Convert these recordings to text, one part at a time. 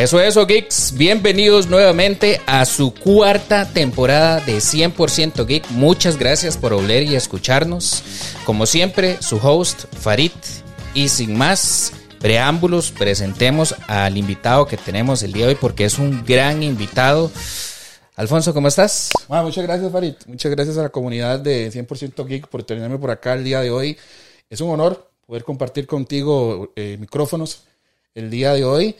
Eso, eso, geeks. Bienvenidos nuevamente a su cuarta temporada de 100% Geek. Muchas gracias por oler y escucharnos. Como siempre, su host, Farid. Y sin más preámbulos, presentemos al invitado que tenemos el día de hoy porque es un gran invitado. Alfonso, ¿cómo estás? Bueno, muchas gracias, Farid. Muchas gracias a la comunidad de 100% Geek por tenerme por acá el día de hoy. Es un honor poder compartir contigo eh, micrófonos el día de hoy.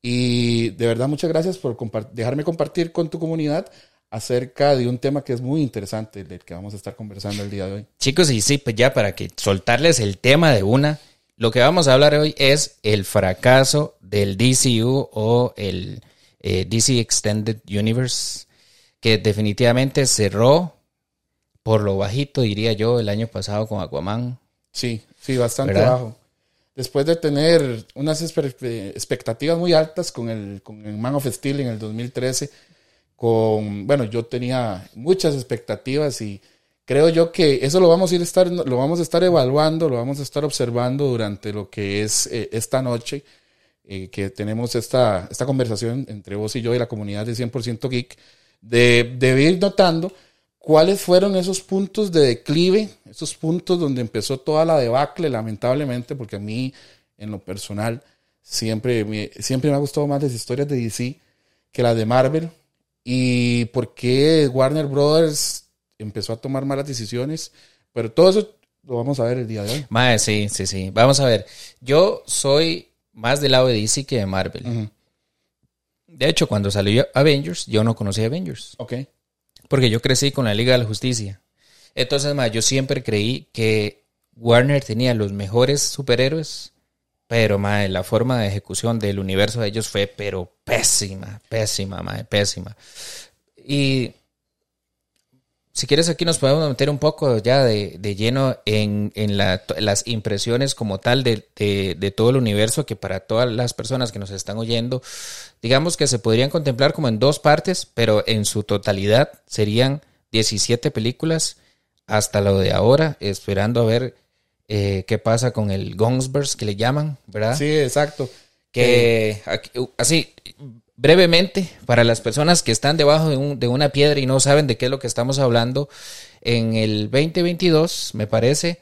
Y de verdad, muchas gracias por dejarme compartir con tu comunidad acerca de un tema que es muy interesante, del que vamos a estar conversando el día de hoy. Chicos, y sí, pues ya para que soltarles el tema de una, lo que vamos a hablar hoy es el fracaso del DCU o el eh, DC Extended Universe, que definitivamente cerró por lo bajito, diría yo, el año pasado con Aquaman. Sí, sí, bastante bajo después de tener unas expectativas muy altas con el, con el Man of Steel en el 2013, con, bueno, yo tenía muchas expectativas y creo yo que eso lo vamos a ir estar, lo vamos a estar evaluando, lo vamos a estar observando durante lo que es eh, esta noche, eh, que tenemos esta, esta conversación entre vos y yo y la comunidad de 100% Geek, de, de ir notando cuáles fueron esos puntos de declive, esos puntos donde empezó toda la debacle, lamentablemente, porque a mí, en lo personal, siempre me, siempre me ha gustado más las historias de DC que las de Marvel. Y por qué Warner Brothers empezó a tomar malas decisiones. Pero todo eso lo vamos a ver el día de hoy. Mae, sí, sí, sí. Vamos a ver. Yo soy más del lado de DC que de Marvel. De hecho, cuando salió Avengers, yo no conocía Avengers. Ok. Porque yo crecí con la Liga de la Justicia. Entonces, ma, yo siempre creí que Warner tenía los mejores superhéroes, pero ma, la forma de ejecución del universo de ellos fue pero pésima, pésima, ma, pésima. Y si quieres aquí nos podemos meter un poco ya de, lleno en, las impresiones como tal de, de, todo el universo que para todas las personas que nos están oyendo, digamos que se podrían contemplar como en dos partes, pero en su totalidad serían 17 películas hasta lo de ahora, esperando a ver eh, qué pasa con el Gunsburst que le llaman, ¿verdad? Sí, exacto. Que así, brevemente, para las personas que están debajo de, una piedra y no saben de qué es lo que estamos hablando, en el 2022, me parece,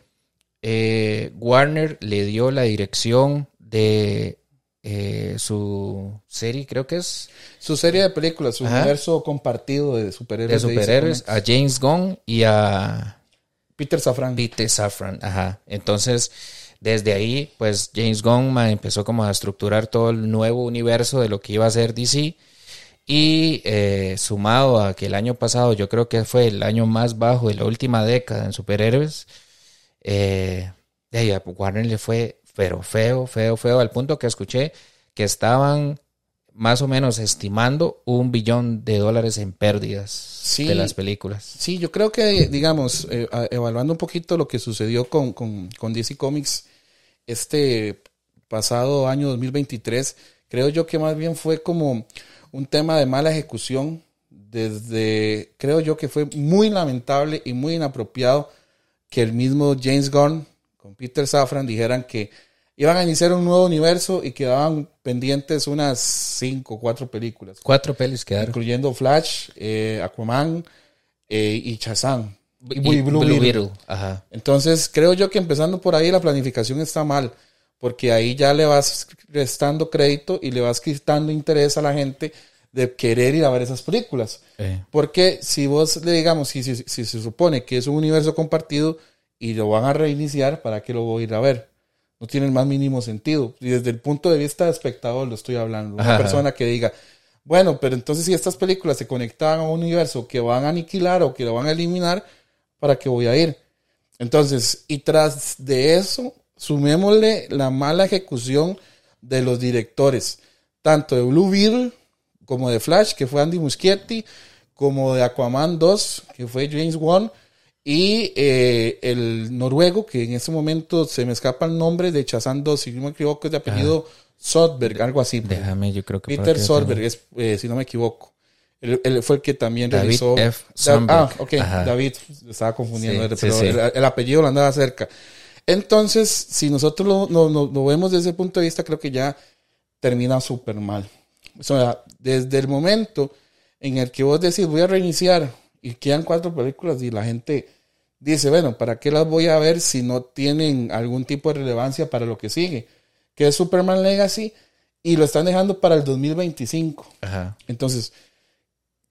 eh, Warner le dio la dirección de eh, su serie, creo que es. Su serie de películas, su universo compartido de superhéroes. De superhéroes, a James Gunn y a. Peter Safran. Peter Safran, ajá. Entonces, desde ahí, pues James Gunn empezó como a estructurar todo el nuevo universo de lo que iba a ser DC. Y eh, sumado a que el año pasado yo creo que fue el año más bajo de la última década en superhéroes, eh, a Warner le fue pero feo, feo, feo, al punto que escuché que estaban más o menos estimando un billón de dólares en pérdidas de las películas. Sí, yo creo que, digamos, eh, evaluando un poquito lo que sucedió con, con, DC Comics este pasado año 2023, creo yo que más bien fue como un tema de mala ejecución. Desde, creo yo que fue muy lamentable y muy inapropiado que el mismo James Gunn con Peter Safran dijeran que iban a iniciar un nuevo universo y quedaban pendientes unas cinco o cuatro películas. Cuatro pelis quedaron. Incluyendo Flash, eh, Aquaman eh, y Shazam. Y, Blue, Beetle. Ajá. Entonces, creo yo que empezando por ahí la planificación está mal, porque ahí ya le vas restando crédito y le vas quitando interés a la gente de querer ir a ver esas películas. Porque si vos le digamos, si, si, si, se supone que es un universo compartido y lo van a reiniciar, ¿para qué lo voy a ir a ver? No tiene el más mínimo sentido. Y desde el punto de vista de espectador lo estoy hablando. Una persona que diga, bueno, pero entonces si estas películas se conectan a un universo que van a aniquilar o que lo van a eliminar, ¿para qué voy a ir? Entonces, y tras de eso, sumémosle la mala ejecución de los directores, tanto de Blue Beetle como de Flash, que fue Andy Muschietti, como de Aquaman 2, que fue James Wan, y eh, el noruego, que en ese momento se me escapa el nombre de Chazando, si no me equivoco, es de apellido Sodberg, algo así. Déjame, yo creo que. Peter Sodberg, es, eh, si no me equivoco. Él, fue el que también David realizó. F. ah, ok, David, estaba confundiendo, pero El, apellido lo andaba cerca. Entonces, si nosotros lo, lo, vemos desde ese punto de vista, creo que ya termina súper mal. O sea, desde el momento en el que vos decís voy a reiniciar y quedan cuatro películas y la gente dice, bueno, ¿para qué las voy a ver si no tienen algún tipo de relevancia para lo que sigue? Que es Superman Legacy y lo están dejando para el 2025. Ajá. Entonces,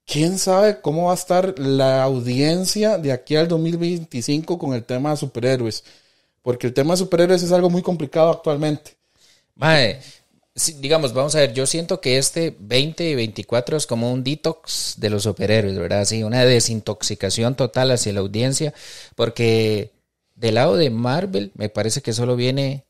quién sabe cómo va a estar la audiencia de aquí al 2025 con el tema de superhéroes. Porque el tema de superhéroes es algo muy complicado actualmente. Mae, digamos, vamos a ver, yo siento que este 2024 es como un detox de los superhéroes, ¿verdad? Sí, una desintoxicación total hacia la audiencia, porque del lado de Marvel me parece que solo viene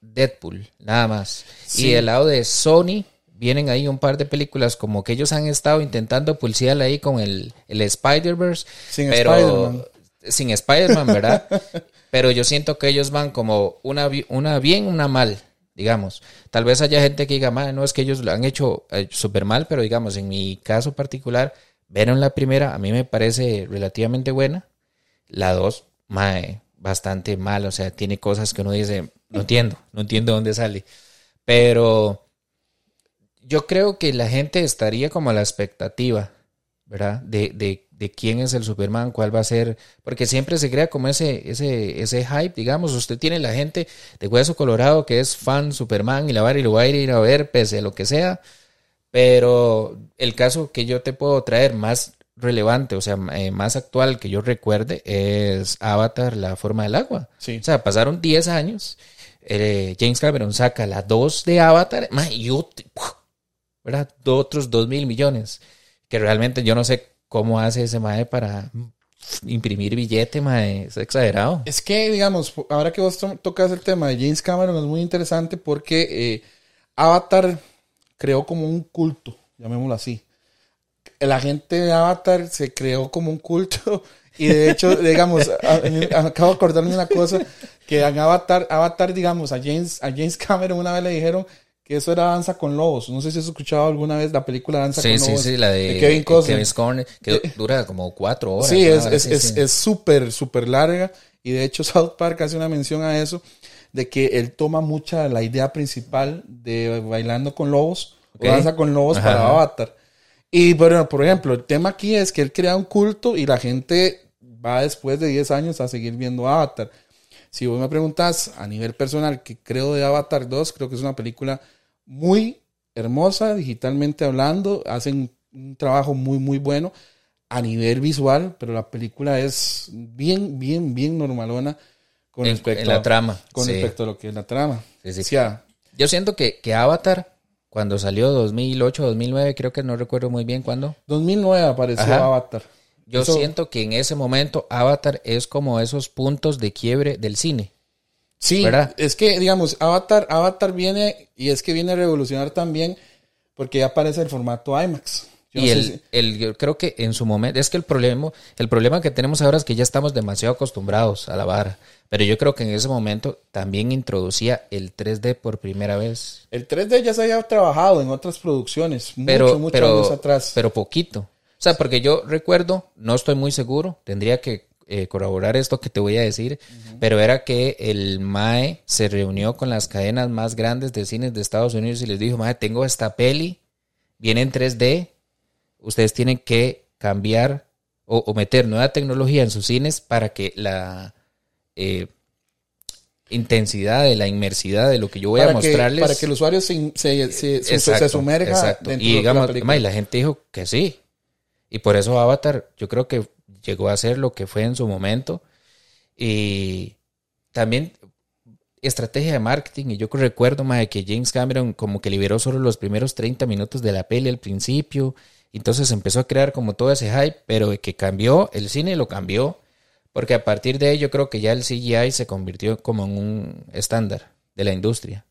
Deadpool, nada más. Y del lado de Sony vienen ahí un par de películas como que ellos han estado intentando pulsear ahí con el, el Spider-Verse. Sin Spider-Man. Sin Spider-Man, ¿verdad? pero yo siento que ellos van como una, una bien, una mal, digamos. Tal vez haya gente que diga, no es que ellos lo han hecho eh, súper mal, pero digamos, en mi caso particular, vieron la primera, a mí me parece relativamente buena. La dos, mae, bastante mal, o sea, tiene cosas que uno dice, no entiendo, no entiendo dónde sale. Pero yo creo que la gente estaría como a la expectativa, ¿verdad? De, de, de, quién es el Superman, cuál va a ser, porque siempre se crea como ese, ese, ese hype, digamos, usted tiene la gente de Hueso Colorado que es fan Superman y la va y lo va a ir a ver pese a lo que sea, pero el caso que yo te puedo traer más relevante, o sea, eh, más actual que yo recuerde es Avatar, la forma del agua. Sí. O sea, pasaron 10 años, eh, James Cameron saca la 2 de Avatar, y yo... ¿verdad? otros dos mil millones. Que realmente yo no sé cómo hace ese mae para imprimir billete, mae. Es exagerado. Es que, digamos, ahora que vos tocas el tema de James Cameron es muy interesante porque eh, Avatar creó como un culto, llamémoslo así. La gente de Avatar se creó como un culto y de hecho, digamos, acabo de acordarme una cosa, que en Avatar, Avatar, digamos, a James, a James Cameron una vez le dijeron que eso era Danza con Lobos. No sé si has escuchado alguna vez la película Danza con Lobos. Sí, sí, la de, Kevin Costner. que eh, dura como cuatro horas. Sí, es súper, súper larga. Y de hecho South Park hace una mención a eso, de que él toma mucha la idea principal de Bailando con Lobos, o Danza con Lobos para Avatar. Y bueno, por ejemplo, el tema aquí es que él crea un culto y la gente va después de 10 años a seguir viendo Avatar. Si vos me preguntas a nivel personal, que creo de Avatar 2, creo que es una película muy hermosa, digitalmente hablando, hacen un trabajo muy, muy bueno a nivel visual, pero la película es bien, bien, bien normalona con respecto en la trama. Con respecto a lo que es la trama. Yo siento que, que Avatar, cuando salió 2008, 2009, creo que no recuerdo muy bien cuándo. 2009 apareció Avatar. Yo siento que en ese momento Avatar es como esos puntos de quiebre del cine. Sí, es que, digamos, Avatar, Avatar viene y es que viene a revolucionar también porque ya aparece el formato IMAX. y el, el, creo que en su momento, es que el problema, el problema que tenemos ahora es que ya estamos demasiado acostumbrados a la vara. Pero yo creo que en ese momento también introducía el 3D por primera vez. El 3D ya se había trabajado en otras producciones, pero, mucho, años atrás. Pero poquito. O sea, porque yo recuerdo, no estoy muy seguro, tendría que eh, corroborar esto que te voy a decir, pero era que el MAE se reunió con las cadenas más grandes de cines de Estados Unidos y les dijo, MAE, tengo esta peli, viene en 3D, ustedes tienen que cambiar o, meter nueva tecnología en sus cines para que la eh, intensidad de la inmersidad de lo que yo voy a mostrarles. para que el usuario se, se, se, sumerja. y digamos, la, y la gente dijo que sí. Y por eso Avatar, yo creo que llegó a ser lo que fue en su momento. Y también estrategia de marketing. Y yo recuerdo más que James Cameron como que liberó solo los primeros 30 minutos de la peli al principio. Entonces empezó a crear como todo ese hype, pero que cambió, el cine lo cambió. Porque a partir de yo creo que ya el CGI se convirtió como en un estándar de la industria.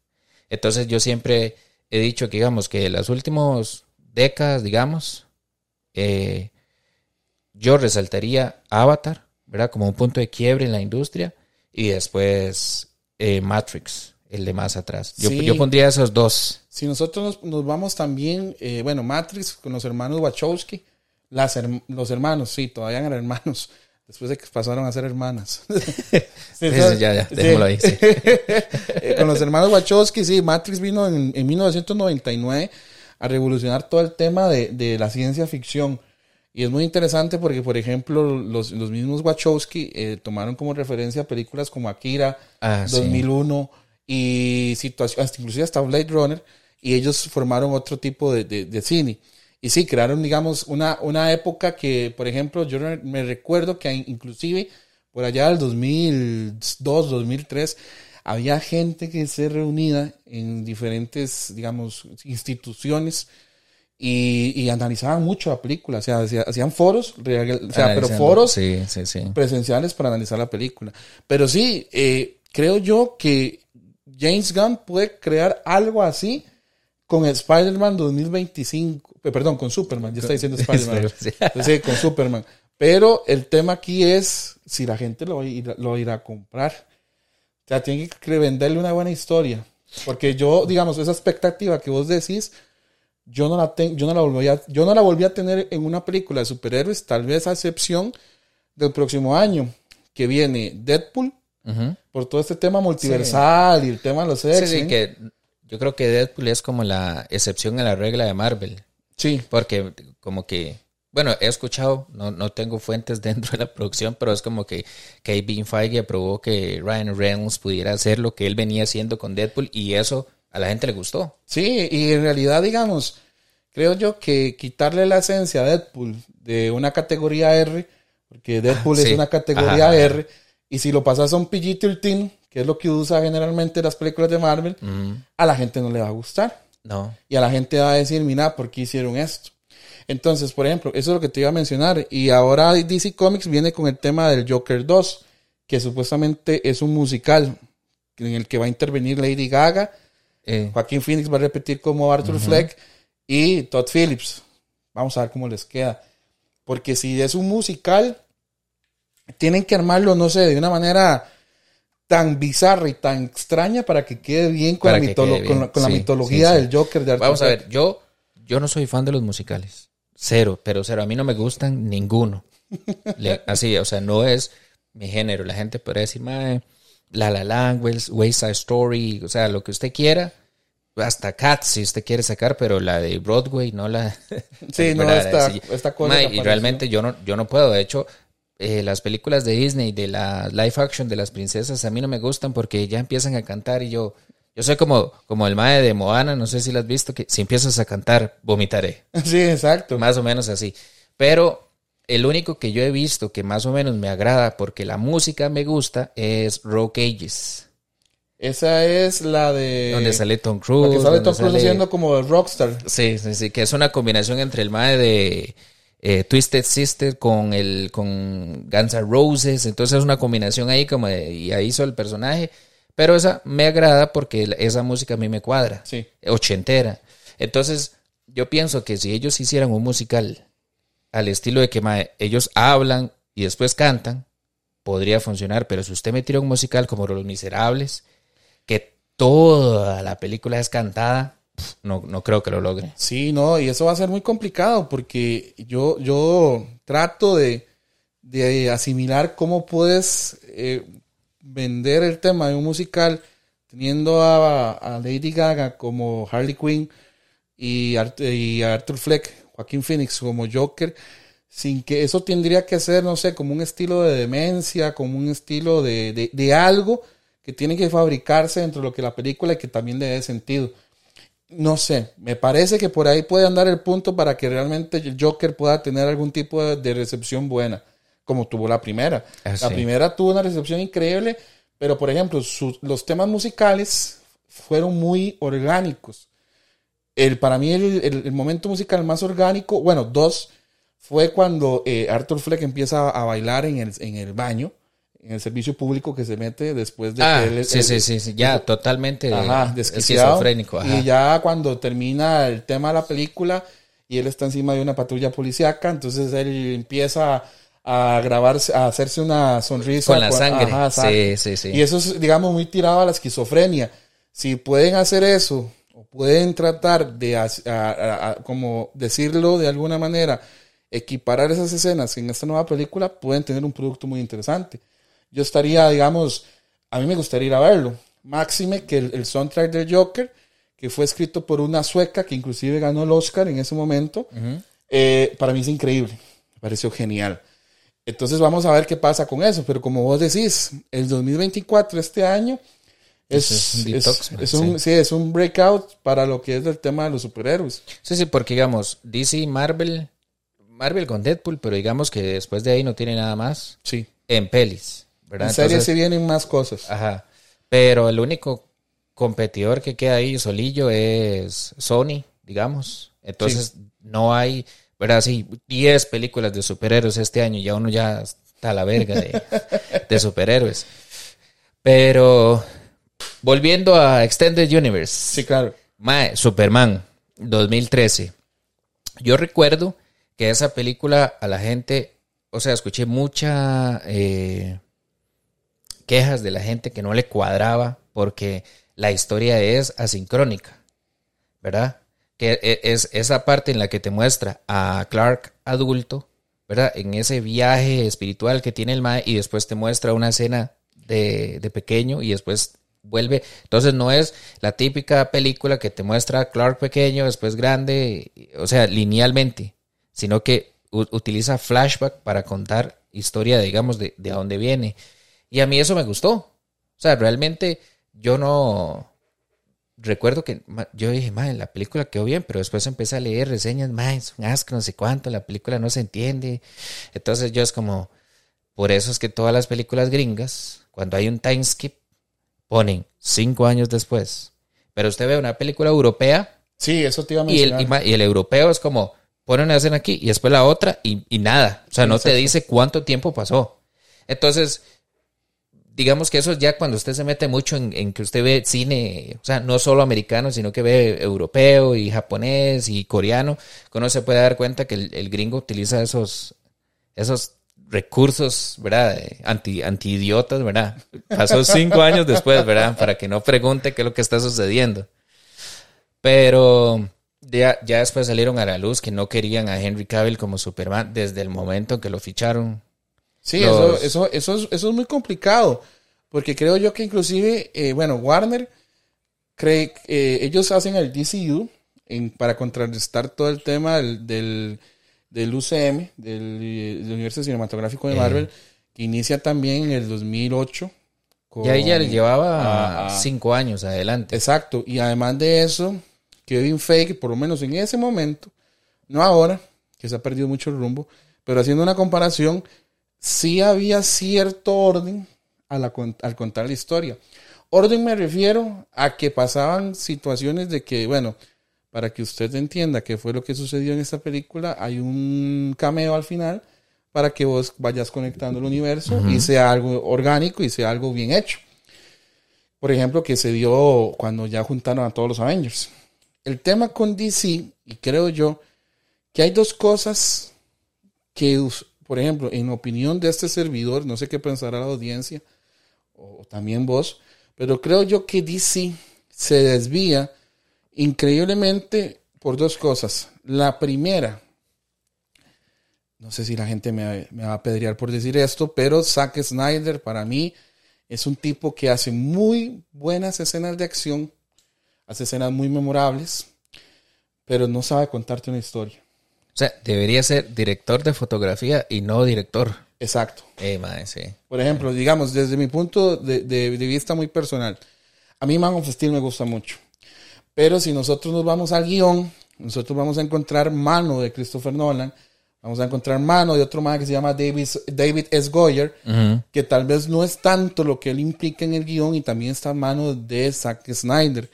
Entonces yo siempre he dicho que digamos que las últimas décadas, digamos, eh, yo resaltaría Avatar, ¿verdad? Como un punto de quiebre en la industria. Y después eh, Matrix, el de más atrás. Yo, pondría esos dos. Si nosotros nos, vamos también, eh, bueno, Matrix con los hermanos Wachowski, las los hermanos, sí, todavía eran hermanos. Después de que pasaron a ser hermanas. ya, ya, déjalo ahí. con los hermanos Wachowski, sí, Matrix vino en, en 1999 a revolucionar todo el tema de, de la ciencia ficción. Y es muy interesante porque, por ejemplo, los, los mismos Wachowski eh, tomaron como referencia películas como Akira, 2001 ah, y situaciones, inclusive hasta Blade Runner, y ellos formaron otro tipo de, de, de, cine. Y sí, crearon, digamos, una, una época que, por ejemplo, yo me recuerdo que inclusive por allá del 2002, 2003, había gente que se reunía en diferentes, digamos, instituciones y, analizaban mucho la película. O sea, hacían foros, o sea, pero foros presenciales para analizar la película. Pero sí, eh, creo yo que James Gunn puede crear algo así con Spider-Man 2025, eh, perdón, con Superman, ya está diciendo Spider-Man. sí, con Superman. Pero el tema aquí es si la gente lo, lo irá a comprar. O sea, tiene que venderle una buena historia. Porque yo, digamos, esa expectativa que vos decís, yo no la tengo, yo no la volví a, yo no la volví a tener en una película de superhéroes, tal vez a excepción del próximo año, que viene Deadpool, por todo este tema multiversal y el tema de los. Sí, sí, que yo creo que Deadpool es como la excepción a la regla de Marvel. Sí. Porque como que bueno, he escuchado, no, no tengo fuentes dentro de la producción, pero es como que Kevin Feige aprobó que Ryan Reynolds pudiera hacer lo que él venía haciendo con Deadpool y eso a la gente le gustó. Sí, y en realidad, digamos, creo yo que quitarle la esencia a Deadpool de una categoría R, porque Deadpool es una categoría R, y si lo pasas a un PG-13, que es lo que usa generalmente las películas de Marvel, a la gente no le va a gustar. No. Y a la gente va a decir, mira, ¿por qué hicieron esto? Entonces, por ejemplo, eso es lo que te iba a mencionar. Y ahora DC Comics viene con el tema del Joker 2, que supuestamente es un musical en el que va a intervenir Lady Gaga. Eh. Joaquín Phoenix va a repetir como Arthur Fleck y Todd Phillips. Vamos a ver cómo les queda. Porque si es un musical, tienen que armarlo, no sé, de una manera tan bizarra y tan extraña para que quede bien con, la, mitología del Joker de Arthur Vamos a ver, yo, yo no soy fan de los musicales. Cero, pero cero. A mí no me gustan ninguno. así, o sea, no es mi género. La gente puede decir, mae, La La Language, Wayside Side Story, o sea, lo que usted quiera. Hasta Cats, si usted quiere sacar, pero la de Broadway, no la. Sí, no, esta, esta cosa. y realmente yo no, yo no puedo. De hecho, eh, las películas de Disney, de la live action de las princesas, a mí no me gustan porque ya empiezan a cantar y yo. Yo soy como, como el mae de Moana, no sé si lo has visto, que si empiezas a cantar, vomitaré. Sí, exacto. Más o menos así. Pero el único que yo he visto que más o menos me agrada porque la música me gusta es Rock Ages. Esa es la de. Donde sale Tom Cruise. que sale Tom Cruise haciendo como el rockstar. Sí, sí, sí, que es una combinación entre el mae de eh, Twisted Sister con el con Guns N' Roses. Entonces es una combinación ahí como de. Y ahí hizo el personaje. Pero esa me agrada porque esa música a mí me cuadra. Sí. Ochentera. Entonces, yo pienso que si ellos hicieran un musical al estilo de que ellos hablan y después cantan, podría funcionar. Pero si usted me tira un musical como Los Miserables, toda la película es cantada, no, no creo que lo logre. Sí, no, y eso va a ser muy complicado porque yo, yo trato de, de asimilar cómo puedes eh, vender el tema de un musical teniendo a, Lady Gaga como Harley Quinn y, a Arthur Fleck, Joaquín Phoenix como Joker, sin que eso tendría que ser, no sé, como un estilo de demencia, como un estilo de, de, algo que tiene que fabricarse dentro de lo que la película y que también le dé sentido. No sé, me parece que por ahí puede andar el punto para que realmente el Joker pueda tener algún tipo de recepción buena como tuvo la primera. Ah, la primera tuvo una recepción increíble, pero por ejemplo, los temas musicales fueron muy orgánicos. El, para mí el, momento musical más orgánico, bueno, dos, fue cuando eh, Arthur Fleck empieza a bailar en el, en el baño, en el servicio público que se mete después de ah, que él... Sí, sí, sí, ya totalmente ajá, esquizofrénico. Y ya cuando termina el tema de la película y él está encima de una patrulla policíaca, entonces él empieza a grabarse, a hacerse una sonrisa. Con la sangre. sí, sí, sí. Y eso es, digamos, muy tirado a la esquizofrenia. Si pueden hacer eso, o pueden tratar de, como decirlo de alguna manera, equiparar esas escenas en esta nueva película, pueden tener un producto muy interesante. Yo estaría, digamos, a mí me gustaría ir a verlo. Máxime que el, el soundtrack del Joker, que fue escrito por una sueca que inclusive ganó el Oscar en ese momento. Eh, para mí es increíble, me pareció genial. Entonces vamos a ver qué pasa con eso, pero como vos decís, el 2024, este año, es, es, un, sí. es un breakout para lo que es el tema de los superhéroes. Sí, sí, porque digamos, DC, Marvel, Marvel con Deadpool, pero digamos que después de ahí no tiene nada más. Sí. En pelis, ¿verdad? En series sí vienen más cosas. Ajá. Pero el único competidor que queda ahí solillo es Sony, digamos. Entonces no hay, ¿verdad? Sí, 10 películas de superhéroes este año, ya uno ya está a la verga de, de superhéroes. Pero volviendo a Extended Universe. Sí, claro. Mae, Superman, 2013. Yo recuerdo que esa película a la gente, o sea, escuché mucha eh, quejas de la gente que no le cuadraba porque la historia es asincrónica, ¿verdad? Que e, es esa parte en la que te muestra a Clark adulto, ¿verdad? En ese viaje espiritual que tiene el Mae y después te muestra una escena de, de pequeño y después vuelve. Entonces no es la típica película que te muestra a Clark pequeño, después grande, o sea, linealmente, sino que utiliza flashback para contar historia, digamos, de, de dónde viene. Y a mí eso me gustó. O sea, realmente yo no recuerdo que yo dije, madre, la película quedó bien, pero después empecé a leer reseñas, madre, es un asco, no sé cuánto, la película no se entiende. Entonces yo es como, por eso es que todas las películas gringas, cuando hay un time skip, ponen cinco años después. Pero usted ve una película europea. Sí, eso te iba a mencionar. Y el, europeo es como, pone una escena aquí y después la otra y, nada. O sea, no te dice cuánto tiempo pasó. Entonces, digamos que eso es ya cuando usted se mete mucho en, que usted ve cine, o sea, no solo americano, sino que ve europeo y japonés y coreano, que uno se puede dar cuenta que el, el gringo utiliza esos, esos recursos, ¿verdad? Anti, anti idiotas, ¿verdad? Pasó cinco años después, ¿verdad? Para que no pregunte qué es lo que está sucediendo. Pero ya, ya después salieron a la luz que no querían a Henry Cavill como Superman desde el momento que lo ficharon. Sí, eso, eso, eso, es, eso es muy complicado, porque creo yo que inclusive, eh, bueno, Warner, cree, eh, ellos hacen el DCU en, para contrarrestar todo el tema del del UCM, del, Universo Cinematográfico de Marvel, que inicia también en el 2008. Con, ya ella llevaba cinco años adelante. Exacto, y además de eso, Kevin Feige, por lo menos en ese momento, no ahora, que se ha perdido mucho el rumbo, pero haciendo una comparación, sí había cierto orden al contar la historia. Orden me refiero a que pasaban situaciones de que, bueno, para que usted entienda qué fue lo que sucedió en esta película, hay un cameo al final para que vos vayas conectando el universo y sea algo orgánico y sea algo bien hecho. Por ejemplo, que se dio cuando ya juntaron a todos los Avengers. El tema con DC, y creo yo, que hay dos cosas que, por ejemplo, en opinión de este servidor, no sé qué pensará la audiencia, o también vos, pero creo yo que DC se desvía increíblemente por dos cosas. La primera, no sé si la gente me, va a pedrear por decir esto, pero Zack Snyder para mí es un tipo que hace muy buenas escenas de acción, hace escenas muy memorables, pero no sabe contarte una historia. O sea, debería ser director de fotografía y no director. Exacto. Eh, Por ejemplo, digamos, desde mi punto de, de, vista muy personal, a mí Man of Steel me gusta mucho. Pero si nosotros nos vamos al guion, nosotros vamos a encontrar mano de Christopher Nolan, vamos a encontrar mano de otro man que se llama David, David S. Goyer, que tal vez no es tanto lo que él implica en el guion y también está mano de Zack Snyder.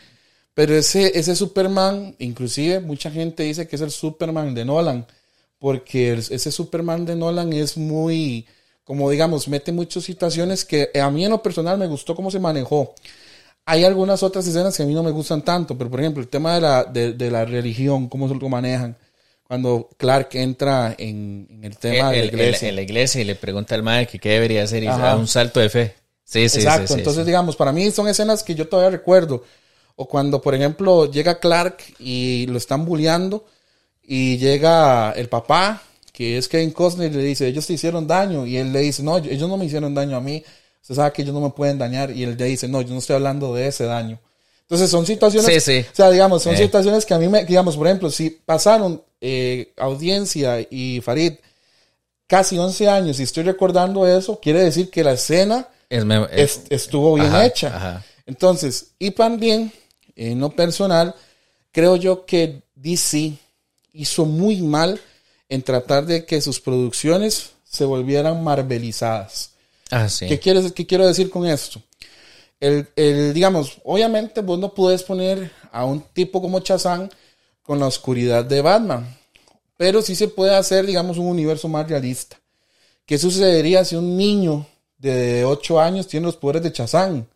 Pero ese, ese Superman, inclusive mucha gente dice que es el Superman de Nolan, porque ese Superman de Nolan es muy, como digamos, mete muchas situaciones que a mí en lo personal me gustó cómo se manejó. Hay algunas otras escenas que a mí no me gustan tanto, pero por ejemplo, el tema de la, de, la religión, cómo se lo manejan. Cuando Clark entra en, el tema de la iglesia. En la, iglesia y le pregunta al madre que qué debería hacer y da un salto de fe. Sí, sí, Exacto. Sí, Entonces, digamos, para mí son escenas que yo todavía recuerdo. O cuando, por ejemplo, llega Clark y lo están bulleando y llega el papá, que es Kevin Costner, y le dice, ellos te hicieron daño. Y él le dice, no, ellos no me hicieron daño a mí. Usted sabe que ellos no me pueden dañar. Y él le dice, no, yo no estoy hablando de ese daño. Entonces son situaciones, Sí, sí. o sea, digamos, son Eh. situaciones que a mí me, digamos, por ejemplo, si pasaron eh, audiencia y Farid casi 11 años y estoy recordando eso, quiere decir que la escena Es me- es- estuvo bien ajá, hecha. ajá. Entonces, y también, en lo personal, creo yo que DC hizo muy mal en tratar de que sus producciones se volvieran marvelizadas. Ah, sí. ¿Qué, quieres, ¿Qué quiero decir con esto? El, el, digamos, obviamente vos no puedes poner a un tipo como Chazán con la oscuridad de Batman, pero sí se puede hacer, digamos, un universo más realista. ¿Qué sucedería si un niño de 8 años tiene los poderes de Chazán?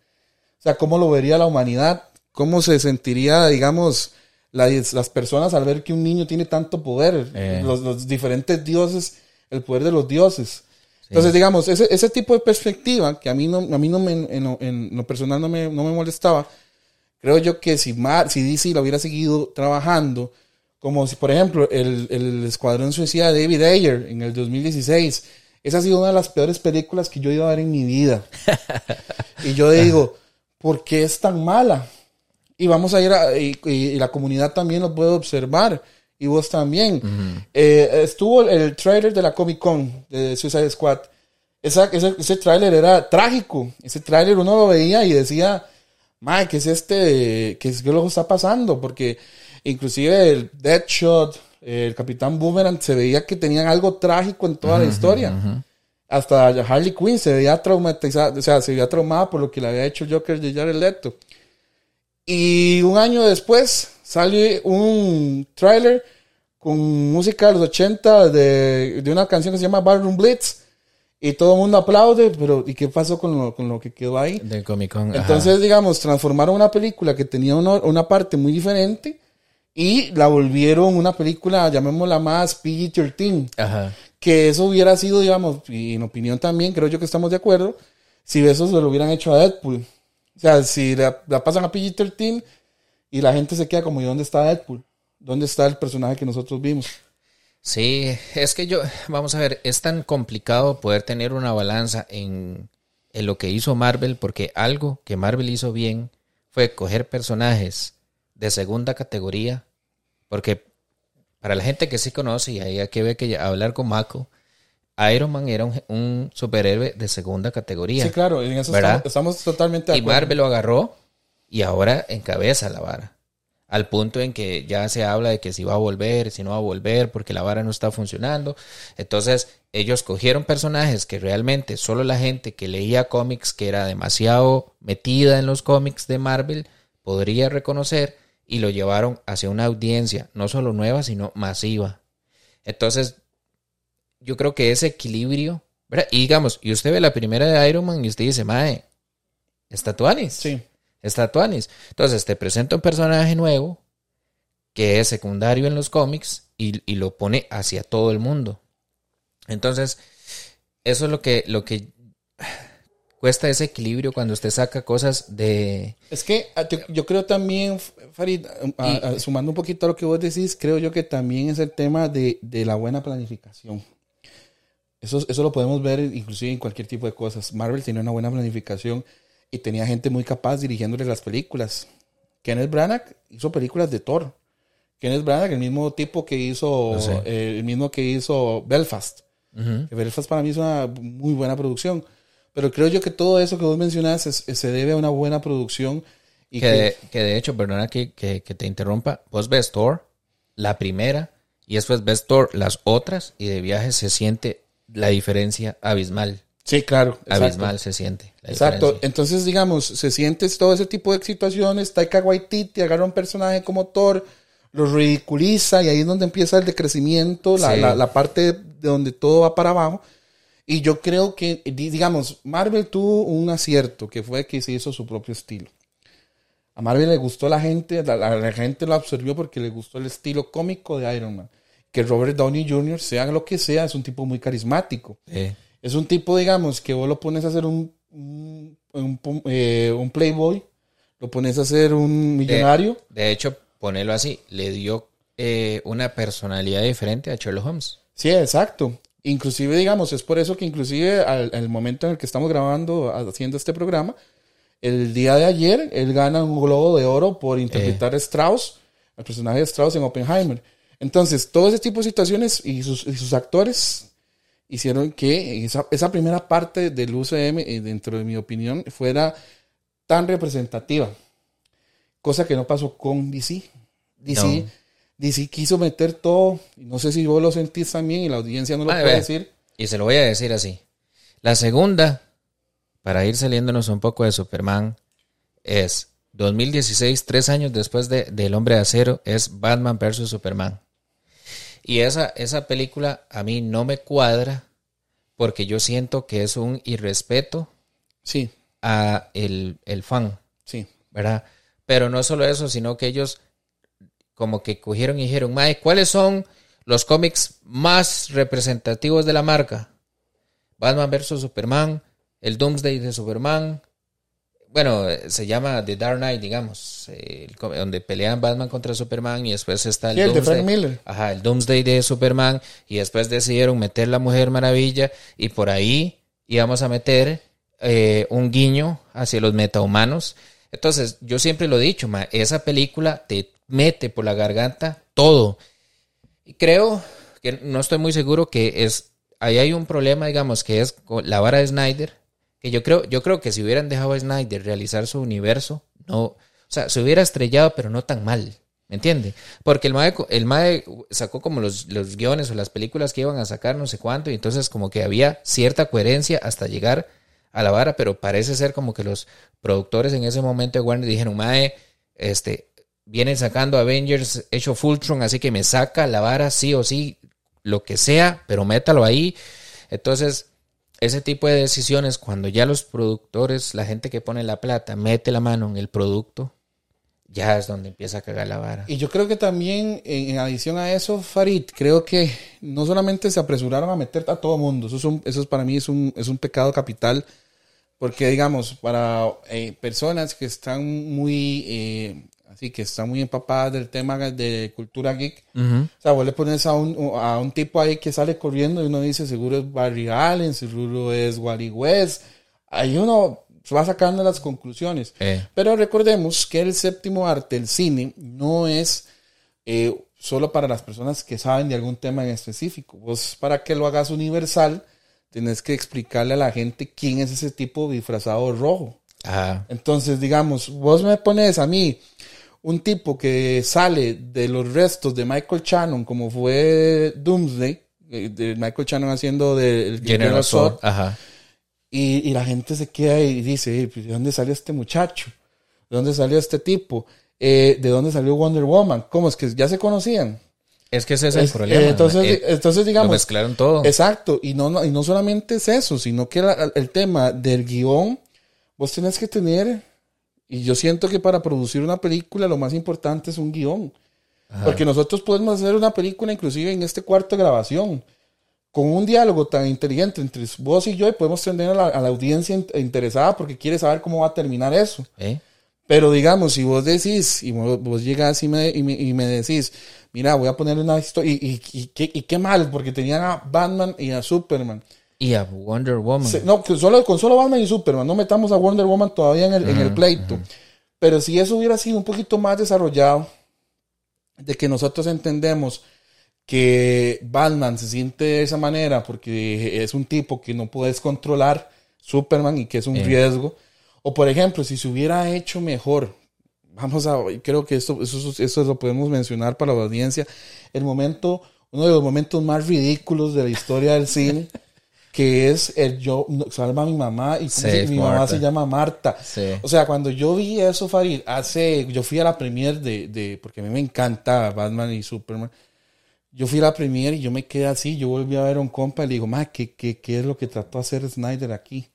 O sea, ¿cómo lo vería la humanidad? ¿Cómo se sentiría, digamos, la- las personas al ver que un niño tiene tanto poder? Eh. Los, los diferentes dioses, el poder de los dioses. Entonces, digamos, ese, ese tipo de perspectiva que a mí no, a mí no me, en, lo- en lo personal no me, no me molestaba, creo yo que si, Mar, si DC lo hubiera seguido trabajando, como si, por ejemplo, el, el Escuadrón Suicida de David Ayer en el 2016, esa ha sido una de las peores películas que yo he ido a ver en mi vida. y yo digo, ¿por qué es tan mala? Y vamos a ir a, y, y la comunidad también lo puede observar. Y vos también. Eh, estuvo el trailer de la Comic Con de Suicide Squad. Esa, ese, ese trailer era trágico. Ese trailer uno lo veía y decía, Mike, ¿qué es este? ¿Qué es qué lo está pasando? Porque inclusive el Deadshot, el Capitán Boomerang, se veía que tenían algo trágico en toda la historia. Hasta Harley Quinn se veía traumatizada, o sea, se veía traumada por lo que le había hecho Joker de Jared Leto. Y un año después sale un tráiler con música de los 80 de, de una canción que se llama Ballroom Blitz. Y todo el mundo aplaude, pero ¿y qué pasó con lo, con lo que quedó ahí? Del Comic Con. ajá. Entonces, digamos, transformaron una película que tenía una, una parte muy diferente y la volvieron una película, llamémosla más PG-13 Ajá. que eso hubiera sido, digamos, y en opinión también, creo yo que estamos de acuerdo, si eso se lo hubieran hecho a Deadpool. O sea, si la, pasan a PG-13 y la gente se queda como, ¿y dónde está Deadpool? ¿Dónde está el personaje que nosotros vimos? Sí, es que yo, vamos a ver, es tan complicado poder tener una balanza en, en lo que hizo Marvel, porque algo que Marvel hizo bien fue coger personajes de segunda categoría, porque para la gente que sí conoce, y ahí hay que ver que hablar con Mako, Iron Man era un, un superhéroe de segunda categoría. Sí, claro, en eso estamos, estamos totalmente de Y. Marvel lo agarró y ahora encabeza la vara. Al punto en que ya se habla de que si va a volver, si no va a volver, porque la vara no está funcionando. Entonces, ellos cogieron personajes que realmente solo la gente que leía cómics, que era demasiado metida en los cómics de Marvel, podría reconocer y lo llevaron hacia una audiencia no solo nueva, sino masiva. Entonces, yo creo que ese equilibrio, ¿verdad? Y digamos, y usted ve la primera de Iron Man y usted dice, Mae, está Tuanis. Sí, Está Tuanis. Entonces te presenta un personaje nuevo que es secundario en los cómics y, y lo pone hacia todo el mundo. Entonces, eso es lo que, lo que cuesta ese equilibrio cuando usted saca cosas de... es que ah, yo, yo creo también, Farid, ah, Y- ah, sumando un poquito a lo que vos decís, creo yo que también es el tema de, de la buena planificación. Eso, eso lo podemos ver inclusive en cualquier tipo de cosas. Marvel tenía una buena planificación y tenía gente muy capaz dirigiéndole las películas. Kenneth Branagh hizo películas de Thor. Kenneth Branagh, el mismo tipo que hizo, sé. eh, el mismo que hizo Belfast. Belfast para mí es una muy buena producción. Pero creo yo que todo eso que vos mencionas es- se debe a una buena producción. Y Que, de, que de hecho, perdona que, que te interrumpa, vos ves Thor, la primera, y después ves Thor, las otras, y de viaje se siente la diferencia abismal. sí, claro. exacto. Abismal se siente. Exacto. diferencia. Entonces, digamos, se siente todo ese tipo de situaciones. Taika Waititi agarra un personaje como Thor, lo ridiculiza y ahí es donde empieza el decrecimiento, la, Sí. la- la parte de donde todo va para abajo. Y yo creo que, di- digamos, Marvel tuvo un acierto, que fue que se hizo su propio estilo. A Marvel le gustó a la gente, la, la- la gente lo absorbió porque le gustó el estilo cómico de Iron Man. Que Robert Downey Jr., sea lo que sea, es un tipo muy carismático. Sí. Es un tipo, digamos, que vos lo pones a hacer un, un, un, eh, un playboy, lo pones a hacer un millonario. De hecho, ponerlo así, le dio eh, una personalidad diferente a Sherlock Holmes. Sí, exacto. Inclusive, digamos, es por eso que inclusive al, al momento en el que estamos grabando, haciendo este programa, el día de ayer, él gana un globo de oro por interpretar a Strauss, el personaje de Strauss en Oppenheimer. Entonces, todo ese tipo de situaciones y sus, y sus actores hicieron que esa, esa, primera parte del UCM, eh, dentro de mi opinión, fuera tan representativa. Cosa que no pasó con DC. DC, DC quiso meter todo, no sé si vos lo sentís también y la audiencia no lo puede decir. Y se lo voy a decir así. La segunda, para ir saliéndonos un poco de Superman, es 2016, tres años después de, del Hombre de Acero, es Batman vs. Superman. Y esa, esa película a mí no me cuadra porque yo siento que es un irrespeto sí. a el, el fan. Sí. ¿Verdad? Pero no solo eso, sino que ellos como que cogieron y dijeron, Mae, ¿cuáles son los cómics más representativos de la marca? Batman vs. Superman, el Doomsday de Superman, bueno, se llama The Dark Knight, digamos, donde pelean Batman contra Superman y después está el, Doomsday, Miller. Ajá, el Doomsday de Superman y después decidieron meter la Mujer Maravilla y por ahí íbamos a meter eh, un guiño hacia los metahumanos. Entonces, yo siempre lo he dicho, esa película te mete por la garganta todo. Y creo que no estoy muy seguro que es, ahí hay un problema, digamos, que es la vara de Snyder que yo creo, yo creo que si hubieran dejado a Snyder realizar su universo, no, o sea, se hubiera estrellado, pero no tan mal. ¿Me entiende? Porque el MAE, el MAE sacó como los, los guiones o las películas que iban a sacar, no sé cuánto, y entonces como que había cierta coherencia hasta llegar a la vara, pero parece ser como que los productores en ese momento de Warner dijeron, MAE, este, vienen sacando Avengers hecho Fultron, así que me saca la vara sí o sí, lo que sea, pero métalo ahí. Entonces, ese tipo de decisiones, cuando ya los productores, la gente que pone la plata, mete la mano en el producto, ya es donde empieza a cagar la vara. Y yo creo que también, en, adición a eso, Farid, creo que no solamente se apresuraron a meter a todo mundo, eso, es para mí es un, es un pecado capital, porque digamos, para eh, personas que están muy eh, así que está muy empapada del tema de cultura geek. O sea, vos le pones a un, a un tipo ahí que sale corriendo y uno dice, seguro es Barry Allen, seguro es Wally West. Ahí uno va sacando las conclusiones. Eh. Pero recordemos que el séptimo arte, el cine, no es eh, solo para las personas que saben de algún tema en específico. Vos, para que lo hagas universal, tenés que explicarle a la gente quién es ese tipo disfrazado rojo. Entonces, digamos, vos me pones a mí un tipo que sale de los restos de Michael Shannon, como fue Doomsday, eh, de Michael Shannon haciendo del General Zod, Y, la gente se queda y dice, pues, ¿de dónde salió este muchacho? ¿De dónde salió este tipo? Eh, ¿De dónde salió Wonder Woman? ¿Cómo es que ya se conocían? Es que ese es el problema. Eh, entonces, entonces, digamos. Lo mezclaron todo. Exacto. Y no, y no solamente es eso, sino que el tema del guion, vos tenés que tener y yo siento que para producir una película lo más importante es un guion. Porque nosotros podemos hacer una película inclusive en este cuarto de grabación. Con un diálogo tan inteligente entre vos y yo y podemos tener a la, audiencia interesada porque quiere saber cómo va a terminar eso. ¿Eh? Pero digamos, si vos decís, y vos, llegas y me, y, me, decís, mira, voy a ponerle una historia, y, y, qué mal, porque tenían a Batman y a Superman. Y a Wonder Woman. no, solo, con solo Batman y Superman. No metamos a Wonder Woman todavía en el, en el pleito. Pero si eso hubiera sido un poquito más desarrollado, de que nosotros entendemos que Batman se siente de esa manera porque es un tipo que no puedes controlar, Superman, y que es un riesgo. O por ejemplo, si se hubiera hecho mejor, vamos a, creo que esto, eso, eso lo podemos mencionar para la audiencia, el momento, uno de los momentos más ridículos de la historia del cine. que es el yo salva a mi mamá y mi mamá se llama Marta. O sea, cuando yo vi eso, Farid, hace, yo fui a la premier de, de, porque a mí me encanta Batman y Superman. Yo fui a la premier y yo me quedé así, yo volví a ver a un compa y le digo, ma, ¿qué, qué, qué es lo que trató de hacer Snyder aquí?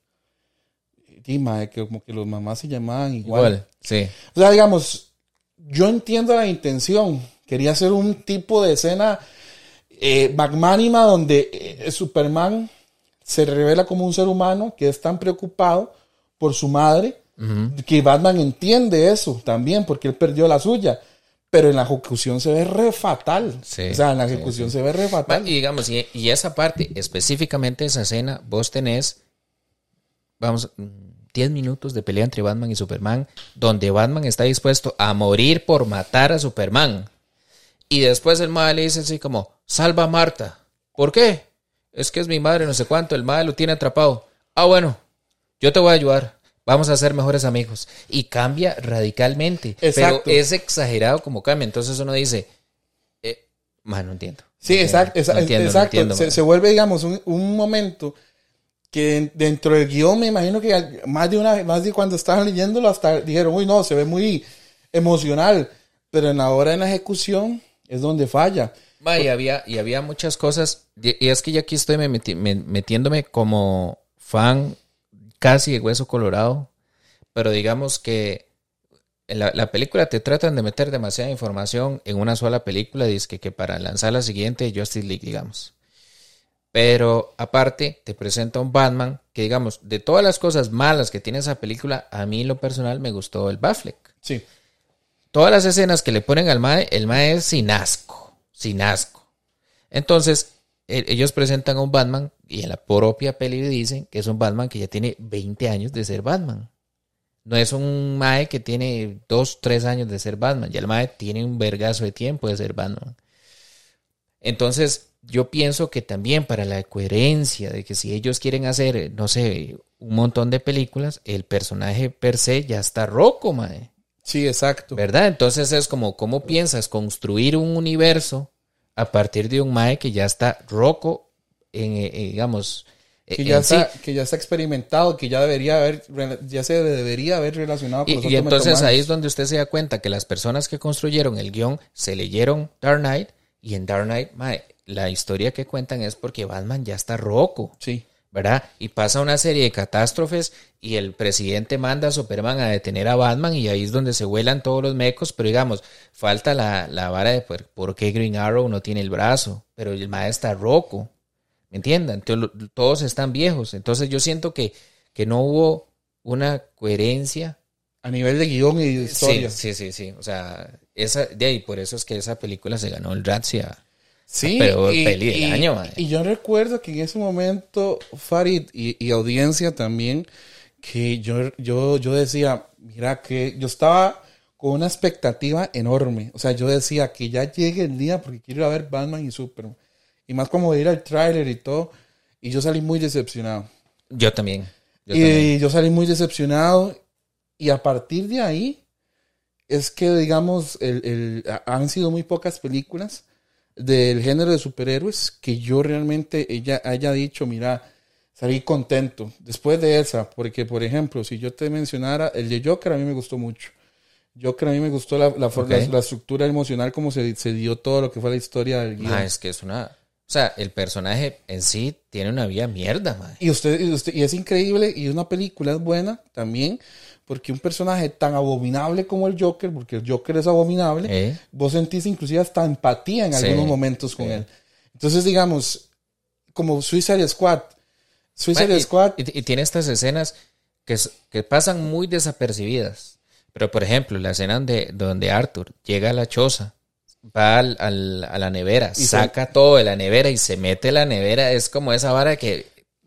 Y ma, que como que los mamás se llamaban igual. sí. O sea, digamos, yo entiendo la intención. Quería hacer un tipo de escena eh, magnánima donde eh, Superman se revela como un ser humano que es tan preocupado por su madre, que Batman entiende eso también, porque él perdió la suya. Pero en la ejecución se ve re fatal. o sea, en la ejecución se ve re fatal. Y digamos, y, y, esa parte, específicamente esa escena, vos tenés, vamos, 10 minutos de pelea entre Batman y Superman, donde Batman está dispuesto a morir por matar a Superman. Y después el madre le dice así como, salva a Marta. ¿Por qué? Es que es mi madre, no sé cuánto, el madre lo tiene atrapado. Ah, bueno, yo te voy a ayudar. Vamos a ser mejores amigos. Y cambia radicalmente. Pero es exagerado como cambia. Entonces uno dice, eh, no entiendo. Sí, exacto. exacto. se, vuelve, digamos, un, momento que dentro del guion me imagino que más de una más de cuando estaban leyéndolo hasta dijeron, uy, no, se ve muy emocional. Pero en la hora de la ejecución es donde falla. Y, había, y había muchas cosas. Y es que ya aquí estoy metiéndome como fan casi de hueso colorado. Pero digamos que en la, película te tratan de meter demasiada información en una sola película, dice que, para lanzar la siguiente Justice League, digamos. Pero aparte te presenta un Batman que, digamos, de todas las cosas malas que tiene esa película, a mí lo personal me gustó el Batfleck. Sí. Todas las escenas que le ponen al Mae, el Mae es sin asco, sin asco. Entonces, e, ellos presentan a un Batman y en la propia peli dicen que es un Batman que ya tiene 20 años de ser Batman. No es un Mae que tiene dos, tres años de ser Batman. Ya el Mae tiene un vergazo de tiempo de ser Batman. Entonces, yo pienso que también para la coherencia de que si ellos quieren hacer, no sé, un montón de películas, el personaje per se ya está roco, Mae. Sí, exacto. ¿Verdad? Entonces es como, ¿cómo piensas construir un universo a partir de un Mae que ya está roco, en, eh, eh, digamos, que ya, está, que ya está experimentado, que ya debería haber, ya se debería haber relacionado con y, los Y entonces ahí es donde usted se da cuenta que las personas que construyeron el guion se leyeron Dark Knight y en Dark Knight, la historia que cuentan es porque Batman ya está roco. Sí. ¿Verdad? Y pasa una serie de catástrofes y el presidente manda a Superman a detener a Batman y ahí es donde se vuelan todos los mecos, pero digamos, falta la, la vara de por, qué Green Arrow no tiene el brazo, pero el maestro está roco entiendan? Todos están viejos. Entonces yo siento que, que no hubo una coherencia. A nivel de guion y de historia. Sí, sí, sí, O sea, esa, de ahí, por eso es que esa película se ganó el Razzie. Sí, pero y, peli del año, Y yo recuerdo que en ese momento, Farid y, audiencia también, que yo, yo, yo decía, mira que yo estaba con una expectativa enorme. O sea, yo decía que ya llegue el día porque quiero ir a ver Batman y Superman. Y más como ir al tráiler y todo. Y yo salí muy decepcionado. Yo también. y yo salí muy decepcionado. Y a partir de ahí, es que, digamos, el, han sido muy pocas películas del género de superhéroes que yo realmente ella haya dicho, mira, salí contento después de esa, porque por ejemplo, si yo te mencionara el de Joker, a mí me gustó mucho. Joker a mí me gustó la, la, la, estructura emocional, como se, se, dio todo lo que fue la historia del guion. Ah, es que es una o sea, el personaje en sí tiene una vida mierda, madre. Y usted, y usted, y es increíble, y una película es buena también, porque un personaje tan abominable como el Joker, porque el Joker es abominable, ¿Eh? vos sentís inclusive hasta empatía en algunos momentos con él. Entonces, digamos, como Suicide Squad. Suicide Squad. Y, tiene estas escenas que, que pasan muy desapercibidas. Pero, por ejemplo, la escena donde, donde Arthur llega a la choza va al, a la nevera, y saca todo de la nevera y se mete la nevera. Es como esa vara que.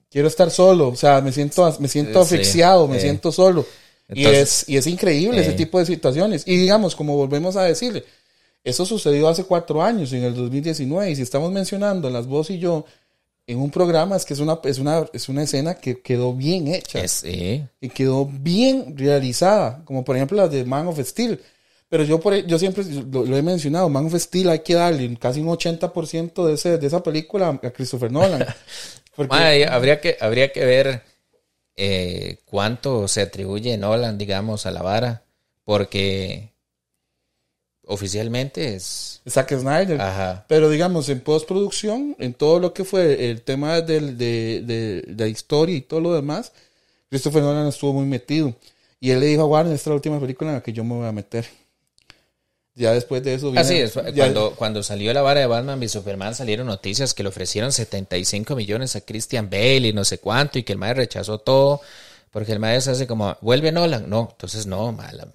Quiero estar solo, o sea, me siento, me siento asfixiado, me siento solo. Y, es, y es increíble ese tipo de situaciones. Y digamos, como volvemos a decirle, eso sucedió hace cuatro años, en el 2019. Y si estamos mencionando las vos y yo en un programa, es que es una, es una, es una escena que quedó bien hecha. Y quedó bien realizada. Como por ejemplo la de Man of Steel pero yo, por, yo siempre lo, he mencionado, Man of Steel hay que darle casi un 80% de, ese, de esa película a Christopher Nolan. habría, que, habría que ver eh, cuánto se atribuye Nolan, digamos, a la vara, porque oficialmente es... Zack Snyder. Ajá. Pero digamos, en postproducción, en todo lo que fue el tema del, de, de, de la historia y todo lo demás, Christopher Nolan estuvo muy metido. Y él le dijo a Warner, esta es la última película en la que yo me voy a meter. Ya después de eso. Así es, cuando, cuando salió la vara de Batman y Superman salieron noticias que le ofrecieron 75 millones a Christian Bale y no sé cuánto y que el maestro rechazó todo porque el maestro se hace como, vuelve Nolan. No, entonces no, mala.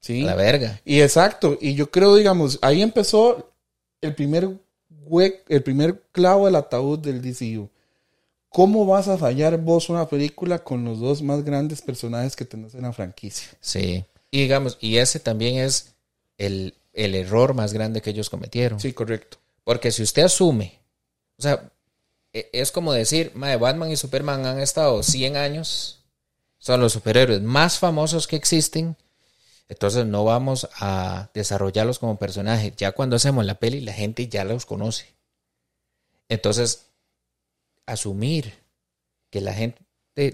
Sí. la verga. Y exacto. Y yo creo, digamos, ahí empezó el primer el primer clavo del ataúd del DCU. ¿cómo vas a fallar vos una película con los dos más grandes personajes que tenés en la franquicia? Sí. Y digamos, y ese también es el, el error más grande que ellos cometieron. Sí, correcto. Porque si usted asume, o sea, e, es como decir, madre, Batman y Superman han estado 100 años, son los superhéroes más famosos que existen, entonces no vamos a desarrollarlos como personajes. Ya cuando hacemos la peli, la gente ya los conoce. Entonces, asumir que la gente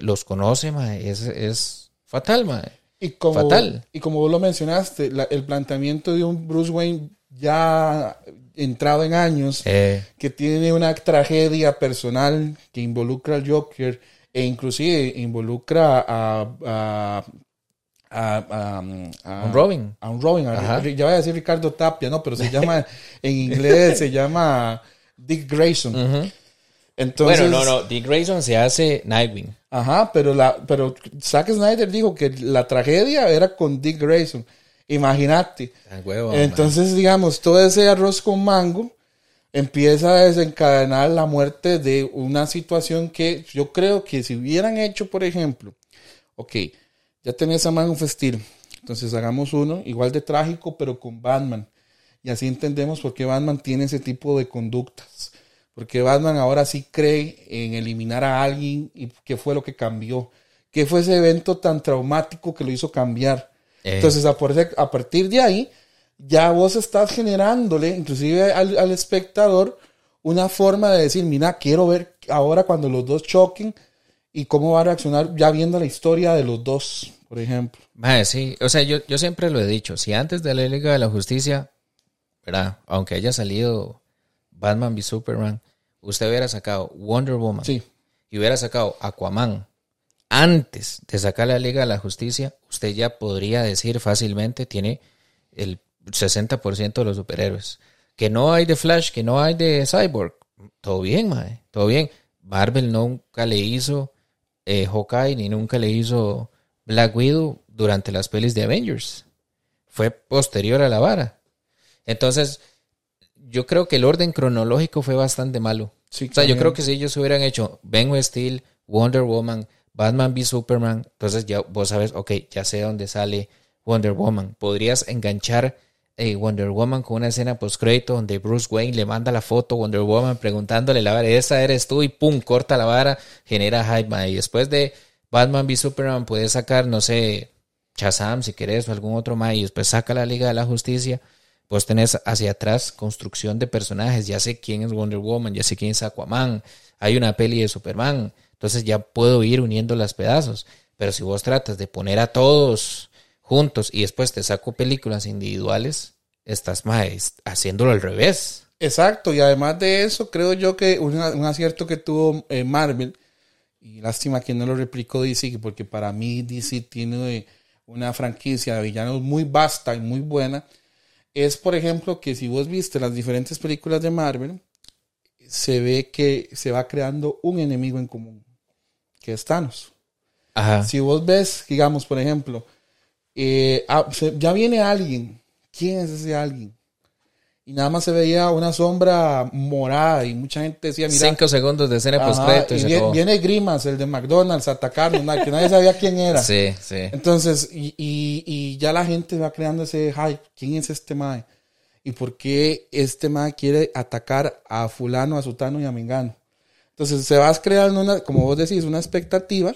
los conoce, es, es fatal, mae. Y como, fatal. Y como vos lo mencionaste, el planteamiento de un Bruce Wayne ya entrado en años, eh. que tiene una tragedia personal que involucra al Joker e inclusive involucra a, a, a, a, un Robin. A un Robin. Ya voy a decir Ricardo Tapia, no, pero se llama, en inglés se llama Dick Grayson. Entonces, bueno, no, no, Dick Grayson se hace Nightwing. Ajá, pero, la, pero Zack Snyder dijo que la tragedia era con Dick Grayson. Imagínate. Entonces, digamos, todo ese arroz con mango empieza a desencadenar la muerte de una situación que yo creo que si hubieran hecho, por ejemplo, ok, ya tenés a Man Steel, entonces hagamos uno igual de trágico, pero con Batman. Y así entendemos por qué Batman tiene ese tipo de conductas. Porque Batman ahora sí cree en eliminar a alguien y qué fue lo que cambió. ¿Qué fue ese evento tan traumático que lo hizo cambiar? Eh. Entonces, a, partir de ahí, ya vos estás generándole, inclusive al, espectador, una forma de decir, mira, quiero ver ahora cuando los dos choquen y cómo va a reaccionar ya viendo la historia de los dos, por ejemplo. sí, o sea, yo, yo siempre lo he dicho, si antes de la Liga de la Justicia, ¿verdad? Aunque haya salido Batman v Superman, usted hubiera sacado Wonder Woman sí. y hubiera sacado Aquaman antes de sacar la Liga de la Justicia, usted ya podría decir fácilmente tiene el 60% de los superhéroes. Que no hay de Flash, que no hay de Cyborg. Todo bien, mae. Todo bien. Marvel nunca le hizo eh, Hawkeye ni nunca le hizo Black Widow durante las pelis de Avengers. Fue posterior a la vara. Entonces, yo creo que el orden cronológico fue bastante malo. o sea, yo creo que si ellos hubieran hecho Ben Steel, Wonder Woman, Batman v Superman, entonces ya vos sabes, ok, ya sé dónde sale Wonder Woman. Podrías enganchar eh, Wonder Woman con una escena post-crédito donde Bruce Wayne le manda la foto a Wonder Woman preguntándole la vara, esa eres tú y pum, corta la vara, genera hype. Y después de Batman v Superman puedes sacar, no sé, Shazam si querés o algún otro más y después saca la Liga de la Justicia Vos tenés hacia atrás construcción de personajes. Ya sé quién es Wonder Woman, ya sé quién es Aquaman. Hay una peli de Superman. Entonces ya puedo ir uniendo las pedazos. Pero si vos tratas de poner a todos juntos y después te saco películas individuales, estás más haciéndolo al revés. Exacto. Y además de eso, creo yo que un, acierto que tuvo eh, Marvel, y lástima que no lo replicó DC, porque para mí DC tiene una franquicia de villanos muy vasta y muy buena es, por ejemplo, que si vos viste las diferentes películas de Marvel, se ve que se va creando un enemigo en común, que es Thanos. Si vos ves, digamos, por ejemplo, eh, ah, ya viene alguien, ¿quién es ese alguien? Y nada más se veía una sombra morada y mucha gente decía, mira. Cinco segundos de escena post y, viene, viene, Grimas, el de McDonald's, a atacarnos, que nadie sabía quién era. Sí, sí. Entonces, y, y, y, ya la gente va creando ese hype. ¿Quién es este mae? ¿Y por qué este mae quiere atacar a fulano, a sutano y a mengano? Entonces se va creando una, como vos decís, una expectativa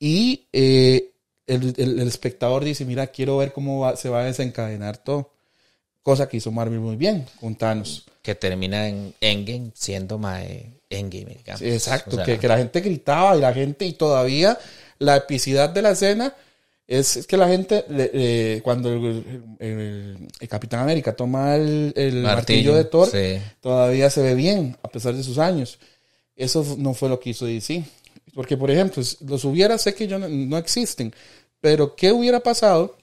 y eh, el, el, espectador dice, mira, quiero ver cómo se va a desencadenar todo cosa que hizo Marvel muy bien con Thanos. Que termina en Endgame siendo más Endgame, digamos. exacto, que, la gente gritaba y la gente, y todavía la epicidad de la escena es, que la gente, cuando el, Capitán América toma el, martillo, de Thor, todavía se ve bien, a pesar de sus años. Eso no fue lo que hizo DC. Porque, por ejemplo, los hubiera, sé que yo no existen, pero ¿qué hubiera pasado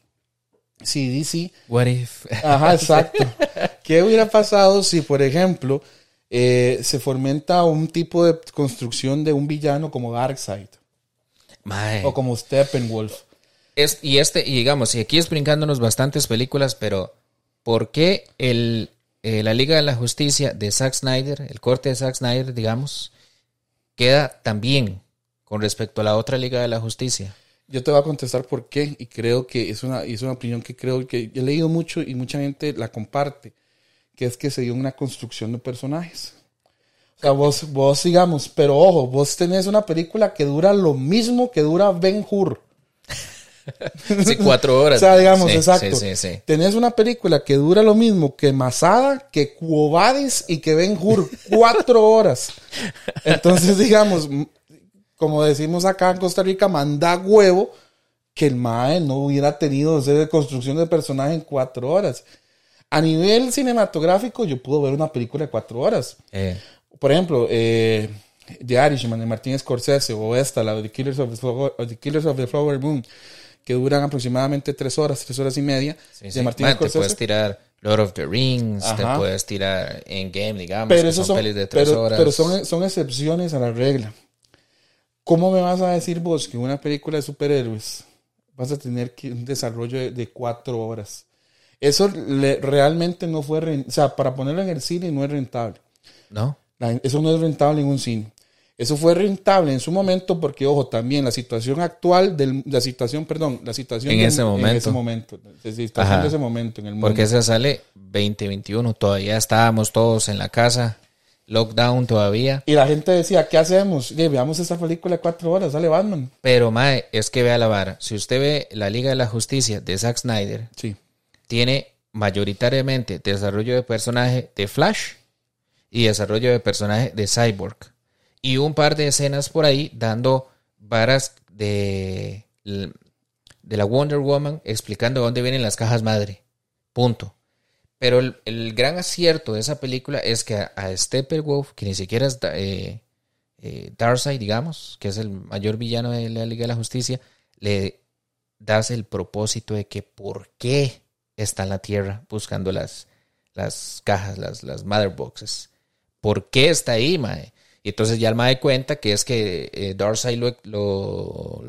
si DC. What if? Ajá, exacto. ¿Qué hubiera pasado si, por ejemplo, eh, se fomenta un tipo de construcción de un villano como Darkseid? O como Steppenwolf. Es, y este, y digamos, y aquí es brincándonos bastantes películas, pero ¿por qué el, eh, la Liga de la Justicia de Zack Snyder, el corte de Zack Snyder, digamos, queda tan bien con respecto a la otra Liga de la Justicia? Yo te voy a contestar por qué y creo que es una, es una opinión que creo que he leído mucho y mucha gente la comparte, que es que se dio una construcción de personajes. O sea, vos, vos digamos, pero ojo, vos tenés una película que dura lo mismo que dura Ben Hur. Sí, cuatro horas. o sea, digamos, exacto. Sí, sí, Tenés una película que dura lo mismo que Masada, que Cuobades y que Ben Hur. cuatro horas. Entonces, digamos, como decimos acá en Costa Rica, manda huevo que el MAE no hubiera tenido esa construcción de personaje en cuatro horas. A nivel cinematográfico, yo puedo ver una película de cuatro horas. Eh. Por ejemplo, eh, The Irishman de Martin Scorsese o esta, la de The Killers of the, Killers of the Flower Moon que duran aproximadamente tres horas, tres horas y media. de Martín Te puedes tirar Lord of the Rings, te puedes tirar en game, digamos, pero son, pelis de tres horas. Pero son, son excepciones a la regla. ¿Cómo me vas a decir vos que una película de superhéroes vas a tener que, un desarrollo de, cuatro horas? Eso realmente no fue, o sea, para ponerlo en el cine no es rentable. No. eso no es rentable en un cine. Eso fue rentable en su momento porque, ojo, también la situación actual, de la situación, perdón, la situación en, ese, momento. en ese momento. La situación de ese momento en el mundo. Porque esa sale 2021, todavía estábamos todos en la casa, lockdown todavía. Y la gente decía, ¿qué hacemos? veamos esta película de cuatro horas, sale Batman. Pero, Mae, es que vea la vara. Si usted ve la Liga de la Justicia de Zack Snyder, sí. tiene mayoritariamente desarrollo de personaje de Flash y desarrollo de personaje de Cyborg y un par de escenas por ahí dando varas de, de la Wonder Woman explicando dónde vienen las cajas madre. Punto. Pero el, gran acierto de esa película es que a, Steppenwolf, que ni siquiera es eh, eh, digamos, que es el mayor villano de la Liga de la Justicia, le das el propósito de que por qué está en la Tierra buscando las, las cajas, las, las Mother Boxes. ¿Por qué está ahí, mae? Y entonces ya el MAE cuenta que es que eh, Darkseid lo,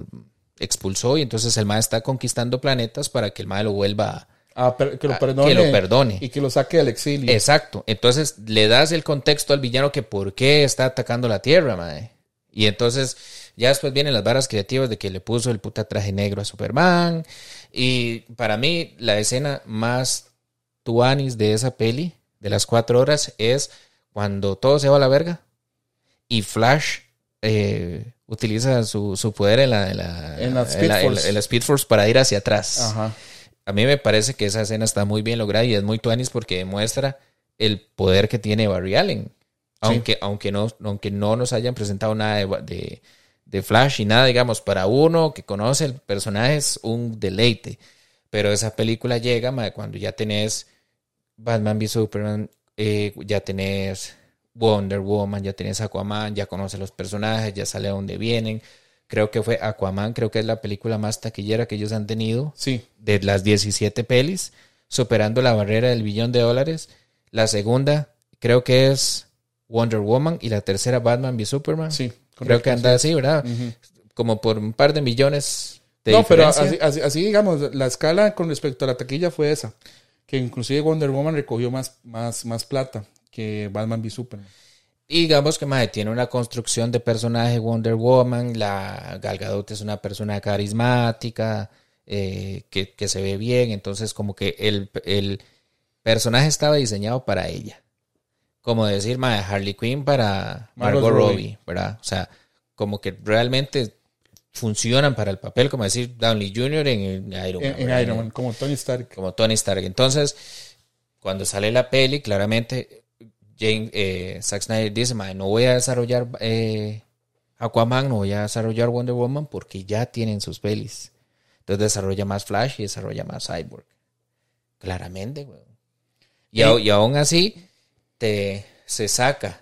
expulsó y entonces el MAE está conquistando planetas para que el MAE lo vuelva a, que, lo perdone, Y que lo saque del exilio. Exacto. Entonces le das el contexto al villano que por qué está atacando la Tierra, MAE. Y entonces ya después vienen las varas creativas de que le puso el puta traje negro a Superman. Y para mí la escena más tuanis de esa peli, de las cuatro horas, es cuando todo se va a la verga y Flash eh, utiliza su, poder en la, en la, Speed, Force. para ir hacia atrás. A mí me parece que esa escena está muy bien lograda y es muy tuanis porque demuestra el poder que tiene Barry Allen. Aunque, aunque, no, aunque no nos hayan presentado nada de, de, Flash y nada, digamos, para uno que conoce el personaje es un deleite. Pero esa película llega cuando ya tenés Batman v Superman, eh, ya tenés Wonder Woman, ya tienes Aquaman, ya conoces los personajes, ya sale a dónde vienen. Creo que fue Aquaman, creo que es la película más taquillera que ellos han tenido. Sí. De las 17 pelis, superando la barrera del billón de dólares. La segunda, creo que es Wonder Woman y la tercera Batman v Superman. Sí. creo que anda así, ¿verdad? Como por un par de millones de No, pero así, así, digamos, la escala con respecto a la taquilla fue esa. Que inclusive Wonder Woman recogió más, más, más plata que Batman v Superman. Digamos que tiene una construcción de personaje Wonder Woman, la Gal Gadot es una persona carismática, eh, que, se ve bien, entonces como que el, el, personaje estaba diseñado para ella. Como decir, mae, Harley Quinn para Margot, Robbie, ¿verdad? O sea, como que realmente funcionan para el papel, como decir Downey Jr. en, Iron Man. En, Iron Man, como Tony Stark. Como Tony Stark. Entonces, cuando sale la peli, claramente Jane, eh, Zack Snyder dice, no voy a desarrollar eh, Aquaman, no voy a desarrollar Wonder Woman porque ya tienen sus pelis. Entonces desarrolla más Flash y desarrolla más Cyborg. Claramente, güey. Y, y, aún así, te, se saca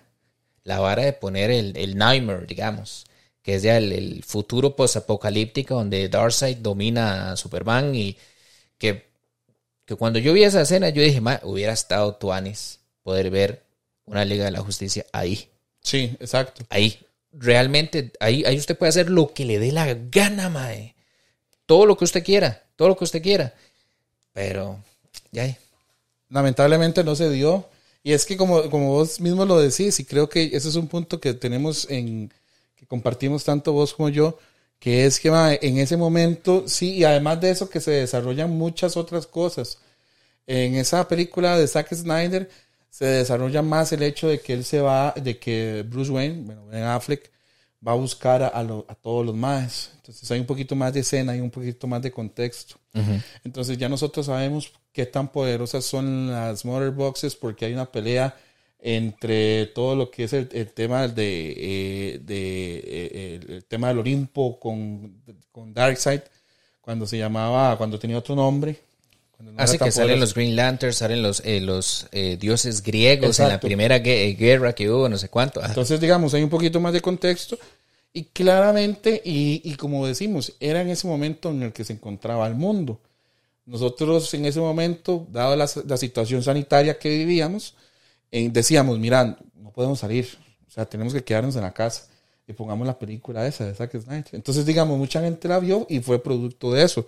la vara de poner el, el Nightmare, digamos, que es ya el, futuro post-apocalíptico donde Darkseid domina a Superman y que, que cuando yo vi esa escena yo dije, hubiera estado Tuanis poder ver una Liga de la Justicia ahí. Sí, exacto. Ahí. Realmente, ahí, ahí usted puede hacer lo que le dé la gana, mae. Todo lo que usted quiera, todo lo que usted quiera. Pero, ya. Lamentablemente no se dio. Y es que como, como vos mismo lo decís, y creo que ese es un punto que tenemos en, que compartimos tanto vos como yo, que es que en ese momento, sí, y además de eso que se desarrollan muchas otras cosas. En esa película de Zack Snyder se desarrolla más el hecho de que él se va, de que Bruce Wayne, bueno, Ben Affleck, va a buscar a, a todos los más. Entonces hay un poquito más de escena y un poquito más de contexto. Entonces ya nosotros sabemos qué tan poderosas son las Mother Boxes porque hay una pelea entre todo lo que es el, tema de, eh, de eh, el, tema del Olimpo con, con Darkseid cuando se llamaba cuando tenía otro nombre Así que salen los Green Lanterns, salen los, eh, los dioses griegos en la primera guerra que hubo, no sé cuánto. Entonces, digamos, hay un poquito más de contexto y claramente, y, y, como decimos, era en ese momento en el que se encontraba el mundo. Nosotros en ese momento, dado la, la situación sanitaria que vivíamos, eh, decíamos, mira, no podemos salir, o sea, tenemos que quedarnos en la casa y pongamos la película esa de Zack Snyder. Entonces, digamos, mucha gente la vio y fue producto de eso.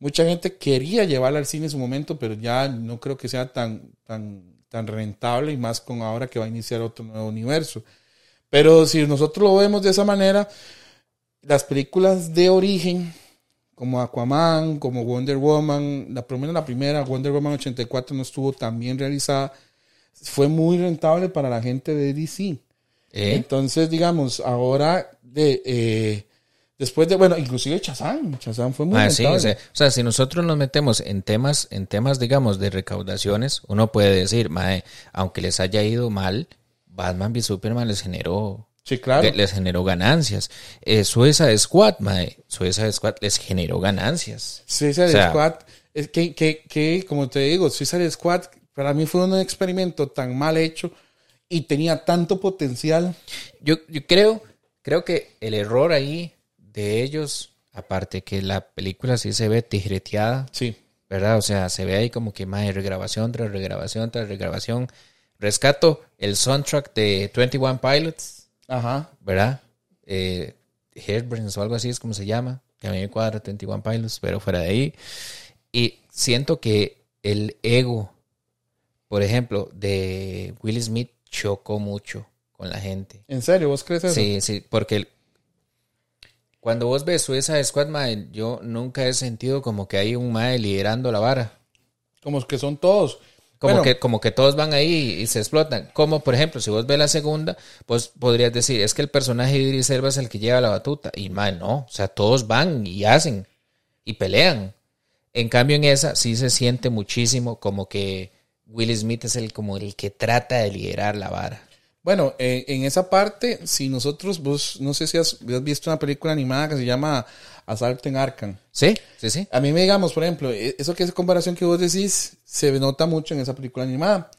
Mucha gente quería llevarla al cine en su momento, pero ya no creo que sea tan, tan, tan rentable y más con ahora que va a iniciar otro nuevo universo. Pero si nosotros lo vemos de esa manera, las películas de origen, como Aquaman, como Wonder Woman, la, primera la primera, Wonder Woman 84, no estuvo tan bien realizada, fue muy rentable para la gente de DC. ¿Eh? Entonces, digamos, ahora de... Eh, después de, bueno, inclusive Chazán, Chazán fue muy ah, o, sea, si nosotros nos metemos en temas, en temas, digamos, de recaudaciones, uno puede decir, mae, aunque les haya ido mal, Batman v Superman les generó Sí, claro. Les generó ganancias. Eh, Suiza Squad, mae. Suiza Squad les generó ganancias. Suiza Squad, es que, que, que, como te digo, Suiza Squad para mí fue un experimento tan mal hecho y tenía tanto potencial. Yo, yo creo, creo que el error ahí de ellos, aparte que la película sí se ve tijereteada. Sí. ¿Verdad? O sea, se ve ahí como que más regrabación tras regrabación tras regrabación rescato el soundtrack de 21 Pilots. Ajá. ¿Verdad? Eh, o algo así es como se llama. Que a mí me cuadra 21 Pilots, pero fuera de ahí. Y siento que el ego, por ejemplo, de Will Smith chocó mucho con la gente. ¿En serio? ¿Vos crees eso? Sí, sí, porque cuando vos ves esa Squad, mae, yo nunca he sentido como que hay un mae liderando la vara. Como que son todos. Como, que, como que todos van ahí y se explotan. Como, por ejemplo, si vos ves la segunda, pues podrías decir, es que el personaje de Idris Elba es el que lleva la batuta. Y mal, no. O sea, todos van y hacen y pelean. En cambio, en esa sí se siente muchísimo como que Will Smith es el, como el que trata de liderar la vara. Bueno, en esa parte, si nosotros, vos, no sé si has, visto una película animada que se llama Asalto en Arkham. Sí, sí, sí. A mí me digamos, por ejemplo, e, eso que es comparación que vos decís, se nota mucho en esa película animada,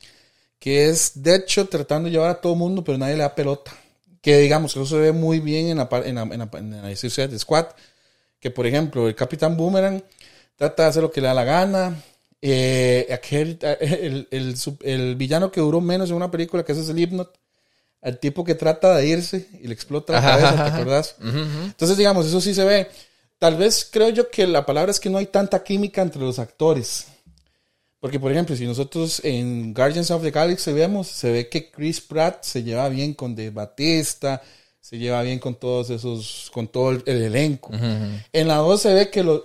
que es de hecho tratando de llevar a todo mundo, pero nadie le da pelota. Que digamos, eso se ve muy bien en la, en la, en la, en la de Squad, que por ejemplo, el Capitán Boomerang trata de hacer lo que le da la gana. Eh, aquel, el, el, el, villano que duró menos en una película, que es el Hypnot, el tipo que trata de irse y le explota la cabeza, ¿te acordás? Entonces, digamos, eso sí se ve. Tal vez creo yo que la palabra es que no hay tanta química entre los actores. Porque, por ejemplo, si nosotros en Guardians of the Galaxy vemos, se ve que Chris Pratt se lleva bien con De Batista, se lleva bien con todos esos, con todo el, elenco. En la 2 se ve que los,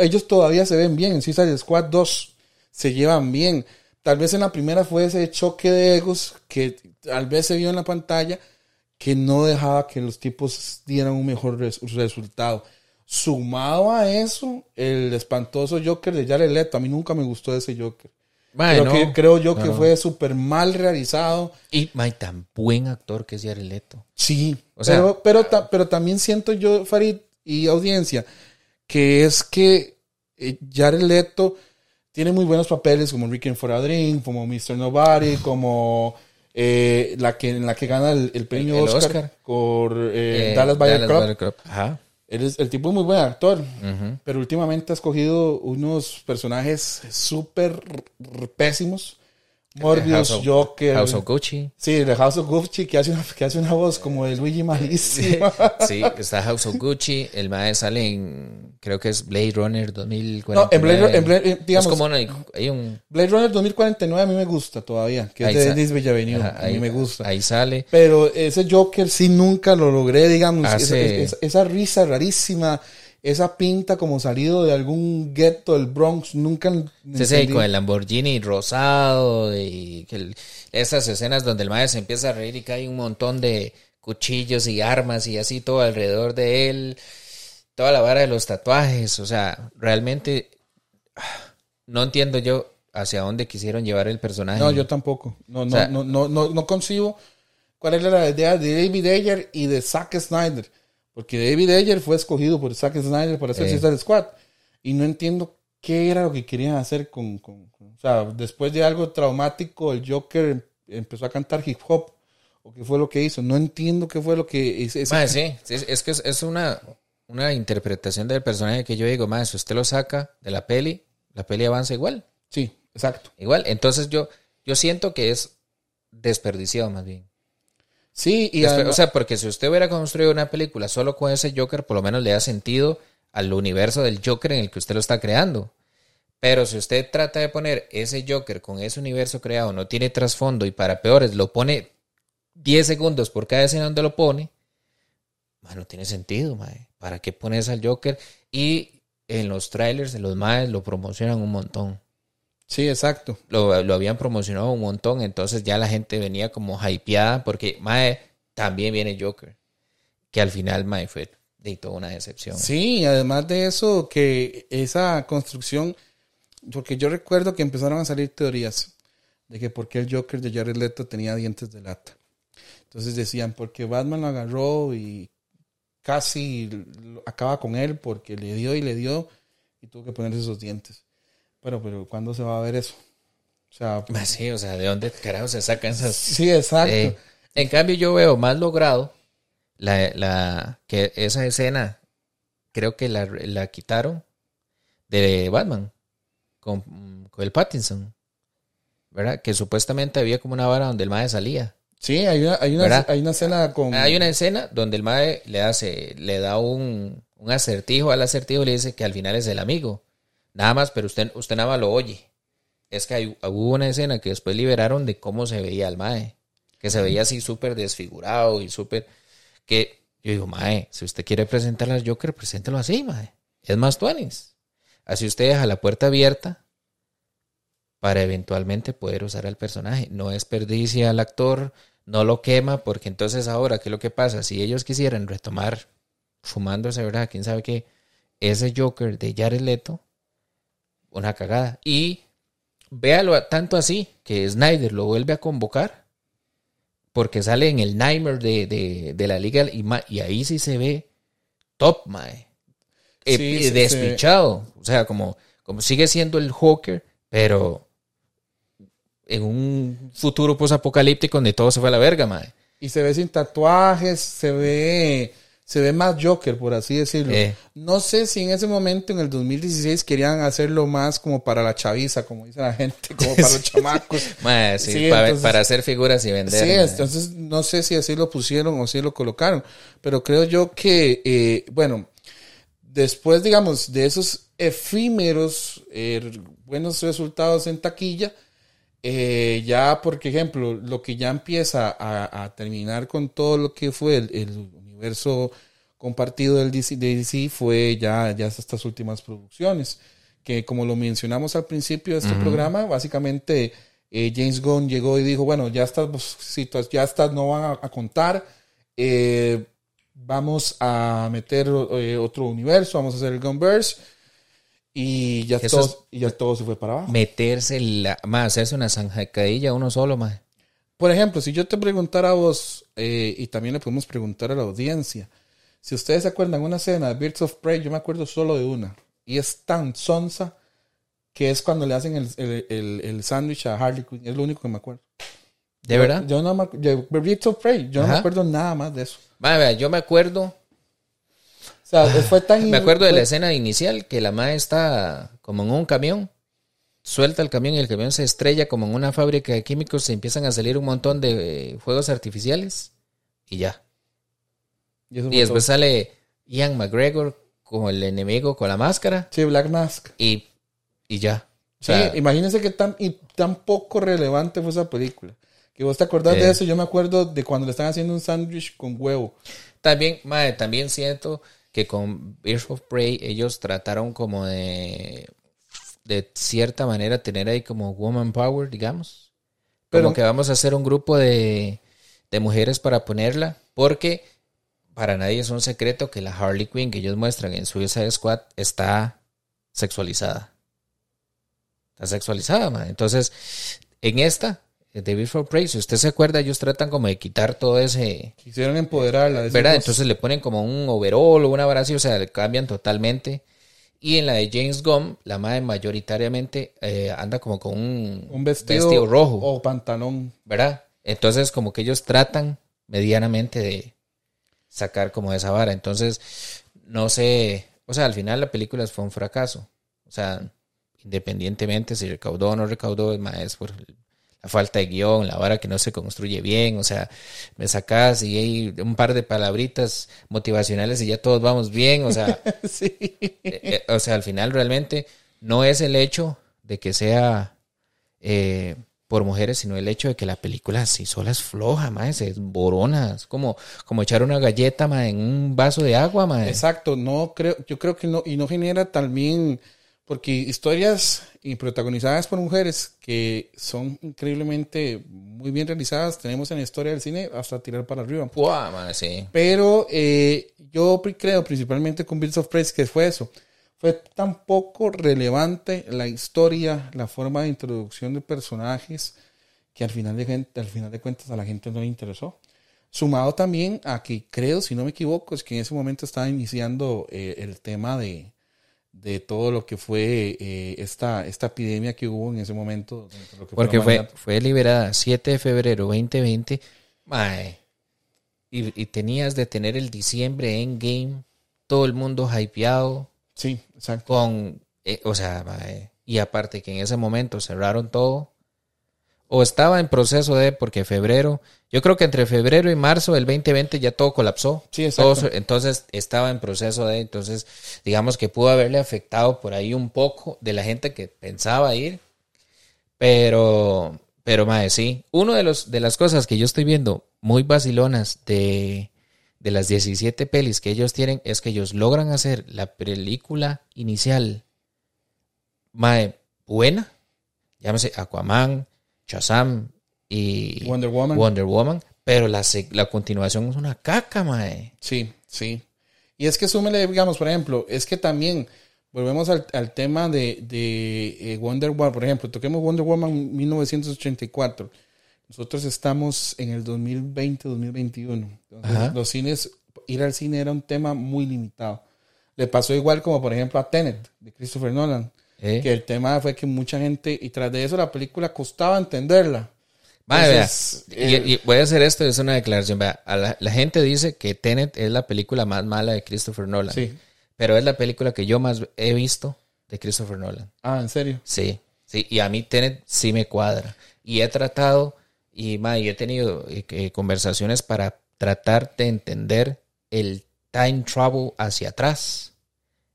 ellos todavía se ven bien. En Suicide Squad 2 se llevan bien. Tal vez en la primera fue ese choque de egos que tal vez se vio en la pantalla que no dejaba que los tipos dieran un mejor resultado. Sumado a eso, el espantoso Joker de Jared Leto. A mí nunca me gustó ese Joker. Creo, que, creo yo que fue súper mal realizado. Y may, tan buen actor que es Jared Leto. Sí, o sea, pero, pero, pero, también siento yo, Farid y audiencia, que es que eh, Jared Leto tiene muy buenos papeles como Ricky for a Dream, como Mr. Nobody, como eh, la que en la que gana el, premio Oscar, por eh, Dallas Buyer Club. Ajá. el tipo es muy buen actor, pero últimamente ha escogido unos personajes súper pésimos Morbius, Joker. House of Gucci. Sí, The House of Gucci, que hace una, que hace una voz como de Luigi malísima. Sí, está House of Gucci. El mae sale en, creo que es Blade Runner 2049. No, en Blade, en Blade, eh, digamos, es como una, hay un... Blade Runner 2049 a mí me gusta todavía, que es de Denis Villeneuve, a mí me gusta. Ahí sale. Pero ese Joker sí nunca lo logré, digamos, esa, esa risa rarísima esa pinta como salido de algún gueto del Bronx, nunca... Sí, sí, con el Lamborghini rosado y que esas escenas donde el maestro se empieza a reír y cae un montón de cuchillos y armas y así todo alrededor de él, toda la vara de los tatuajes, o sea, realmente no entiendo yo hacia dónde quisieron llevar el personaje. No, yo tampoco, no, no, no, no, no, no concibo cuál era la idea de David Ayer y de Zack Snyder porque David Ayer fue escogido por Zack Snyder para hacer Suicide Squad. Y no entiendo qué era lo que querían hacer con, O sea, después de algo traumático, el Joker empezó a cantar hip hop. ¿O qué fue lo que hizo? No entiendo qué fue lo que... Es, sí, es, que es, una, una interpretación del personaje que yo digo, más si usted lo saca de la peli, la peli avanza igual. Sí, exacto. Igual. Entonces yo, yo siento que es desperdiciado más bien. Sí, y o sea, porque si usted hubiera construido una película solo con ese Joker, por lo menos le da sentido al universo del Joker en el que usted lo está creando. Pero si usted trata de poner ese Joker con ese universo creado, no tiene trasfondo y para peores lo pone 10 segundos por cada escena donde lo pone, no tiene sentido, mae. ¿Para qué pones al Joker? Y en los trailers, en los maes, lo promocionan un montón. Sí, exacto. Lo, habían promocionado un montón, entonces ya la gente venía como hypeada porque, mae, también viene Joker. Que al final, mae, fue de toda una decepción. Sí, además de eso, que esa construcción, porque yo recuerdo que empezaron a salir teorías de que por qué el Joker de Jared Leto tenía dientes de lata. Entonces decían, porque Batman lo agarró y casi acaba con él porque le dio y le dio y tuvo que ponerse esos dientes. Bueno, pero ¿cuándo se va a ver eso? O sea, pues, sí, o sea, ¿de dónde carajo se sacan esas? Sí, exacto. Eh, en cambio, yo veo más logrado la, la que esa escena, creo que la, la quitaron de Batman con, con, el Pattinson, ¿verdad? Que supuestamente había como una vara donde el mae salía. Sí, hay una, hay una, hay una escena con... Hay una escena donde el mae le hace, le da un, un acertijo al acertijo y le dice que al final es el amigo. Nada más, pero usted, usted nada más lo oye. Es que hubo una escena que después liberaron de cómo se veía el Mae. Que se veía así súper desfigurado y súper... Que yo digo, Mae, si usted quiere presentar al Joker, preséntelo así, Mae. Es más tuanis. Así usted deja la puerta abierta para eventualmente poder usar al personaje. No desperdicia al actor, no lo quema, porque entonces ahora, ¿qué es lo que pasa? Si ellos quisieran retomar fumándose, ¿verdad? ¿Quién sabe qué? Ese Joker de Jared Leto, una cagada. Y véalo tanto así que Snyder lo vuelve a convocar porque sale en el Nightmare de, la liga y, y, ahí sí se ve top, mae. Eh, despichado. O sea, como, como sigue siendo el Hawker, pero en un futuro posapocalíptico donde todo se fue a la verga, mae. Y se ve sin tatuajes, se ve se ve más Joker, por así decirlo. Eh. No sé si en ese momento, en el 2016, querían hacerlo más como para la chaviza, como dice la gente, como para los chamacos. sí, para, hacer figuras y vender. Sí, entonces no sé si así lo pusieron o si lo colocaron, pero creo yo que, eh, bueno, después, digamos, de esos efímeros eh, buenos resultados en taquilla, ya, por ejemplo, lo que ya empieza a, terminar con todo lo que fue el universo compartido del DC, de DC fue ya, ya estas últimas producciones, que como lo mencionamos al principio de este programa, básicamente eh, James Gunn llegó y dijo, bueno, ya estas, ya estas no van a, contar, eh, vamos a meter eh, otro universo, vamos a hacer el Gunverse. Y ya, todo, y ya todo se fue para abajo. Meterse, la, más hacerse una zanjacadilla uno solo, más. Por ejemplo, si yo te preguntara a vos, eh, y también le podemos preguntar a la audiencia, si ustedes se acuerdan una escena de Birds of Prey, yo me acuerdo solo de una, y es tan sonsa que es cuando le hacen el, el, sándwich a Harley Quinn, es lo único que me acuerdo. ¿De verdad? Yo no me Birds of Prey, yo no me acuerdo nada más de eso. Vale, yo me acuerdo. O sea, fue tan. Me acuerdo de la escena inicial que la madre está como en un camión suelta el camión y el camión se estrella como en una fábrica de químicos, se empiezan a salir un montón de eh, fuegos artificiales y ya. Y, después sale Ian McGregor como el enemigo con la máscara. Sí, Black Mask. Y, y ya. sí, imagínense que tan, y tan poco relevante fue esa película. Que vos te acordás de eso, yo me acuerdo de cuando le están haciendo un sándwich con huevo. También, madre, también siento que con Birds of Prey ellos trataron como de de cierta manera tener ahí como woman power, digamos. Pero como que vamos a hacer un grupo de, de mujeres para ponerla, porque para nadie es un secreto que la Harley Quinn que ellos muestran en Suicide Squad está sexualizada. Está sexualizada, man. Entonces, en esta, David for Prey, si usted se acuerda, ellos tratan como de quitar todo ese... Quisieron empoderarla. ¿Verdad? Entonces le ponen como un overall o una brazo, o sea, le cambian totalmente. Y en la de James Gunn, la madre mayoritariamente eh, anda como con un, vestido, rojo. O pantalón. ¿Verdad? Entonces como que ellos tratan medianamente de sacar como esa vara. Entonces, no sé, o sea, al final la película fue un fracaso. O sea, independientemente si recaudó o no recaudó, es por la falta de guion, la vara que no se construye bien, o sea, me sacas y hay un par de palabritas motivacionales y ya todos vamos bien, o sea, sí. Eh, eh, o sea, al final realmente no es el hecho de que sea eh, por mujeres, sino el hecho de que la película sí sola es floja, más es borona, es como, como echar una galleta en un vaso de agua, más. Exacto, no creo, yo creo que no, y no genera también porque historias y protagonizadas por mujeres que son increíblemente muy bien realizadas, tenemos en la historia del cine hasta tirar para arriba. sí. Pero eh, yo creo principalmente con Bills of Prey que fue eso. Fue tan poco relevante la historia, la forma de introducción de personajes, que al final de, gente, al final de cuentas a la gente no le interesó. Sumado también a que creo, si no me equivoco, es que en ese momento estaba iniciando eh, el tema de, de todo lo que fue eh, esta, esta epidemia que hubo en ese momento. Porque fue, fue liberada 7 de febrero 2020. y, y, tenías de tener el diciembre en game, todo el mundo hypeado. Sí, exacto. Con, eh, o sea, y aparte que en ese momento cerraron todo o estaba en proceso de, porque febrero, yo creo que entre febrero y marzo del 2020 ya todo colapsó. Sí, exacto. entonces estaba en proceso de, entonces digamos que pudo haberle afectado por ahí un poco de la gente que pensaba ir, pero, pero más sí, uno de los de las cosas que yo estoy viendo muy vacilonas de, de las 17 pelis que ellos tienen es que ellos logran hacer la película inicial más buena, llámese Aquaman, Shazam y Wonder Woman. Wonder Woman pero la, la continuación es una caca, mae. Sí, sí. Y es que súmele, digamos, por ejemplo, es que también volvemos al, tema de, de eh, Wonder Woman, por ejemplo, toquemos Wonder Woman 1984. Nosotros estamos en el 2020, 2021. los cines, ir al cine era un tema muy limitado. Le pasó igual como, por ejemplo, a Tenet, de Christopher Nolan. ¿Eh? Que el tema fue que mucha gente, y tras de eso la película costaba entenderla. vea, y, voy a hacer esto, es una declaración. Vea, la, gente dice que Tenet es la película más mala de Christopher Nolan. Sí. Pero es la película que yo más he visto de Christopher Nolan. Ah, ¿en serio? Sí, sí. Y a mí Tenet sí me cuadra. Y he tratado, y, ma, he tenido eh, eh, conversaciones para tratar de entender el time travel hacia atrás.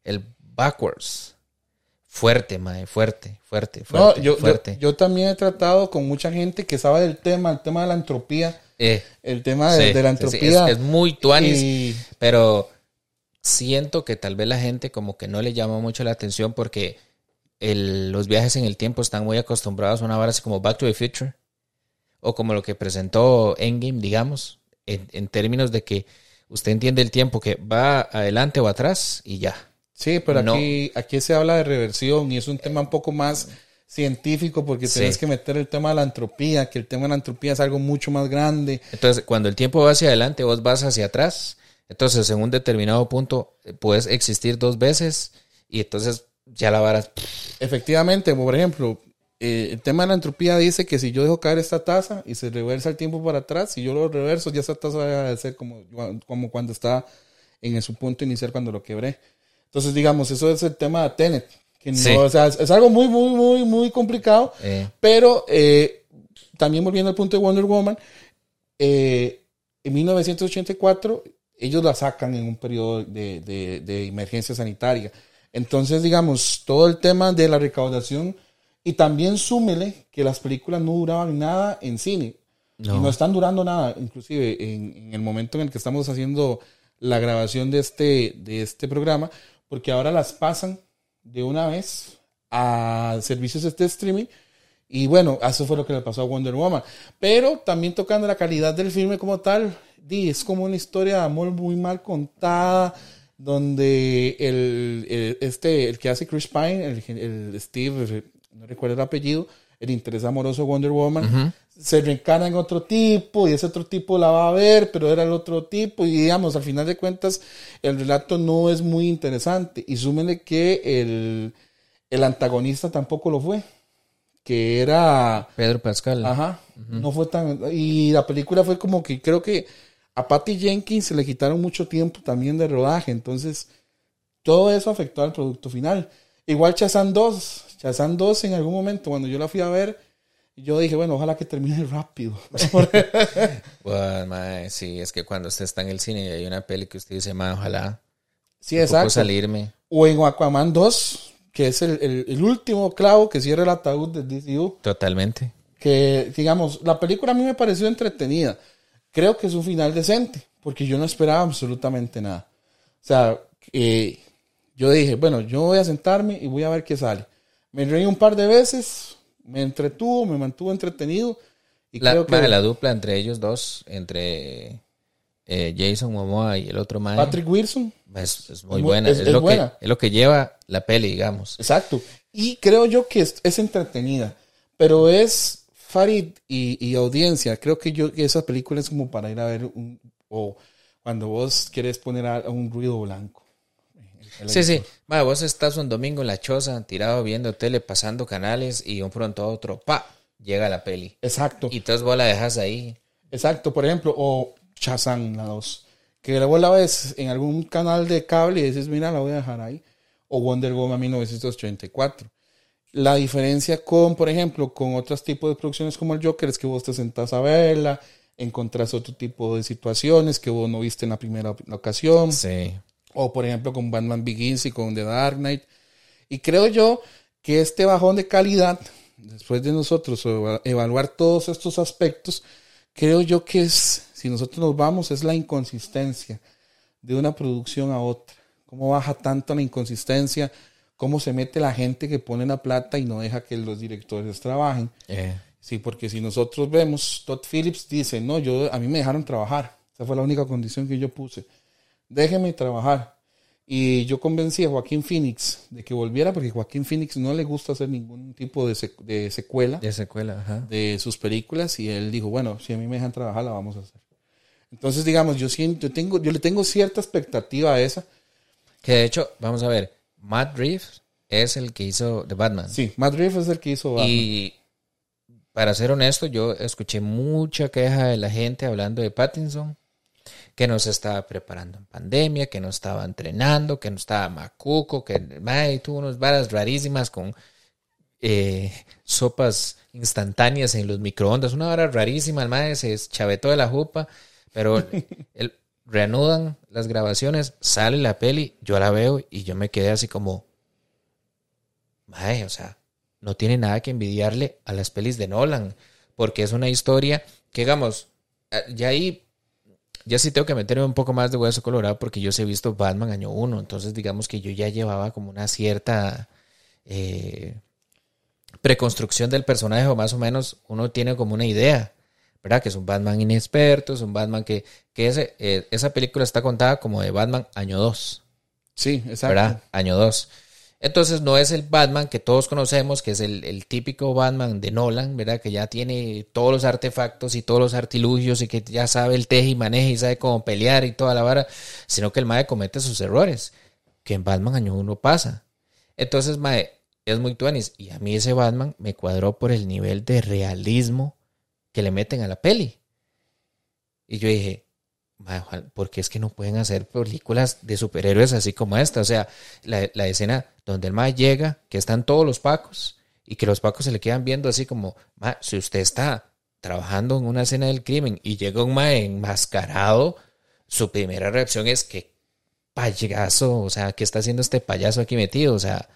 El backwards. Fuerte, mae, fuerte, fuerte, fuerte. yo, fuerte. Yo, también he tratado con mucha gente que sabe del tema, el tema de la entropía. Eh, el tema de, la entropía. es, muy tuanis, pero siento que tal vez la gente como que no le llama mucho la atención porque los viajes en el tiempo están muy acostumbrados a una vara así como Back to the Future o como lo que presentó Endgame, digamos, en, en términos de que usted entiende el tiempo que va adelante o atrás y ya Sí, pero aquí, aquí se habla de reversión y es un tema un poco más científico porque tienes que meter el tema de la entropía, que el tema de la entropía es algo mucho más grande. Entonces, cuando el tiempo va hacia adelante, vos vas hacia atrás, entonces en un determinado punto eh, puedes existir dos veces y entonces ya la vara... Efectivamente, por ejemplo, eh, el tema de la entropía dice que si yo dejo caer esta taza y se reversa el tiempo para atrás, si yo lo reverso, ya esa taza va a ser como, como cuando está en su punto inicial cuando lo quebré. Entonces, digamos, eso es el tema de Tenet. Que no, o sea, es, algo muy, muy, muy, muy complicado. Eh. Pero eh, también volviendo al punto de Wonder Woman, eh, en 1984 ellos la sacan en un periodo de, de, de, emergencia sanitaria. Entonces, digamos, todo el tema de la recaudación y también súmele que las películas no duraban nada en cine. No. Y no están durando nada, inclusive en, en, el momento en el que estamos haciendo la grabación de este, de este programa, porque ahora las pasan de una vez a servicios de streaming. Y bueno, eso fue lo que le pasó a Wonder Woman. Pero también tocando la calidad del filme como tal, es como una historia de amor muy mal contada, donde el, este, el que hace Chris Pine, el, Steve, no recuerdo el apellido, el interés amoroso de Wonder Woman, se reencarna en otro tipo y ese otro tipo la va a ver, pero era el otro tipo y digamos, al final de cuentas, el relato no es muy interesante y súmenle que el, el antagonista tampoco lo fue, que era... Pedro Pascal. Ajá, no fue tan... Y la película fue como que creo que a Patty Jenkins se le quitaron mucho tiempo también de rodaje, entonces todo eso afectó al producto final. Igual Chazán 2, Chazán 2 en algún momento cuando yo la fui a ver, yo dije, bueno, ojalá que termine rápido. bueno, sí, es que cuando usted está en el cine y hay una peli que usted dice, ma, ojalá. Sí, exacto. salirme. O en Aquaman 2, que es el, el, último clavo que cierra el ataúd del DCU. Totalmente. Que, digamos, la película a mí me pareció entretenida creo que es un final decente, porque yo no esperaba absolutamente nada. O sea, eh, yo dije, bueno, yo voy a sentarme y voy a ver qué sale. Me reí un par de veces, me entretuvo, me mantuvo entretenido. Y la, creo que... la dupla entre ellos dos, entre eh, Jason Momoa y el otro man. Patrick Wilson. Es, muy buena. Es, lo Que, es lo que lleva la peli, digamos. Exacto. Y creo yo que es, es entretenida, pero es Farid y, audiencia, creo que yo esa película es como para ir a ver un, o cuando vos quieres poner a, un ruido blanco. Sí, sí. vos estás un domingo en la choza, tirado viendo tele, pasando canales y un pronto a otro, pa, llega la peli. Exacto. Y entonces vos la dejas ahí. Exacto, por ejemplo, o Chazán, la dos. Que vos la ves en algún canal de cable y dices, mira, la voy a dejar ahí. O Wonder Woman 1984. La diferencia con, por ejemplo, con otros tipos de producciones como el Joker es que vos te sentás a verla, encontrás otro tipo de situaciones que vos no viste en la primera ocasión. Sí. O, por ejemplo, con Batman Begins y con The Dark Knight. Y creo yo que este bajón de calidad, después de nosotros evaluar todos estos aspectos, creo yo que es, si nosotros nos vamos, es la inconsistencia de una producción a otra. ¿Cómo baja tanto la inconsistencia? cómo se mete la gente que pone la plata y no deja que los directores trabajen. Eh. Sí, porque si nosotros vemos, Todd Phillips dice, no, yo, a mí me dejaron trabajar. Esa fue la única condición que yo puse. Déjeme trabajar. Y yo convencí a Joaquín Phoenix de que volviera porque Joaquín Phoenix no le gusta hacer ningún tipo de, secuela. De secuela, ajá. De sus películas. Y él dijo, bueno, si a mí me dejan trabajar, la vamos a hacer. Entonces, digamos, yo siento, yo tengo, yo le tengo cierta expectativa a esa. Que de hecho, vamos a ver, Matt Reeves es el que hizo The Batman. Sí, Matt Reeves es el que hizo Batman. Y para ser honesto, yo escuché mucha queja de la gente hablando de Pattinson, que no se estaba preparando en pandemia, que no estaba entrenando, que no estaba macuco, que tuvo unas varas rarísimas con eh, sopas instantáneas en los microondas, una vara rarísima, el madre se chavetó de la jupa, pero el, reanudan las grabaciones, sale la peli, yo la veo y yo me quedé así como, mae, o sea, no tiene nada que envidiarle a las pelis de Nolan, porque es una historia que, digamos, eh, ya ahí, ya sí tengo que meterme un poco más de hueso colorado porque yo sí he visto Batman año 1, entonces digamos que yo ya llevaba como una cierta eh, preconstrucción del personaje o más o menos uno tiene como una idea. ¿verdad? Que es un Batman inexperto, es un Batman que, que ese, eh, esa película está contada como de Batman año 2. Sí, exacto. ¿Verdad? Año 2. Entonces no es el Batman que todos conocemos, que es el, típico Batman de Nolan, ¿verdad? Que ya tiene todos los artefactos y todos los artilugios y que ya sabe el teje y maneja y sabe cómo pelear y toda la vara, sino que el Mae comete sus errores, que en Batman año 1 pasa. Entonces, Mae, es muy tuanis. Y a mí ese Batman me cuadró por el nivel de realismo que le meten a la peli. Y yo dije, ¿por qué es que no pueden hacer películas de superhéroes así como esta? O sea, la, escena, donde el mae llega, que están todos los pacos, y que los pacos se le quedan viendo así como, mae, si usted está trabajando en una escena del crimen y llega un mae enmascarado, su primera reacción es que payaso, o sea, ¿qué está haciendo este payaso aquí metido? O sea,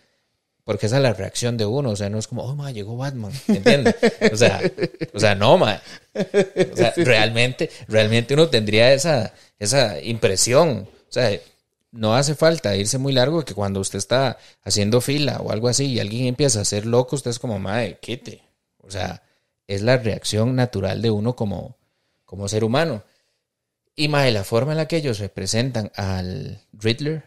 porque esa es la reacción de uno, o sea, no es como, oh, ma, llegó Batman, ¿entiendes? O sea, o sea, no, ma. O sea, realmente, realmente uno tendría esa, esa impresión. O sea, no hace falta irse muy largo que cuando usted está haciendo fila o algo así y alguien empieza a ser loco, usted es como, madre, quite. O sea, es la reacción natural de uno como, como ser humano. Y más la forma en la que ellos representan al Riddler,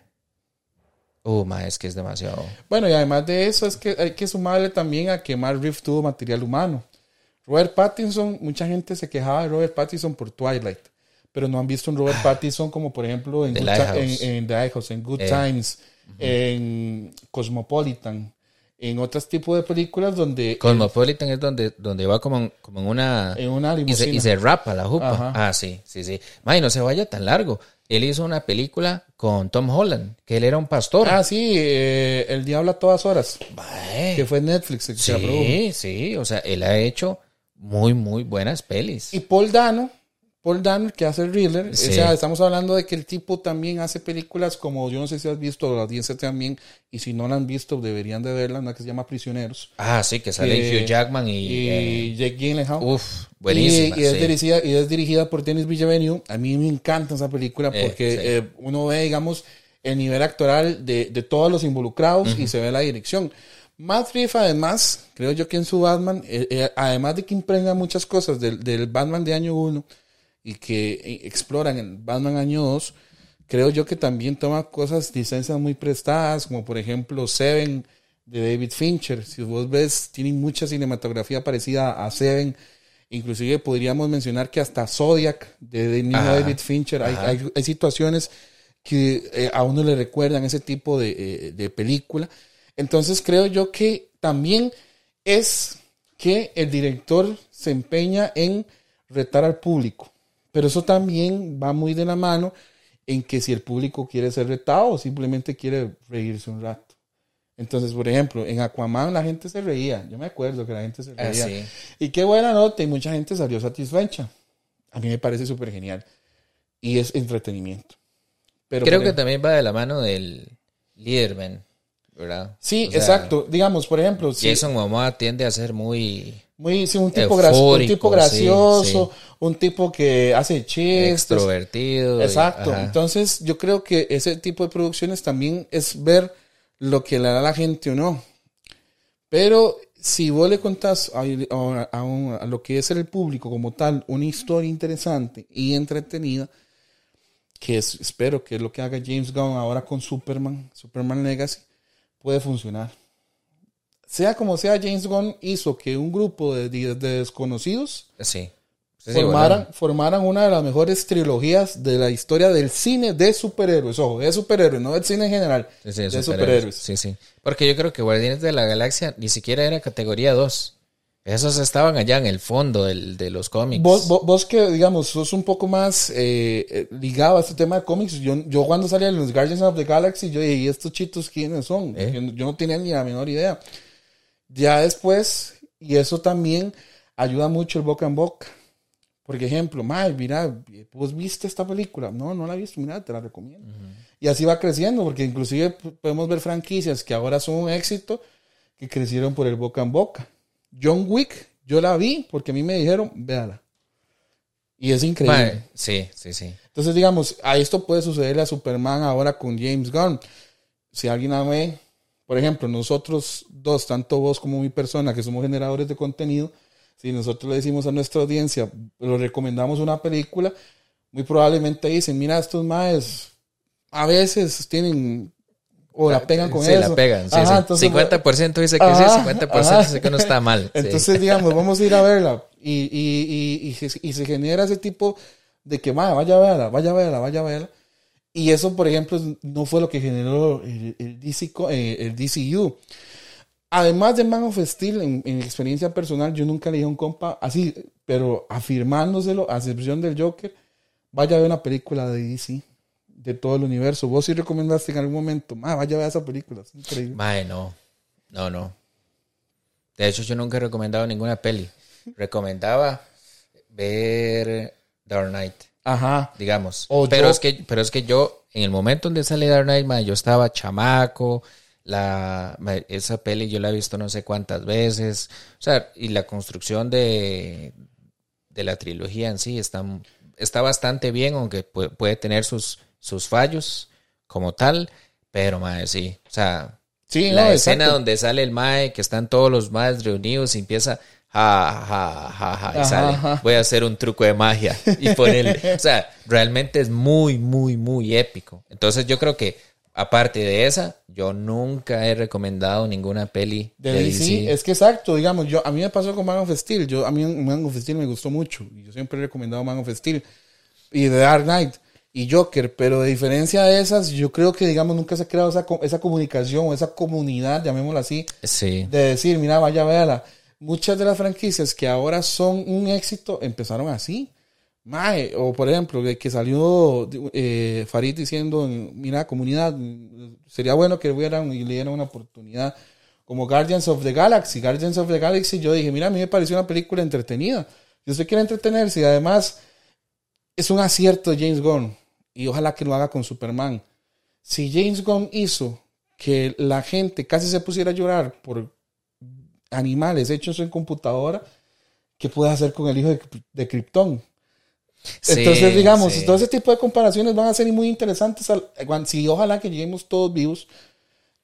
oh, ma, es que es demasiado. Bueno, y además de eso, es que hay que sumarle también a que Matt Reeves tuvo material humano. Robert Pattinson, mucha gente se quejaba de Robert Pattinson por Twilight, pero no han visto un Robert. Pattinson como, por ejemplo, en, The en, Lighthouse, en Good eh. Times, en Cosmopolitan en otros tipos de películas donde... Cosmopolitan es donde, donde va como en, como en una... En una y se, y se, rapa la jupa. Ah, sí, sí, sí. May, no se vaya tan largo. Él hizo una película con Tom Holland, que él era un pastor. Ah, sí, eh, El Diablo a todas horas. Que fue Netflix. sí, sí, o sea, él ha hecho muy, muy buenas pelis. Y Paul Dano, Paul Dano, que hace el Riddler. O sea, estamos hablando de que el tipo también hace películas como, yo no sé si has visto, la audiencia también, y si no la han visto, deberían de verla, una que se llama Prisioneros. Ah, sí, que sale Hugh Jackman y... y eh, Jake Gyllenhaal. Uf, buenísima. Y, es dirigida, y es dirigida por Dennis Villeneuve. A mí me encanta esa película eh, porque eh, uno ve, digamos, el nivel actoral de, de todos los involucrados y se ve la dirección. Matt Reeves, además, creo yo que en su Batman, además de que impregna muchas cosas del, del Batman de año 1, y que exploran el Batman año 2, creo yo que también toma cosas, licencias muy prestadas, como por ejemplo Seven de David Fincher. Si vos ves, tiene mucha cinematografía parecida a Seven. Inclusive podríamos mencionar que hasta Zodiac de, David Fincher. Hay, hay, situaciones que eh, a uno le recuerdan ese tipo de, eh, de película. Entonces creo yo que también es que el director se empeña en retar al público. Pero eso también va muy de la mano en que si el público quiere ser retado o simplemente quiere reírse un rato. Entonces, por ejemplo, en Aquaman la gente se reía. Yo me acuerdo que la gente se ah, reía. Y qué buena nota y mucha gente salió satisfecha. A mí me parece súper genial. Y es entretenimiento. Pero Creo que también va de la mano del Liderman, ¿verdad? Sí, exacto. Digamos, por ejemplo... Jason Momoa tiende a ser muy muy, sí, un tipo, un tipo gracioso, un tipo que hace chistes. Extrovertido. Exacto. Entonces, yo creo que ese tipo de producciones también es ver lo que le da la gente o no. Pero si vos le contás a, a, lo que es el público como tal una historia interesante y entretenida, que es, espero que es lo que haga James Gunn ahora con Superman, Superman Legacy, puede funcionar sea como sea, James Gunn hizo que un grupo de, desconocidos formaran, una de las mejores trilogías de la historia del cine de superhéroes. Ojo, de superhéroes, no del cine en general. de superhéroes. Sí, sí. Porque yo creo que Guardianes de la Galaxia ni siquiera era categoría 2. Esos estaban allá en el fondo de los cómics. Vos, que, digamos, sos un poco más eh, eh, ligado a este tema de cómics. Yo, yo cuando salía en los Guardians of the Galaxy, yo dije, ¿y estos chitos quiénes son? ¿Eh? yo, no tenía ni la menor idea. Ya después, y eso también ayuda mucho el boca en boca. Por ejemplo, mal, mira, vos viste esta película. No, no la he visto, mira, te la recomiendo. Y así va creciendo, porque inclusive podemos ver franquicias que ahora son un éxito, que crecieron por el boca en boca. John Wick, yo la vi porque a mí me dijeron, véala. Y es increíble. sí, sí, sí. Entonces, digamos, a esto puede sucederle a Superman ahora con James Gunn. Si alguien ve por ejemplo, nosotros dos, tanto vos como mi persona, que somos generadores de contenido, si nosotros le decimos a nuestra audiencia, lo recomendamos una película, muy probablemente dicen, mira, estos maes a veces tienen o la pegan con eso. Se la pegan, sí, sí. 50% dice que sí, 50% dice que no está mal. Entonces, digamos, vamos a ir a verla y, y, y, y, se genera ese tipo de que, vaya a verla, vaya a verla, vaya a verla. Y eso, por ejemplo, no fue lo que generó el, el, eh, el DCU. Además de Man of Steel, en, experiencia personal, yo nunca le dije a un compa así, pero afirmándoselo, a excepción del Joker, vaya a ver una película de DC. de todo el universo. Vos sí recomendaste en algún momento, vaya a ver esa película, es increíble. Mae, no, no, no. De hecho, yo nunca he recomendado ninguna peli. Recomendaba ver Dark Knight. Ajá. Digamos. O pero, yo- es que, pero es que yo, en el momento donde sale Dark Knight, yo estaba chamaco. La, esa peli yo la he visto no sé cuántas veces. O sea, y la construcción de, de la trilogía en sí está, está bastante bien, aunque puede, puede tener sus, sus fallos como tal. Pero, mae, sí. O sea, Sí, la no, escena exacto. donde sale el mae, que están todos los maes reunidos y empieza ja, ja, ja, ja, y sale, ajá. voy a hacer un truco de magia y ponerle, o sea, realmente es muy, muy, muy épico. Entonces yo creo que, aparte de esa, yo nunca he recomendado ninguna peli De de, DC, DC. es que exacto, digamos, yo a mí me pasó con Man of Steel, yo a mí Man of Steel me gustó mucho yo siempre he recomendado Man of Steel y The Dark Knight y Joker, pero de diferencia de esas, yo creo que digamos nunca se ha creado esa, esa comunicación o esa comunidad, llamémosla así, Sí, de decir, mira, vaya, véala. Muchas de las franquicias que ahora son un éxito empezaron así. Mae, o por ejemplo, que salió eh, Farid diciendo, mira, comunidad, sería bueno que hubieran y le dieran una oportunidad. Como Guardians of the Galaxy. Guardians of the Galaxy, yo dije, mira, a mí me pareció una película entretenida. Si usted quiere entretenerse y además es un acierto de James Gunn. Y ojalá que lo haga con Superman. Si James Gunn hizo que la gente casi se pusiera a llorar por animales hechos en computadora, ¿qué puede hacer con el hijo de, de Krypton? Sí, Entonces, digamos, sí. todo ese tipo de comparaciones van a ser muy interesantes. cuan- Si ojalá que lleguemos todos vivos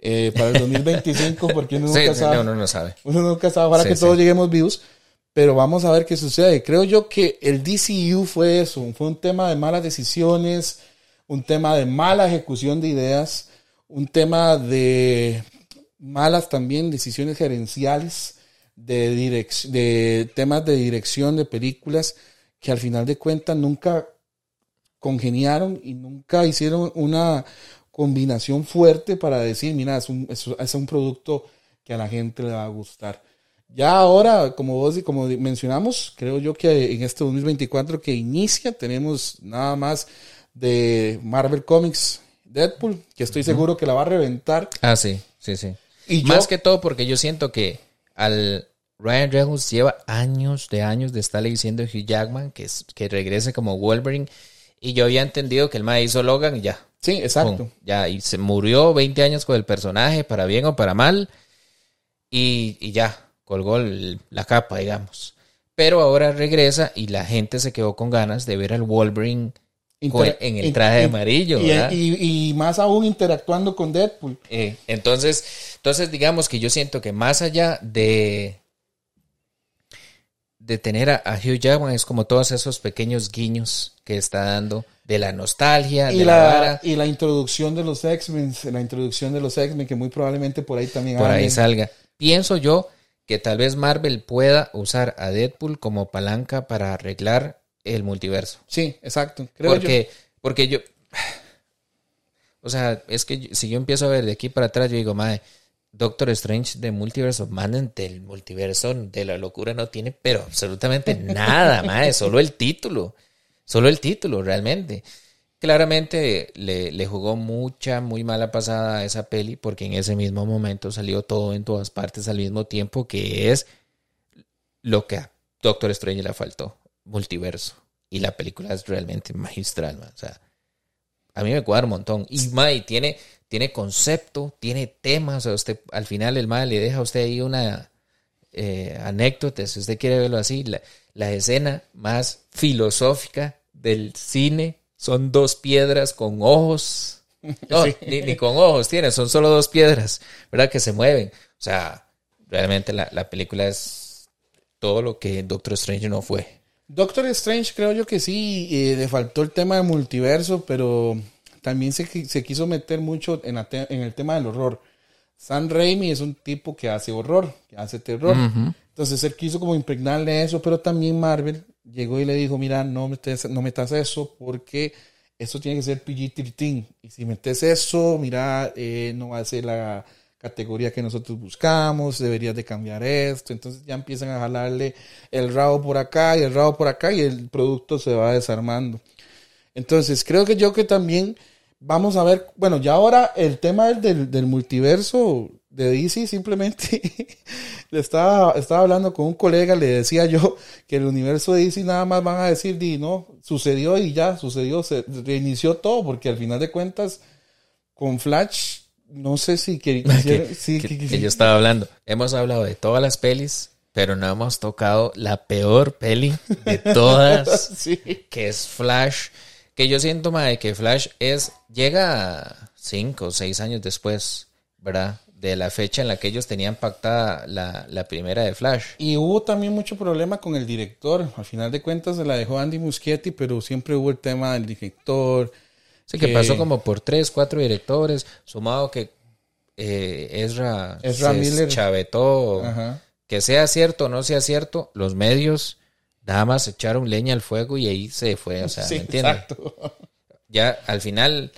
eh, para el 2025, porque uno nunca sabe. no, no, no sabe. Uno nunca sabe, ojalá que todos lleguemos vivos. Pero vamos a ver qué sucede. Creo yo que el DCU fue eso. Fue un tema de malas decisiones, un tema de mala ejecución de ideas, un tema de malas también decisiones gerenciales, de, direc- de temas de dirección de películas que al final de cuentas nunca congeniaron y nunca hicieron una combinación fuerte para decir, mira, es un, es, es un producto que a la gente le va a gustar. Ya ahora, como vos y como mencionamos, creo yo que en este 2024 que inicia tenemos nada más de Marvel Comics Deadpool, que estoy seguro que la va a reventar. Ah, sí, sí, sí. Y yo- Más que todo porque yo siento que al Ryan Reynolds lleva años de años de estarle diciendo a Hugh Jackman que, es- que regrese como Wolverine. Y yo había entendido que el mae hizo Logan y ya. Sí, exacto. Pum, ya, y se murió 20 años con el personaje, para bien o para mal. Y, y ya, colgó el- la capa, digamos. Pero ahora regresa y la gente se quedó con ganas de ver al Wolverine Inter- en el traje in- amarillo. y, ¿verdad? y- y más aún interactuando con Deadpool. Eh, entonces, entonces, digamos que yo siento que más allá de, de tener a, a Hugh Jackman, es como todos esos pequeños guiños que está dando de la nostalgia, Y de la, la, vara, y la introducción de los X-Men, la introducción de los X-Men, que muy probablemente por ahí también por ahí salga. Pienso yo que tal vez Marvel pueda usar a Deadpool como palanca para arreglar el multiverso. Sí, exacto. Creo yo. Porque, porque yo, o sea, es que si yo empiezo a ver de aquí para atrás, yo digo, madre, Doctor Strange de Multiverso, man, del multiverso de la locura no tiene, pero absolutamente nada, madre, solo el título, solo el título, realmente. Claramente le, le jugó mucha, muy mala pasada a esa peli, porque en ese mismo momento salió todo en todas partes al mismo tiempo, que es lo que a Doctor Strange le faltó, multiverso. Y la película es realmente magistral, man. O sea, a mí me cuadra un montón. Y Mae tiene, tiene concepto, tiene temas. O sea, usted, al final el Mae le deja a usted ahí una eh, anécdota, si usted quiere verlo así. La, la escena más filosófica del cine son dos piedras con ojos. No, Sí. ni, ni con ojos tiene, son solo dos piedras, ¿verdad? Que se mueven. O sea, realmente la, la película es todo lo que Doctor Strange no fue. Doctor Strange creo yo que sí, eh, le faltó el tema de multiverso, pero también se, se quiso meter mucho en, en el tema del horror. Sam Raimi es un tipo que hace horror, que hace terror. Entonces él quiso como impregnarle eso, pero también Marvel llegó y le dijo, mira, no metes, no metas eso porque eso tiene que ser PG-13. Y si metes eso, mira, eh, no va a ser la categoría que nosotros buscamos, deberías de cambiar esto. Entonces ya empiezan a jalarle el rabo por acá y el rabo por acá y el producto se va desarmando. Entonces creo que yo que también vamos a ver, bueno, ya ahora el tema del, del multiverso de DC simplemente le estaba, estaba hablando con un colega, le decía yo que el universo de DC nada más van a decir, di, no, sucedió y ya, sucedió, se reinició todo, porque al final de cuentas, con Flash, no sé si que, sí, que, yo estaba hablando, hemos hablado de todas las pelis, pero no hemos tocado la peor peli de todas, que es Flash, que yo siento, de que Flash es, llega cinco o seis años después, ¿verdad? de la fecha en la que ellos tenían pactada la, primera de Flash. Y hubo también mucho problema con el director. Al final de cuentas se la dejó Andy Muschietti, pero siempre hubo el tema del director. Sí, que, pasó como por tres, cuatro directores, sumado que eh, Ezra, Ezra Miller chavetó. Que sea cierto o no sea cierto, los medios nada más echaron leña al fuego y ahí se fue. O sea, ¿me entiendes? Exacto. Ya al final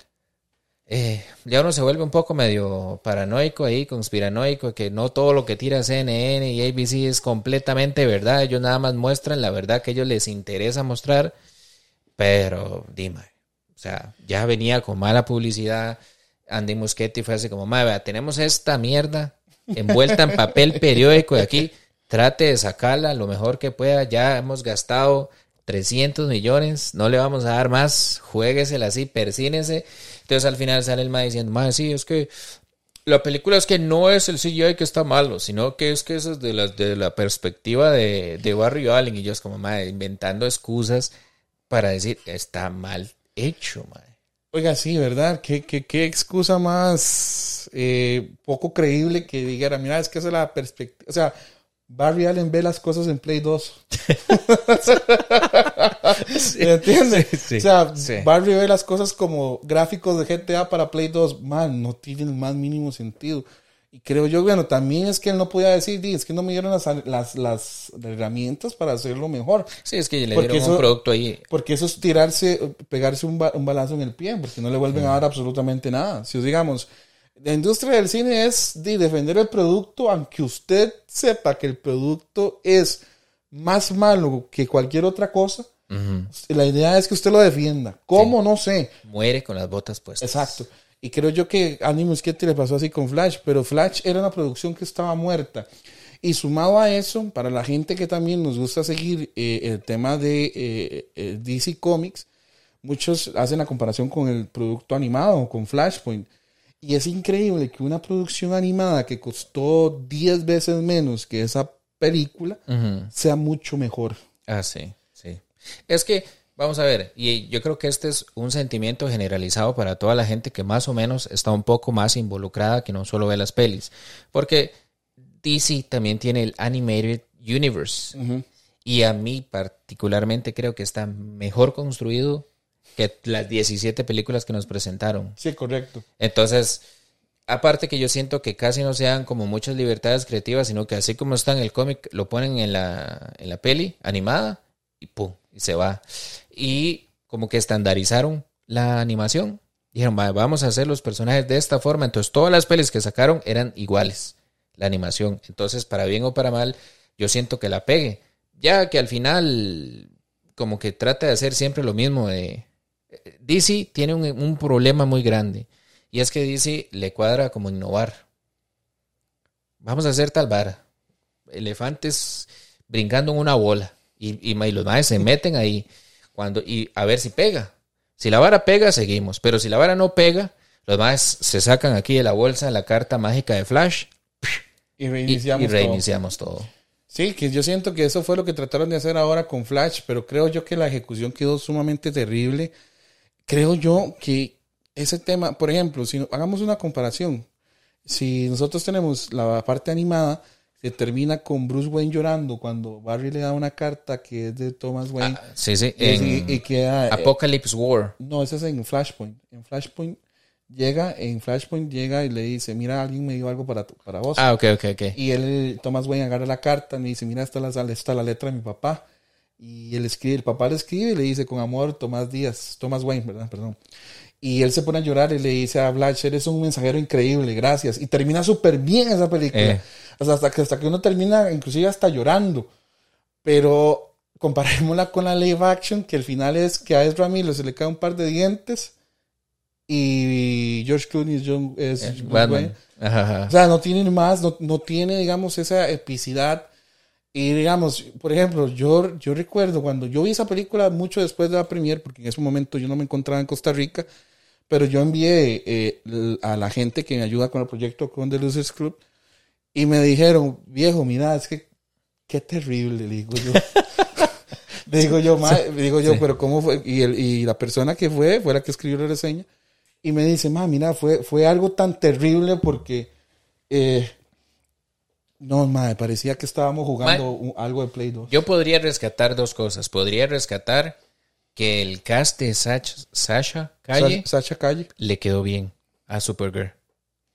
eh, ya uno se vuelve un poco medio paranoico ahí, conspiranoico, que no todo lo que tira CNN y ABC es completamente verdad. Ellos nada más muestran la verdad que a ellos les interesa mostrar. Pero, dime, o sea, ya venía con mala publicidad. Andy Muschietti fue así como, madre, tenemos esta mierda envuelta en papel periódico de aquí. Trate de sacarla lo mejor que pueda. Ya hemos gastado 300 millones, no le vamos a dar más. Jueguesela así, persínese entonces al final sale el ma diciendo, ma, sí, es que la película es que no es el CGI que está malo, sino que es que eso es de la, de la perspectiva de, de Barry Allen. Y yo es como, ma, inventando excusas para decir, está mal hecho, ma. Oiga, sí, ¿verdad? ¿Qué, qué, qué excusa más eh, poco creíble que dijera, mira, es que esa es la perspectiva. O sea, Barry Allen ve las cosas en Play 2. ¿Me entiendes? o sea, Barry ve las cosas como gráficos de GTA para Play 2. Man, no tiene el más mínimo sentido. Y creo yo, bueno, también es que él no podía decir, es que no me dieron las, las, herramientas para hacerlo mejor. Sí, es que le dieron un producto ahí. Porque eso es tirarse, pegarse un, un balazo en el pie, porque no le vuelven a dar absolutamente nada. Si digamos, la industria del cine es de defender el producto, aunque usted sepa que el producto es más malo que cualquier otra cosa. La idea es que usted lo defienda. ¿Cómo? No sé. Muere con las botas puestas. Exacto. Y creo yo que Andy Muschietti le pasó así con Flash, pero Flash era una producción que estaba muerta. Y sumado a eso, para la gente que también nos gusta seguir eh, el tema de eh, eh, DC Comics, muchos hacen la comparación con el producto animado, con Flashpoint. Y es increíble que una producción animada que costó 10 veces menos que esa película sea mucho mejor. Ah, sí, sí. Es que, vamos a ver, y yo creo que este es un sentimiento generalizado para toda la gente que más o menos está un poco más involucrada que no solo ve las pelis. Porque DC también tiene el Animated Universe. Y a mí particularmente creo que está mejor construido que las 17 películas que nos presentaron. Sí, correcto. Entonces, aparte que yo siento que casi no sean como muchas libertades creativas, sino que así como está en el cómic, lo ponen en la, en la peli animada y pum, y se va. Y como que estandarizaron la animación. Dijeron, vamos a hacer los personajes de esta forma. Entonces, todas las pelis que sacaron eran iguales, la animación. Entonces, para bien o para mal, yo siento que la pegue. Ya que al final, como que trata de hacer siempre lo mismo de DC tiene un, problema muy grande y es que DC le cuadra como innovar. Vamos a hacer tal vara. Elefantes brincando en una bola y, y, los maes se meten ahí cuando y a ver si pega. Si la vara pega, seguimos. Pero si la vara no pega, los maes se sacan aquí de la bolsa la carta mágica de Flash y reiniciamos, y, reiniciamos todo. Sí, que yo siento que eso fue lo que trataron de hacer ahora con Flash, pero creo yo que la ejecución quedó sumamente terrible creo yo que ese tema, por ejemplo, si hagamos una comparación, si nosotros tenemos la parte animada, se termina con Bruce Wayne llorando cuando Barry le da una carta que es de Thomas Wayne. Ah, sí, sí, en y, queda, eh, Apocalypse War. No, ese es en Flashpoint. En Flashpoint llega, en Flashpoint llega y le dice, mira, alguien me dio algo para, para vos. Ah, ok, ok, ok. Y él, Thomas Wayne agarra la carta y le dice, mira, esta la, está la letra de mi papá. Y él escribe, el papá le escribe y le dice con amor Tomás Díaz, Tomás Wayne, ¿verdad? Perdón. Y él se pone a llorar y le dice a Blatch, eres un mensajero increíble, gracias. Y termina súper bien esa película. Eh. Hasta, que, hasta que uno termina inclusive hasta llorando. Pero comparémosla con la live action, que el final es que a Ezra Miller se le cae un par de dientes y George Clooney es, John, es Batman. O sea, no tiene más, no, no, tiene, digamos, esa epicidad. Y digamos, por ejemplo, yo, yo recuerdo cuando yo vi esa película mucho después de la premiere, porque en ese momento yo no me encontraba en Costa Rica, pero yo envié eh, a la gente que me ayuda con el proyecto con The Losers Club y me dijeron, viejo, mira, es que qué terrible, le digo yo. digo yo, digo yo, pero ¿cómo fue? Y, el, y la persona que fue, fue la que escribió la reseña, y me dice, ma, mira, fue, fue algo tan terrible porque, eh, no, ma, parecía que estábamos jugando algo de Play 2. Yo podría rescatar dos cosas. Podría rescatar que el cast de Sasha, Calle, Calle le quedó bien a Supergirl.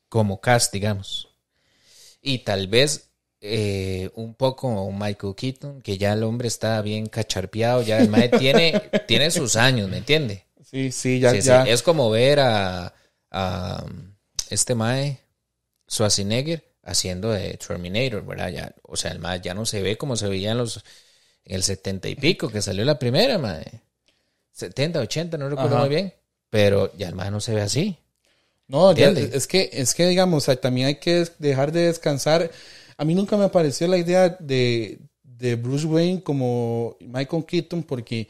Como cast, digamos. Y tal vez eh, un poco Michael Keaton, que ya el hombre está bien cacharpeado, ya el mae tiene, tiene sus años, ¿me entiende? Sí, sí, ya, ya. Es como ver a, este mae Schwarzenegger haciendo de Terminator, ¿verdad? Ya, o sea, el mae ya no se ve como se veía en los en el setenta y pico que salió la primera, mae. 70, 80, no recuerdo muy bien, pero ya el mae no se ve así. No, es que es que digamos, también hay que dejar de descansar. A mí nunca me pareció la idea de, de Bruce Wayne como Michael Keaton porque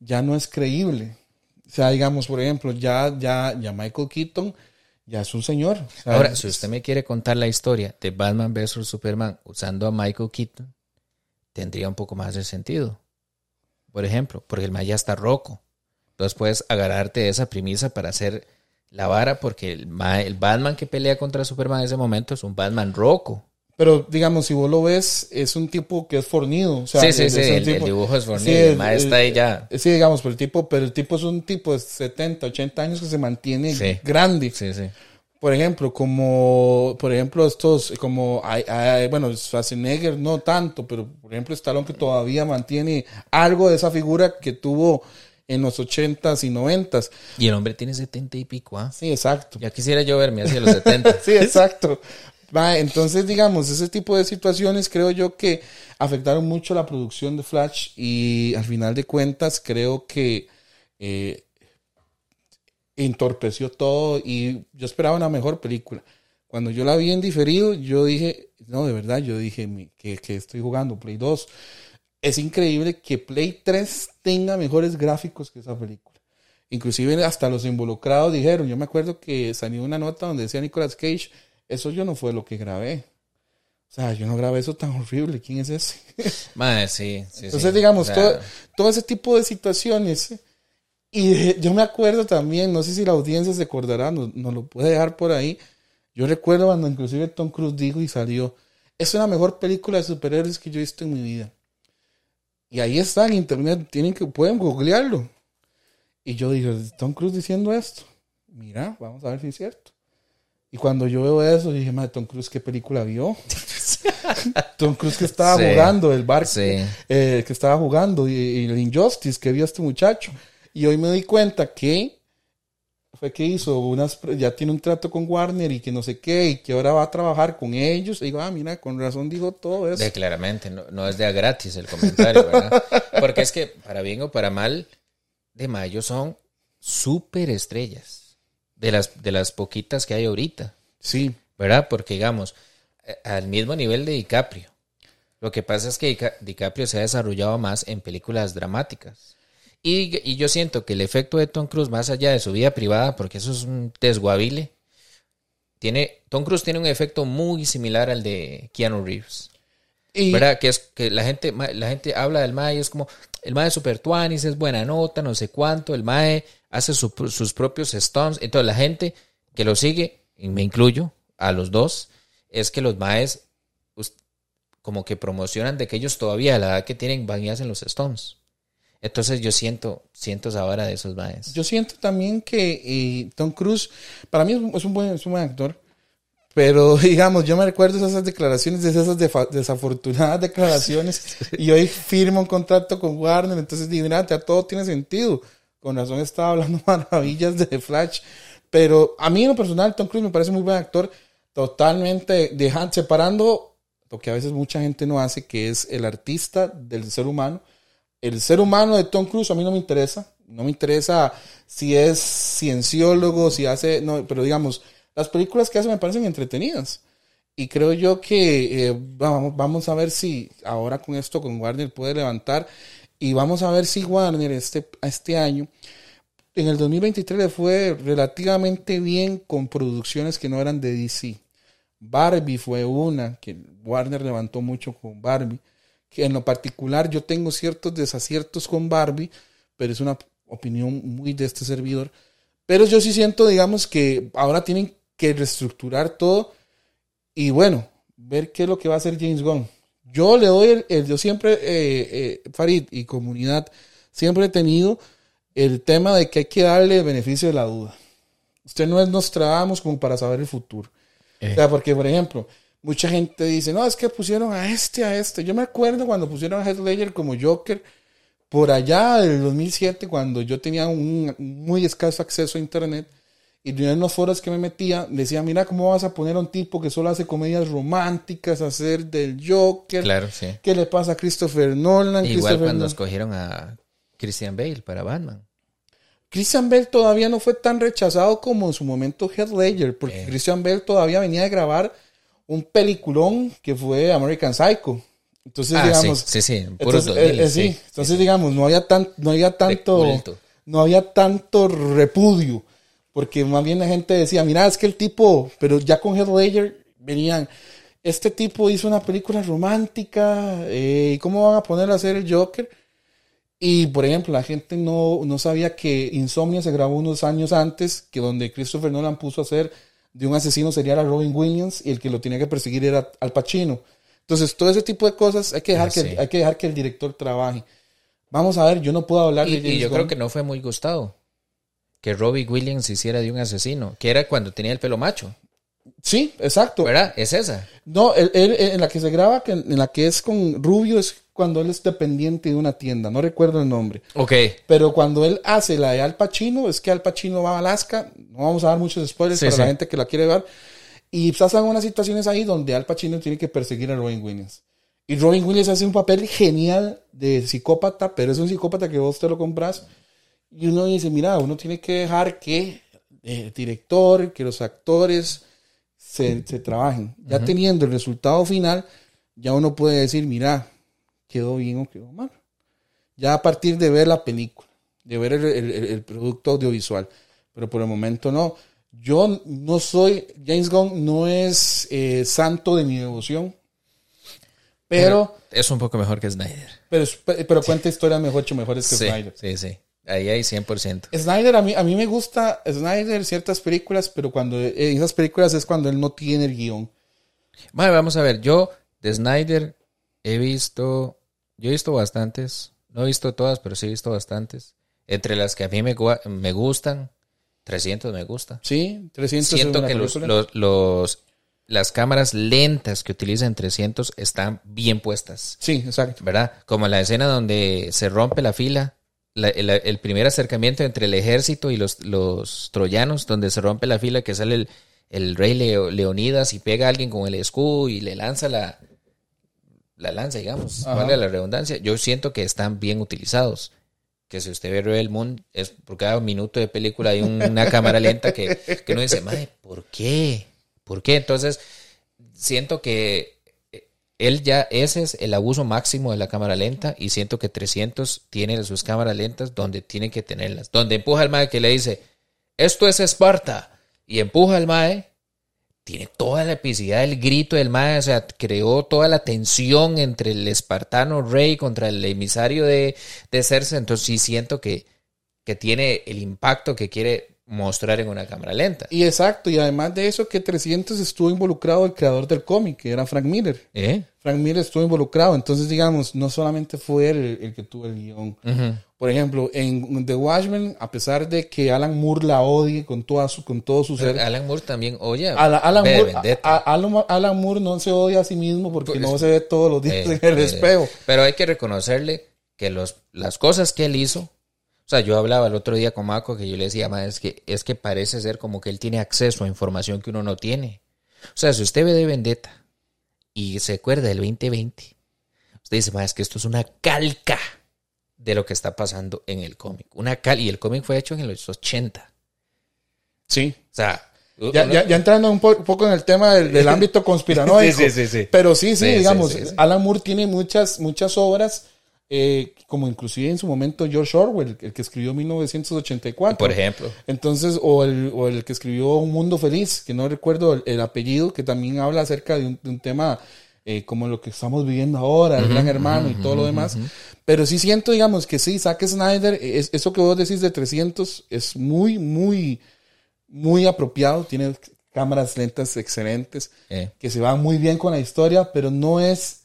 ya no es creíble. O sea, digamos, por ejemplo, ya, ya, ya Michael Keaton ya es un señor. Ahora, si usted me quiere contar la historia de Batman vs Superman usando a Michael Keaton, tendría un poco más de sentido. Por ejemplo, porque el Maya está roco. Entonces puedes agarrarte de esa premisa para hacer la vara, porque el, el Batman que pelea contra Superman en ese momento es un Batman roco. Pero digamos, si vos lo ves, es un tipo que es fornido. sí, sí, sí, el, dibujo es fornido. Sí, el, está ahí ya. Sí, digamos, pero el tipo, pero el tipo es un tipo de 70, 80 años que se mantiene grande. Sí, sí. Por ejemplo, como, por ejemplo, estos, como, hay, bueno, Schwarzenegger no tanto, pero por ejemplo, Stallone que todavía mantiene algo de esa figura que tuvo en los 80s y 90s. Y el hombre tiene 70 y pico, ¿ah? Sí, exacto. Ya quisiera yo verme hacia los 70. sí, exacto entonces, digamos, ese tipo de situaciones creo yo que afectaron mucho la producción de Flash y al final de cuentas creo que eh, entorpeció todo y yo esperaba una mejor película. Cuando yo la vi en diferido, yo dije, no, de verdad, yo dije que, que estoy jugando Play 2. Es increíble que Play 3 tenga mejores gráficos que esa película. Inclusive hasta los involucrados dijeron, yo me acuerdo que salió una nota donde decía Nicolas Cage, eso yo no fue lo que grabé. O sea, yo no grabé eso tan horrible. ¿Quién es ese? Madre, sí, sí. Entonces, digamos, todo, ese tipo de situaciones. Y yo me acuerdo también, no sé si la audiencia se acordará, nos, lo puede dejar por ahí. Yo recuerdo cuando inclusive Tom Cruise dijo y salió, es la mejor película de superhéroes que yo he visto en mi vida. Y ahí está en internet, tienen que, pueden googlearlo. Y yo digo, Tom Cruise diciendo esto. Mira, vamos a ver si es cierto. Y cuando yo veo eso, dije, madre, Tom Cruise, ¿qué película vio? Tom Cruise que estaba jugando, el bar eh, que estaba jugando, y, el Injustice que vio este muchacho. Y hoy me di cuenta que fue que hizo unas, ya tiene un trato con Warner y que no sé qué, y que ahora va a trabajar con ellos. Y digo, ah, mira, con razón dijo todo eso. De, claramente, no, no, es de a gratis el comentario, ¿verdad? Porque es que, para bien o para mal, de mayo son súper estrellas de las, de las poquitas que hay ahorita. Sí. ¿Verdad? Porque digamos, eh, al mismo nivel de DiCaprio. Lo que pasa es que DiCaprio se ha desarrollado más en películas dramáticas. Y, yo siento que el efecto de Tom Cruise, más allá de su vida privada, porque eso es un desguabile, tiene, Tom Cruise tiene un efecto muy similar al de Keanu Reeves. ¿Verdad? Que es que la gente, la gente habla del Mae y es como, el Mae es super tuanis, es buena nota, no sé cuánto, el Mae hace sus propios stunts. Entonces la gente que lo sigue, y me incluyo a los dos, es que los Maes como que promocionan de que ellos todavía a la edad que tienen van y hacen los stunts. Entonces yo siento, siento vara de esos maes. Yo siento también que eh, Tom Cruise, para mí es un, buen, es un buen actor, pero digamos, yo me recuerdo esas declaraciones, de esas desafortunadas declaraciones, y hoy firmo un contrato con Warner, entonces digo, ya todo tiene sentido. Con razón estaba hablando maravillas de Flash. Pero a mí en lo personal, Tom Cruise me parece muy buen actor, totalmente dejando, separando lo que a veces mucha gente no hace, que es el artista del ser humano. El ser humano de Tom Cruise a mí no me interesa. No me interesa si es cienciólogo, si hace, no, pero digamos, las películas que hace me parecen entretenidas. Y creo yo que eh, vamos, vamos a ver si ahora con esto, con Warner puede levantar. Y vamos a ver si Warner este, este año, en el 2023 le fue relativamente bien con producciones que no eran de DC. Barbie fue una que Warner levantó mucho con Barbie. Que en lo particular yo tengo ciertos desaciertos con Barbie, pero es una opinión muy de este servidor. Pero yo sí siento, digamos, que ahora tienen que reestructurar todo y bueno, ver qué es lo que va a hacer James Gunn. Yo le doy el, yo siempre, eh, eh, Farid y comunidad, siempre he tenido el tema de que hay que darle el beneficio de la duda. Usted no es nos trabamos como para saber el futuro. O sea, porque, por ejemplo, mucha gente dice, no, es que pusieron a este, a este. Yo me acuerdo cuando pusieron a Heath Ledger como Joker, por allá del 2007, cuando yo tenía un muy escaso acceso a Internet, y yo en los foros que me metía, decía, mira cómo vas a poner a un tipo que solo hace comedias románticas, hacer del Joker. Claro, sí. ¿Qué le pasa a Christopher Nolan? Igual cuando escogieron a Christian Bale para Batman. Christian Bale todavía no fue tan rechazado como en su momento Heath Ledger, porque eh. Christian Bale todavía venía de grabar un peliculón que fue American Psycho. Entonces, ah, digamos. Sí, sí, sí. Entonces, eh, eh, sí, entonces digamos, no había, tan, no había tanto. No había tanto repudio porque más bien la gente decía, mira, es que el tipo, pero ya con Heath Ledger venían, este tipo hizo una película romántica, eh, ¿y cómo van a poner a hacer el Joker? Y, por ejemplo, la gente no, no sabía que Insomnia se grabó unos años antes, que donde Christopher Nolan puso a hacer de un asesino sería a Robin Williams y el que lo tenía que perseguir era Al Pacino. Entonces, todo ese tipo de cosas hay que dejar, ah, que, hay que, dejar que el director trabaje. Vamos a ver, yo no puedo hablar de James Y yo creo que no fue muy gustado que Robbie Williams hiciera de un asesino, que era cuando tenía el pelo macho. Sí, exacto. ¿Verdad? Es esa. No, él, en la que se graba, en la que es con Rubio, es cuando él es dependiente de una tienda. No recuerdo el nombre. Ok. Pero cuando él hace la de Al Pacino, es que Al Pacino va a Alaska. No vamos a dar muchos spoilers para la gente que la quiere ver. Y pasan unas situaciones ahí donde Al Pacino tiene que perseguir a Robin Williams. Y Robin Williams hace un papel genial de psicópata, pero es un psicópata que vos te lo compras y uno dice, mira, uno tiene que dejar que el director, que los actores se, trabajen. Ya teniendo el resultado final, ya uno puede decir, mira, quedó bien o quedó mal. Ya a partir de ver la película, de ver el, producto audiovisual. Pero por el momento no. Yo no soy, James Gunn no es eh, santo de mi devoción. Pero, Es un poco mejor que Snyder. Pero, pero cuenta historias mejor, mejores que Snyder. Sí, sí. Ahí hay 100%. Snyder, a mí, a mí me gusta Snyder ciertas películas, pero cuando en esas películas es cuando él no tiene el guion. Bueno, vamos a ver, yo de Snyder he visto, yo he visto bastantes, no he visto todas, pero sí he visto bastantes. Entre las que a mí me, me gustan, 300 me gusta. Sí, 300. Siento que los, los, las cámaras lentas que utilizan 300 están bien puestas. Sí, exacto. ¿Verdad? Como la escena donde se rompe la fila el, primer acercamiento entre el ejército y los, los troyanos, donde se rompe la fila, que sale el, el rey Leonidas y pega a alguien con el escudo y le lanza la, la lanza, digamos, vale la redundancia. Yo siento que están bien utilizados. Que si usted ve Rebel Moon, es por cada minuto de película hay una cámara lenta que, que uno dice, madre, ¿por qué? ¿Por qué? Entonces, siento que él ya, ese es el abuso máximo de la cámara lenta y siento que 300 tiene sus cámaras lentas donde tiene que tenerlas. Donde empuja al mae que le dice, esto es Esparta, y empuja al mae, tiene toda la epicidad del grito del mae, o sea, creó toda la tensión entre el espartano rey contra el emisario de, de Cersei, entonces sí siento que, que tiene el impacto que quiere mostrar en una cámara lenta. Y exacto, y además de eso que 300 estuvo involucrado el creador del cómic, que era Frank Miller. ¿Eh? Frank Miller estuvo involucrado, entonces digamos, no solamente fue él el, que tuvo el guion. Por ejemplo, en The Watchmen, a pesar de que Alan Moore la odie con, toda su, con todo su ser... Alan Moore también oye. Alan, Moore, Alan, Moore no se odia a sí mismo porque pues, no se ve todos los días eh, en el eh, espejo. Pero hay que reconocerle que los, las cosas que él hizo o sea, yo hablaba el otro día con Marco que yo le decía, es que, es que parece ser como que él tiene acceso a información que uno no tiene. O sea, si usted ve de Vendetta y se acuerda del 2020, usted dice, es que esto es una calca de lo que está pasando en el cómic. Una cal y el cómic fue hecho en los 80. Sí. O sea, ya, ya, ya, entrando un, poco en el tema del, ámbito conspiranoico. sí, sí, sí, Pero sí, sí, digamos, Alan Moore tiene muchas, muchas obras, eh, como inclusive en su momento George Orwell, el que escribió 1984. Por ejemplo. Entonces, o el, o el que escribió Un Mundo Feliz, que no recuerdo el, apellido, que también habla acerca de un, tema eh, como lo que estamos viviendo ahora, el gran hermano y todo lo demás. Pero sí siento, digamos, que sí, Zack Snyder, es, eso que vos decís de 300 es muy, muy, muy apropiado. Tiene cámaras lentas excelentes, eh. que se van muy bien con la historia, pero no es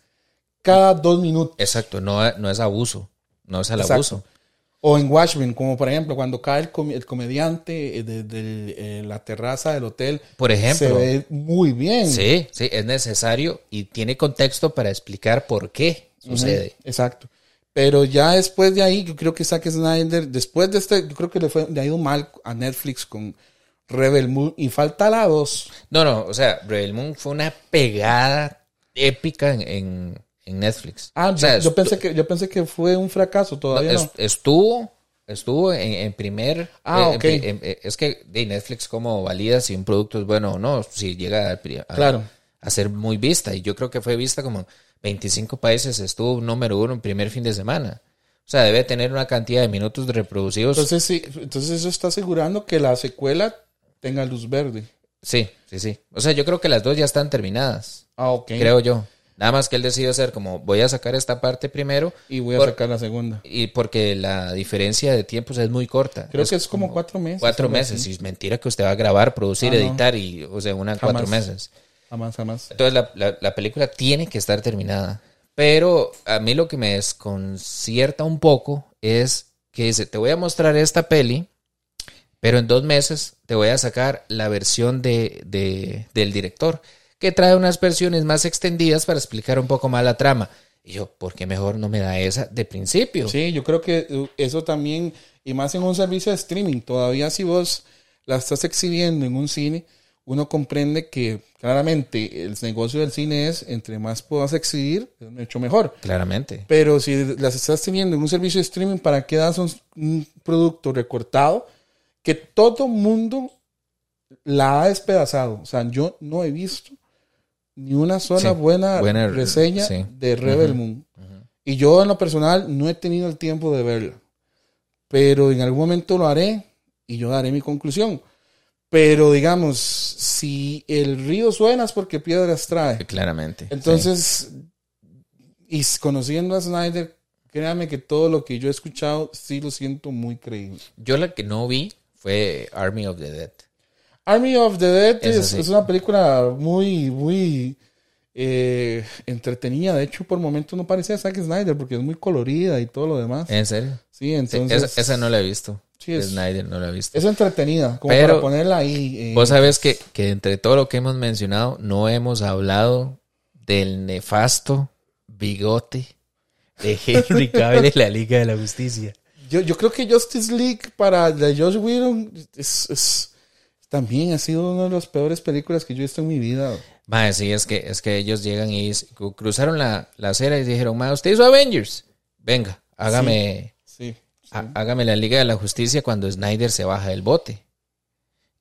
cada dos minutos. Exacto, no, no es abuso, no es el abuso. O en Watchmen, como por ejemplo, cuando cae el, comediante de, eh, la terraza del hotel. Por ejemplo. Se ve muy bien. Sí, sí, es necesario y tiene contexto para explicar por qué sucede. exacto. Pero ya después de ahí, yo creo que Zack Snyder, después de este, yo creo que le, fue, le ha ido mal a Netflix con Rebel Moon y falta la 2. No, no, o sea, Rebel Moon fue una pegada épica en, Netflix. Ah, yo, pensé que, yo pensé que fue un fracaso todavía. No, Estuvo, estuvo en, primer. Ah, ok. es que de Netflix, ¿cómo valida si un producto es bueno o no? Si llega a, claro. a ser muy vista. Y yo creo que fue vista como 25 países estuvo número uno en primer fin de semana. O sea, debe tener una cantidad de minutos reproducidos. Entonces, sí, entonces eso está asegurando que la secuela tenga luz verde. Sí, sí, sí. O sea, yo creo que las dos ya están terminadas. Ah, ok. Creo yo. Nada más que él decide hacer como voy a sacar esta parte primero. Y voy a sacar la segunda. Y porque la diferencia de tiempos es muy corta. Creo que es como, cuatro meses. Cuatro meses. Y es mentira que usted va a grabar, producir, ah, editar y, o sea, una cuatro meses. Jamás, jamás. Entonces la, película tiene que estar terminada. Pero a mí lo que me desconcierta un poco es que dice, te voy a mostrar esta peli, pero en dos meses te voy a sacar la versión de, del director, que trae unas versiones más extendidas para explicar un poco más la trama. Y yo, ¿por qué mejor no me da esa de principio? Sí, yo creo que uh, eso también, y más en un servicio de streaming, todavía si vos la estás exhibiendo en un cine, uno comprende que claramente el negocio del cine es entre más puedas exhibir, es mucho mejor. Claramente. Pero si las estás teniendo en un servicio de streaming, ¿para qué das un, producto recortado que todo mundo la ha despedazado? O sea, yo no he visto ni una sola buena, reseña de Rebel Moon. Y yo en lo personal no he tenido el tiempo de verla. Pero en algún momento lo haré y yo daré mi conclusión. Pero digamos, si el río suena es porque piedras trae. Claramente. Entonces, y conociendo a Snyder, créame que todo lo que yo he escuchado sí lo siento muy creíble. Yo la que no vi fue Army of the Dead. Army of the Dead es, una película muy, muy eh, entretenida. De hecho, por momentos no parecía Zack Snyder porque es muy colorida y todo lo demás. ¿En serio? Sí, entonces. esa no la he visto. Snyder no la he visto. Es entretenida, como para ponerla ahí. Eh. Vos sabés que, que entre todo lo que hemos mencionado, no hemos hablado del nefasto bigote de Henry Cavill en la Liga de la Justicia. Yo, yo creo que Justice League para la Josh Whedon es, también ha sido una de las peores películas que yo he visto en mi vida. Madre, sí, es que, es que ellos llegan y cruzaron la, la acera y dijeron, madre, usted hizo Avengers. Venga, hágame, hágame la Liga de la Justicia cuando Snyder se baja del bote.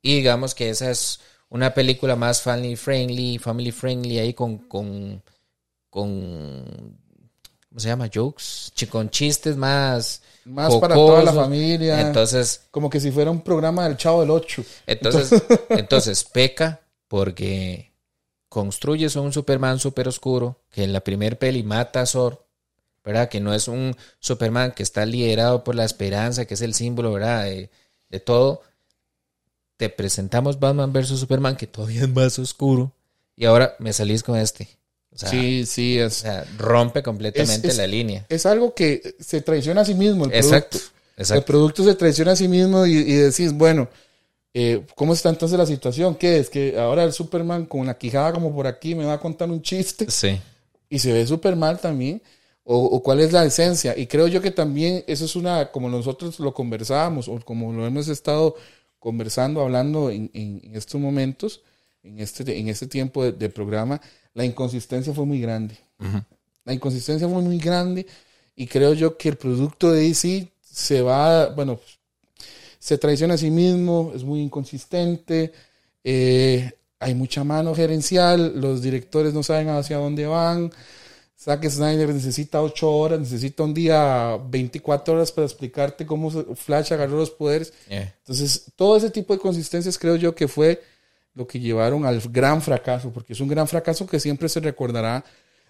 Y digamos que esa es una película más family friendly, family friendly ahí con, con, con ¿cómo se llama? Jokes, con chistes más... Más para toda la familia. Entonces... Como que si fuera un programa del Chavo del Ocho. Entonces, entonces peca porque construyes un Superman super oscuro que en la primer peli mata a Zor ¿verdad? Que no es un Superman que está liderado por la esperanza, que es el símbolo, ¿verdad? De, todo. Te presentamos Batman vs. Superman, que todavía es más oscuro, y ahora me salís con este. Sí, sí, es. O sea, rompe completamente la línea. Es algo que se traiciona a sí mismo el producto. Exacto. El producto se traiciona a sí mismo y, decís, bueno, eh, ¿cómo está entonces la situación? ¿Qué es? Que ahora el Superman con la quijada como por aquí me va a contar un chiste. Sí. Y se ve súper mal también o, cuál es la esencia. Y creo yo que también eso es una, como nosotros lo conversábamos o como lo hemos estado conversando, hablando en, estos momentos, en este, en este tiempo de, programa, la inconsistencia fue muy grande. La inconsistencia fue muy grande Y creo yo que el producto de DC se va, bueno, se traiciona a sí mismo, es muy inconsistente, eh, hay mucha mano gerencial, los directores no saben hacia dónde van. Zack Snyder necesita 8 horas, necesita un día 24 horas para explicarte cómo Flash agarró los poderes. Entonces, todo ese tipo de consistencias creo yo que fue lo que llevaron al gran fracaso, porque es un gran fracaso que siempre se recordará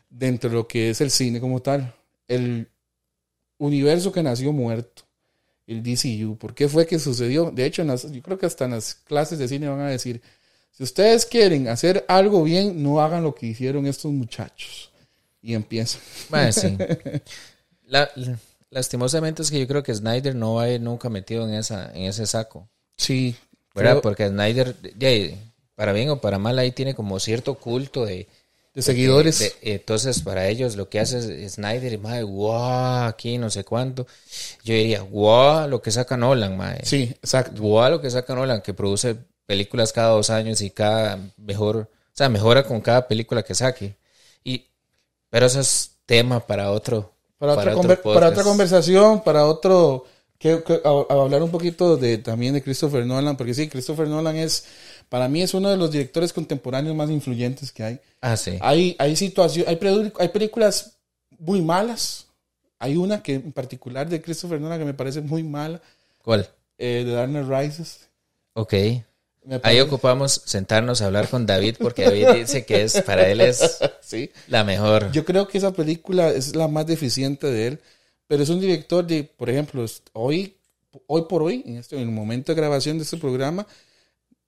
dentro de lo que es el cine como tal. El universo que nació muerto, el DCU. ¿Por qué fue que sucedió? De hecho, yo creo que hasta en las clases de cine van a decir, si ustedes quieren hacer algo bien, no hagan lo que hicieron estos muchachos. Y empiezan. Bueno, sí. lastimosamente es que yo creo que Snyder no va a ir nunca metido en, esa, en ese saco. Sí. ¿Verdad? Porque Snyder, para bien o para mal, ahí tiene como cierto culto de, de seguidores. entonces, para ellos lo que hace es Snyder, y madre, wow, aquí no sé cuánto. Yo diría, wow, lo que saca Nolan, madre. Sí, exacto. Wow, lo que saca Nolan, que produce películas cada dos años y cada mejor, o sea, mejora con cada película que saque. Y, pero eso es tema para otro. Para, otra, para otra conversación, para otro, que, hablar un poquito de también de Christopher Nolan, porque sí, Christopher Nolan es, para mí es uno de los directores contemporáneos más influyentes que hay. Ah, sí. Hay, hay situaciones, hay, hay películas muy malas. Hay una que en particular de Christopher Nolan que me parece muy mala. ¿Cuál? Eh, The Dark Knight Rises. Ok. Ahí ocupamos sentarnos a hablar con David porque David dice que es para él es sí. la mejor. Yo creo que esa película es la más deficiente de él, pero es un director de, por ejemplo, hoy, hoy por hoy, en, este, en el momento de grabación de este programa,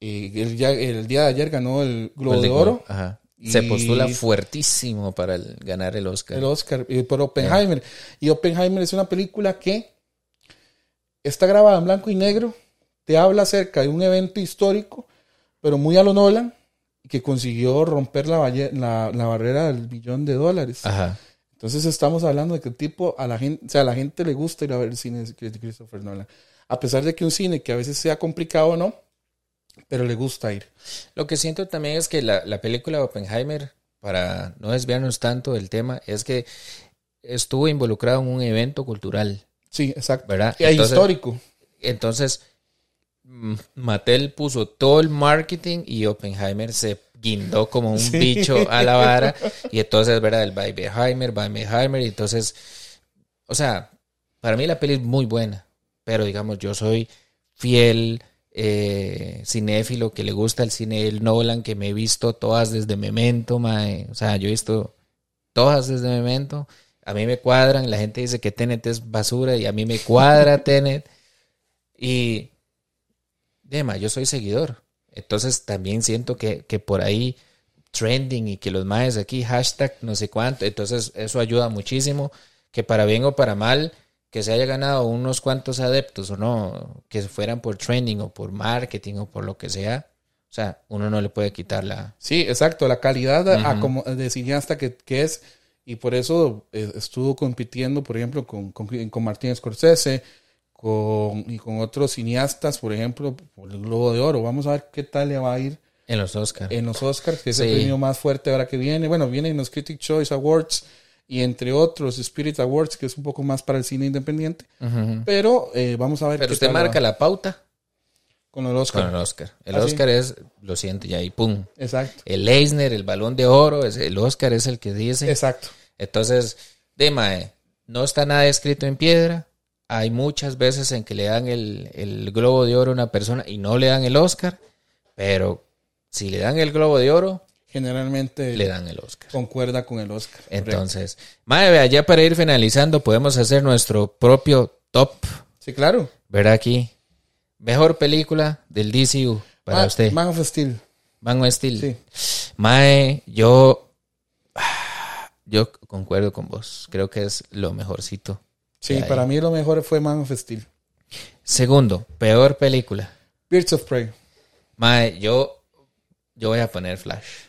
eh, el, el, día de ayer ganó el Globo de Oro. Se postula fuertísimo para ganar el Oscar. El Oscar, eh, por Oppenheimer. Y Oppenheimer es una película que está grabada en blanco y negro te habla acerca de un evento histórico, pero muy a lo Nolan, que consiguió romper la, la, barrera del billón de dólares. Entonces estamos hablando de que el tipo, a la gente, o sea, a la gente le gusta ir a ver el cine de Christopher Nolan. A pesar de que un cine que a veces sea complicado o no, pero le gusta ir. Lo que siento también es que la, la película de Oppenheimer, para no desviarnos tanto del tema, es que estuvo involucrado en un evento cultural. Sí, exacto. ¿Verdad? Y histórico. Entonces, Mattel puso todo el marketing y Oppenheimer se guindó como un bicho a la vara. Y entonces, ¿verdad? El Barbenheimer, Barbenheimer. Y entonces, o sea, para mí la peli es muy buena. Pero digamos, yo soy fiel eh, cinéfilo que le gusta el cine del Nolan, que me he visto todas desde Memento, mae. O sea, yo he visto todas desde Memento. A mí me cuadran. La gente dice que Tenet es basura y a mí me cuadra Tenet. Y Dema, yo soy seguidor. Entonces también siento que, por ahí trending y que los maes aquí, hashtag no sé cuánto, entonces eso ayuda muchísimo, que para bien o para mal, que se haya ganado unos cuantos adeptos o no, que fueran por trending o por marketing o por lo que sea, o sea, uno no le puede quitar la... Sí, exacto, la calidad como, de cineasta que, que, es, y por eso eh, estuvo compitiendo, por ejemplo, con, con, con Martín Scorsese, con, y con otros cineastas, por ejemplo, por el Globo de Oro. Vamos a ver qué tal le va a ir. En los Oscars. En los Oscars, que es el premio más fuerte ahora que viene. Bueno, viene en los Critic Choice Awards y entre otros Spirit Awards, que es un poco más para el cine independiente. Pero eh, vamos a ver. Pero usted marca la pauta. Con el Oscar. Con el Oscar. El ah, Oscar es, lo siento, ya y pum. Exacto. El Eisner, el balón de oro, es, el Oscar es el que dice. Exacto. Entonces, Dema, no está nada escrito en piedra hay muchas veces en que le dan el, globo de oro a una persona y no le dan el Oscar, pero si le dan el globo de oro, generalmente le dan el Oscar. Concuerda con el Oscar. Entonces, madre, ya para ir finalizando, podemos hacer nuestro propio top. Sí, claro. Ver aquí. Mejor película del DCU para usted. Man of Steel. Man of Steel. Sí. Mae, yo. Yo concuerdo con vos. Creo que es lo mejorcito Sí, para mí lo mejor fue Man of Steel. Segundo, peor película. Birds of Prey. Mae, yo, yo voy a poner Flash.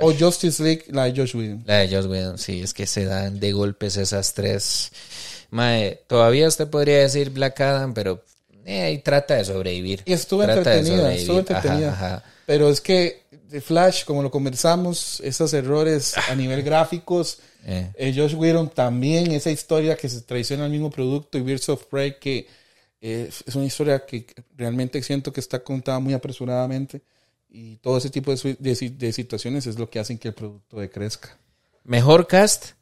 O Justice League, la de Josh Whedon. La de Josh Whedon, sí, es que se dan de golpes esas tres. Mae, todavía usted podría decir Black Adam, pero eh, trata de sobrevivir. Y estuvo entretenida, estuvo entretenida. Pero es que de Flash, como lo conversamos, esos errores a nivel gráficos Eh. eh Josh Whedon también, esa historia que se traiciona al mismo producto y Birds of Prey, que eh, es una historia que realmente siento que está contada muy apresuradamente. Y todo ese tipo de, de, situaciones es lo que hacen que el producto decrezca. Mejor cast,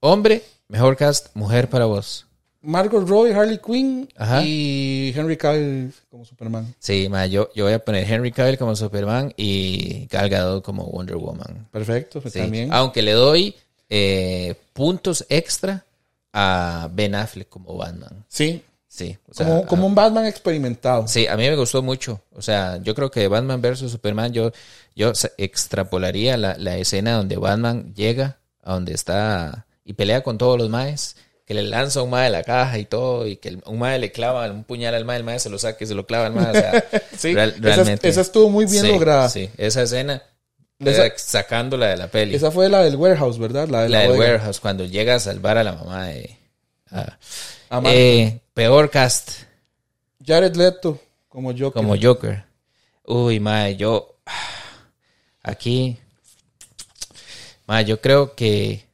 hombre, mejor cast, mujer para vos. Margot Robbie, Harley Quinn y Henry Cavill como Superman. Sí, yo, yo voy a poner Henry Cavill como Superman y Gal Gadot como Wonder Woman. Perfecto, pues también. Aunque le doy eh, puntos extra a Ben Affleck como Batman. Sí. Sí. como, un Batman experimentado. Sí, a mí me gustó mucho. O sea, yo creo que Batman versus Superman, yo, yo extrapolaría la, la escena donde Batman llega a donde está y pelea con todos los maes que le lanza un mae de la caja y todo, y que un mae le clava un puñal al mae, el mae se lo saca y se lo clava al mae. O sea, sí, realmente. Esa, estuvo muy bien lograda. Sí, esa escena. sacándola de la peli. Esa fue la del warehouse, ¿verdad? La, de la, del warehouse, cuando llega a salvar a la mamá de. eh, peor cast. Jared Leto, como Joker. Como Joker. Uy, mae, yo. Aquí. Mae, yo creo que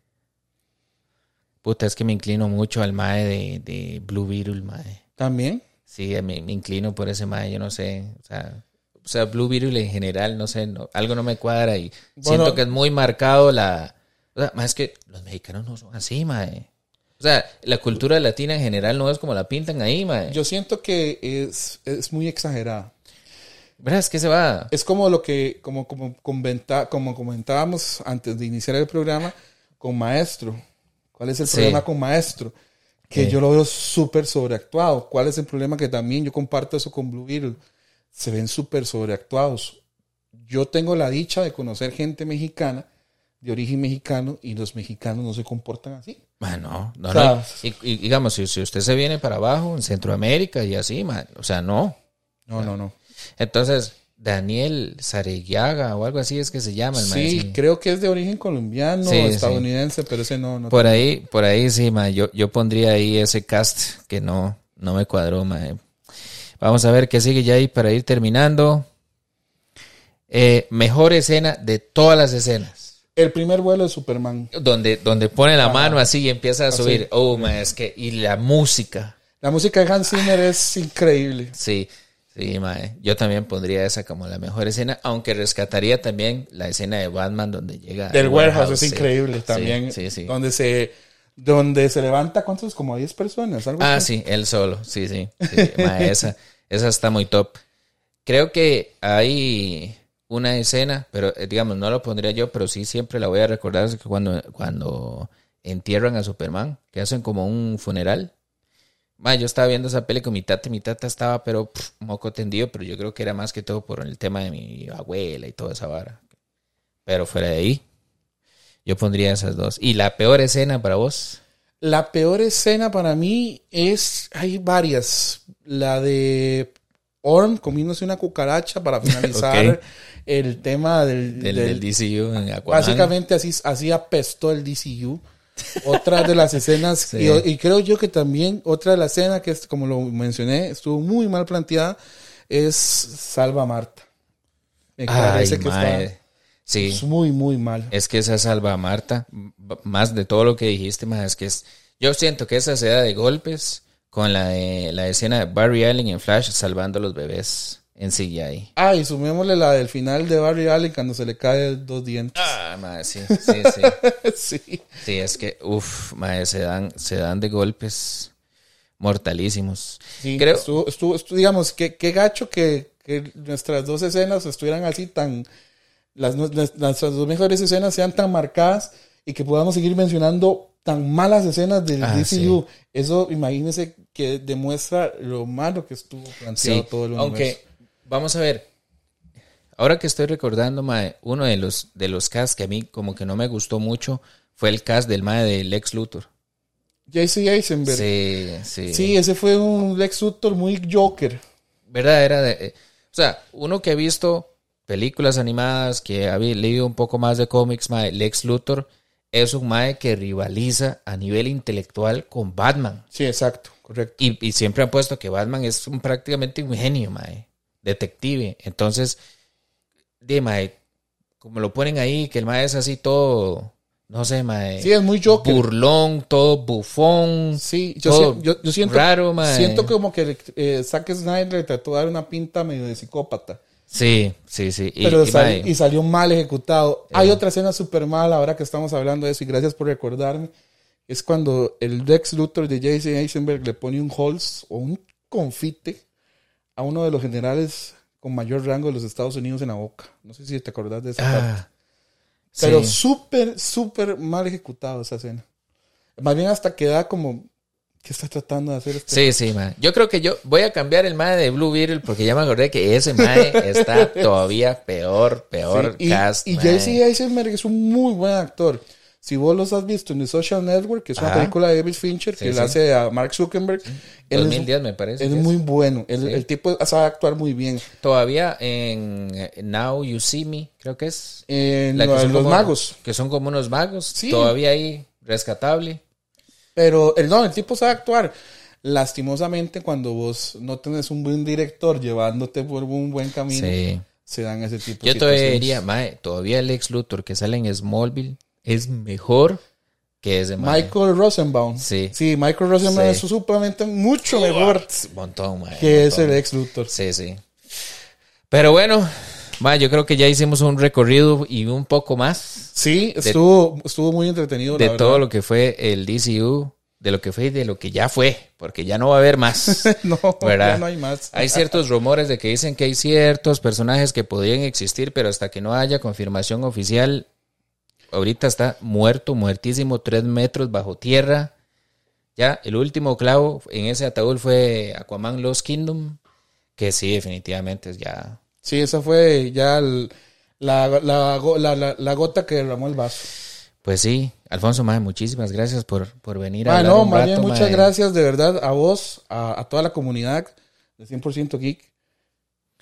Puta, es que me inclino mucho al mae de, de Blue Beetle, mae. ¿También? Sí, me, inclino por ese mae, yo no sé. O sea, o sea Blue Beetle en general, no sé, algo no me cuadra y siento que es muy marcado la... O sea, más es que los mexicanos no son así, mae. O sea, la cultura latina en general no es como la pintan ahí, mae. Yo siento que es, es muy exagerada. ¿Verdad? Es que se va. Es como lo que, como, como, como comentábamos antes de iniciar el programa con Maestro. ¿Cuál es el problema con Maestro? Que yo lo veo súper sobreactuado. ¿Cuál es el problema? Que también yo comparto eso con Blue Beetle. Se ven súper sobreactuados. Yo tengo la dicha de conocer gente mexicana, de origen mexicano, y los mexicanos no se comportan así. Bueno, no, no. Y, digamos, si, usted se viene para abajo, en Centroamérica y así, o sea, no. No, no, no. Entonces, Daniel Sareguiaga o algo así es que se llama el Sí, creo que es de origen colombiano, estadounidense, pero ese no. no por ahí, por ahí sí, ma, yo, yo pondría ahí ese cast que no, no me cuadró, ma. Vamos a ver qué sigue ya ahí para ir terminando. Eh, mejor escena de todas las escenas. El primer vuelo de Superman. Donde, donde pone la mano así y empieza a subir. Oh, ma, es que, y la música. La música de Hans Zimmer es increíble. Sí. Sí, mae. Yo también pondría esa como la mejor escena, aunque rescataría también la escena de Batman donde llega. Del warehouse, es increíble también. Sí, sí, Donde se, donde se levanta, ¿cuántos? Como 10 personas. Algo ah, sí, él solo. Sí, sí. mae, esa, esa está muy top. Creo que hay una escena, pero eh, digamos, no lo pondría yo, pero sí siempre la voy a recordar, que cuando, cuando entierran a Superman, que hacen como un funeral yo estaba viendo esa peli con mi tata mi tata estaba, pero moco tendido, pero yo creo que era más que todo por el tema de mi abuela y toda esa vara. Pero fuera de ahí, yo pondría esas dos. ¿Y la peor escena para vos? La peor escena para mí es, hay varias. La de Orm comiéndose una cucaracha para finalizar el tema del, del, DCU. En básicamente así, así apestó el DCU. Otra de las escenas, y, creo yo que también otra de las escenas que, es, como lo mencioné, estuvo muy mal planteada, es Salva a Marta. Me parece que está sí. es muy, muy mal. Es que esa Salva a Marta, más de todo lo que dijiste, más es que es, yo siento que esa se da de golpes con la, la escena de Barry Allen en Flash salvando a los bebés en CGI. Ah, y sumémosle la del final de Barry Allen cuando se le cae dos dientes. Ah, madre, sí, sí, sí. sí. Sí, es que, uff, madre, se dan, se dan de golpes mortalísimos. Sí, Creo... estuvo, estuvo, digamos, qué, qué gacho que, que, nuestras dos escenas estuvieran así tan... Las, nuestras dos mejores escenas sean tan marcadas y que podamos seguir mencionando tan malas escenas del ah, DCU. Eso, imagínense que demuestra lo malo que estuvo planteado todo el universo. Aunque Vamos a ver. Ahora que estoy recordando, mae, uno de los, de los casts que a mí como que no me gustó mucho fue el cast del mae de Lex Luthor. JC Eisenberg. Sí, sí. Sí, ese fue un Lex Luthor muy Joker. ¿Verdad? Era de. Eh, o sea, uno que ha visto películas animadas, que ha leído un poco más de cómics, mae, Lex Luthor es un mae que rivaliza a nivel intelectual con Batman. Sí, exacto, correcto. Y, y siempre han puesto que Batman es un, prácticamente un genio, mae detective. Entonces, de como lo ponen ahí, que el mae es así todo, no sé, mae. Sí, es muy Joker. Burlón, todo bufón. Sí, yo, todo si- yo, yo siento, raro, mae. siento como que eh, Zack Snyder le trató de dar una pinta medio de psicópata. Sí, sí, sí. Y, pero y, sal- y salió mal ejecutado. Hay otra escena súper mala ahora que estamos hablando de eso y gracias por recordarme. Es cuando el Lex Luthor de Jason Eisenberg le pone un holz o un confite a uno de los generales con mayor rango de los Estados Unidos en la boca. No sé si te acordás de esa parte. ah, Pero sí. súper, súper mal ejecutado esa escena. Más bien hasta queda como... ¿Qué está tratando de hacer este? Sí, sí, mae. Yo creo que yo voy a cambiar el mae de Blue Beetle porque ya me acordé que ese mae está todavía peor, peor Sí, y, cast. y. Jesse Eisenberg es un muy buen actor. Si vos los has visto en The Social Network, que es una Ajá. película de David Fincher, Sí, que sí. le hace a Mark Zuckerberg, él es- 2010 me parece. es, muy bueno. El, tipo sabe actuar muy bien. Todavía en eh, Now You See Me, creo que es. En La que son los como- magos. Que son como unos magos. Sí. Todavía ahí rescatable. Pero el, no, el tipo sabe actuar. Lastimosamente, cuando vos no tenés un buen director llevándote por un buen camino, Sí. se dan ese tipo Yo de todavía situaciones. diría, mae, todavía el ex Luthor que sale en Smallville es mejor que ese mae. Michael Rosenbaum. Sí. Sí, Michael Rosenbaum Sí. es supremamente mucho mejor montón, mae. que un es el montón. ex Luthor. Sí, sí. Pero bueno, mae, yo creo que ya hicimos un recorrido y un poco más Sí, estuvo, estuvo muy entretenido. de la todo lo que fue el DCU, de lo que fue y de lo que ya fue, porque ya no va a haber más. No, ¿verdad? ya no hay más. Hay ciertos rumores de que dicen que hay ciertos personajes que podrían existir, pero hasta que no haya confirmación oficial, ahorita está muerto, muertísimo, tres metros bajo tierra. Ya, el último clavo en ese ataúd fue Aquaman Lost Kingdom, que sí, definitivamente es ya. Sí, esa fue ya el- la, la, la- gota que derramó el vaso. Pues sí, Alfonso, mae, muchísimas gracias por, por venir a Ah, no, un rato, bien muchas gracias de verdad a vos, a, a toda la comunidad de 100% Geek.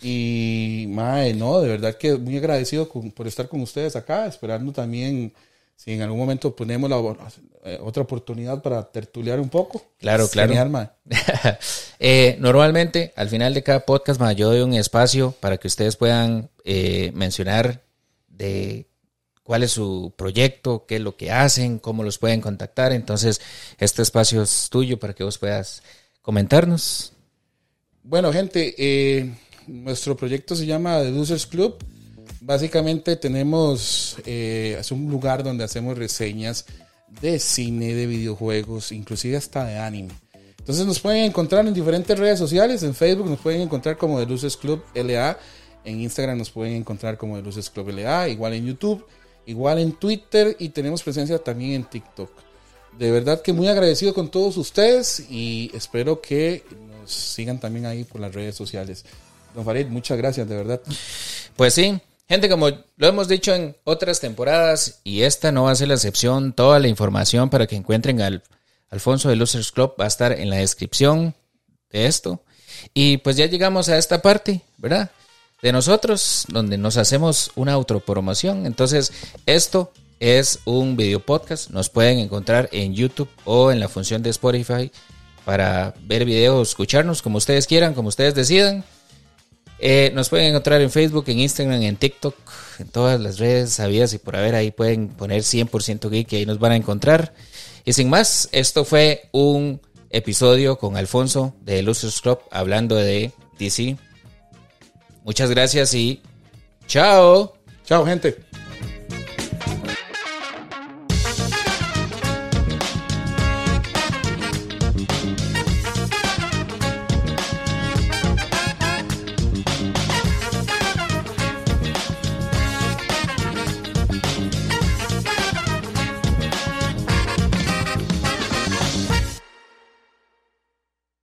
Y, mae, no, de verdad que muy agradecido con- por estar con ustedes acá, esperando también si en algún momento ponemos la, eh, otra oportunidad para tertuliar un poco. Claro, claro. Genial. Eh, normalmente, al final de cada podcast, ma, yo doy un espacio para que ustedes puedan eh, mencionar de cuál es su proyecto, qué es lo que hacen, cómo los pueden contactar. Entonces, este espacio es tuyo para que vos puedas comentarnos. Bueno, gente, nuestro proyecto se llama The Losers Club. Básicamente tenemos, eh, es un lugar donde hacemos reseñas de cine, de videojuegos, inclusive hasta de anime. Entonces nos pueden encontrar en diferentes redes sociales, en Facebook nos pueden encontrar como The Losers Club LA, en Instagram nos pueden encontrar como The Losers Club LA, igual en YouTube, igual en Twitter y tenemos presencia también en TikTok. De verdad que muy agradecido con todos ustedes y espero que nos sigan también ahí por las redes sociales. Don Farid, muchas gracias, de verdad. Pues sí, gente, como lo hemos dicho en otras temporadas, y esta no va a ser la excepción, toda la información para que encuentren al Alfonso de Losers Club va a estar en la descripción de esto. Y pues ya llegamos a esta parte, ¿verdad? De nosotros, donde nos hacemos una autopromoción. Entonces, esto es un video podcast. Nos pueden encontrar en YouTube o en la función de Spotify para ver videos, escucharnos como ustedes quieran, como ustedes decidan. Eh, nos pueden encontrar en Facebook, en Instagram, en TikTok, en todas las redes sabidas y por haber ahí pueden poner 100% geek y ahí nos van a encontrar. Y sin más, esto fue un episodio con Alfonso de Losers Club hablando de DC. Muchas gracias y chao. Chao, gente.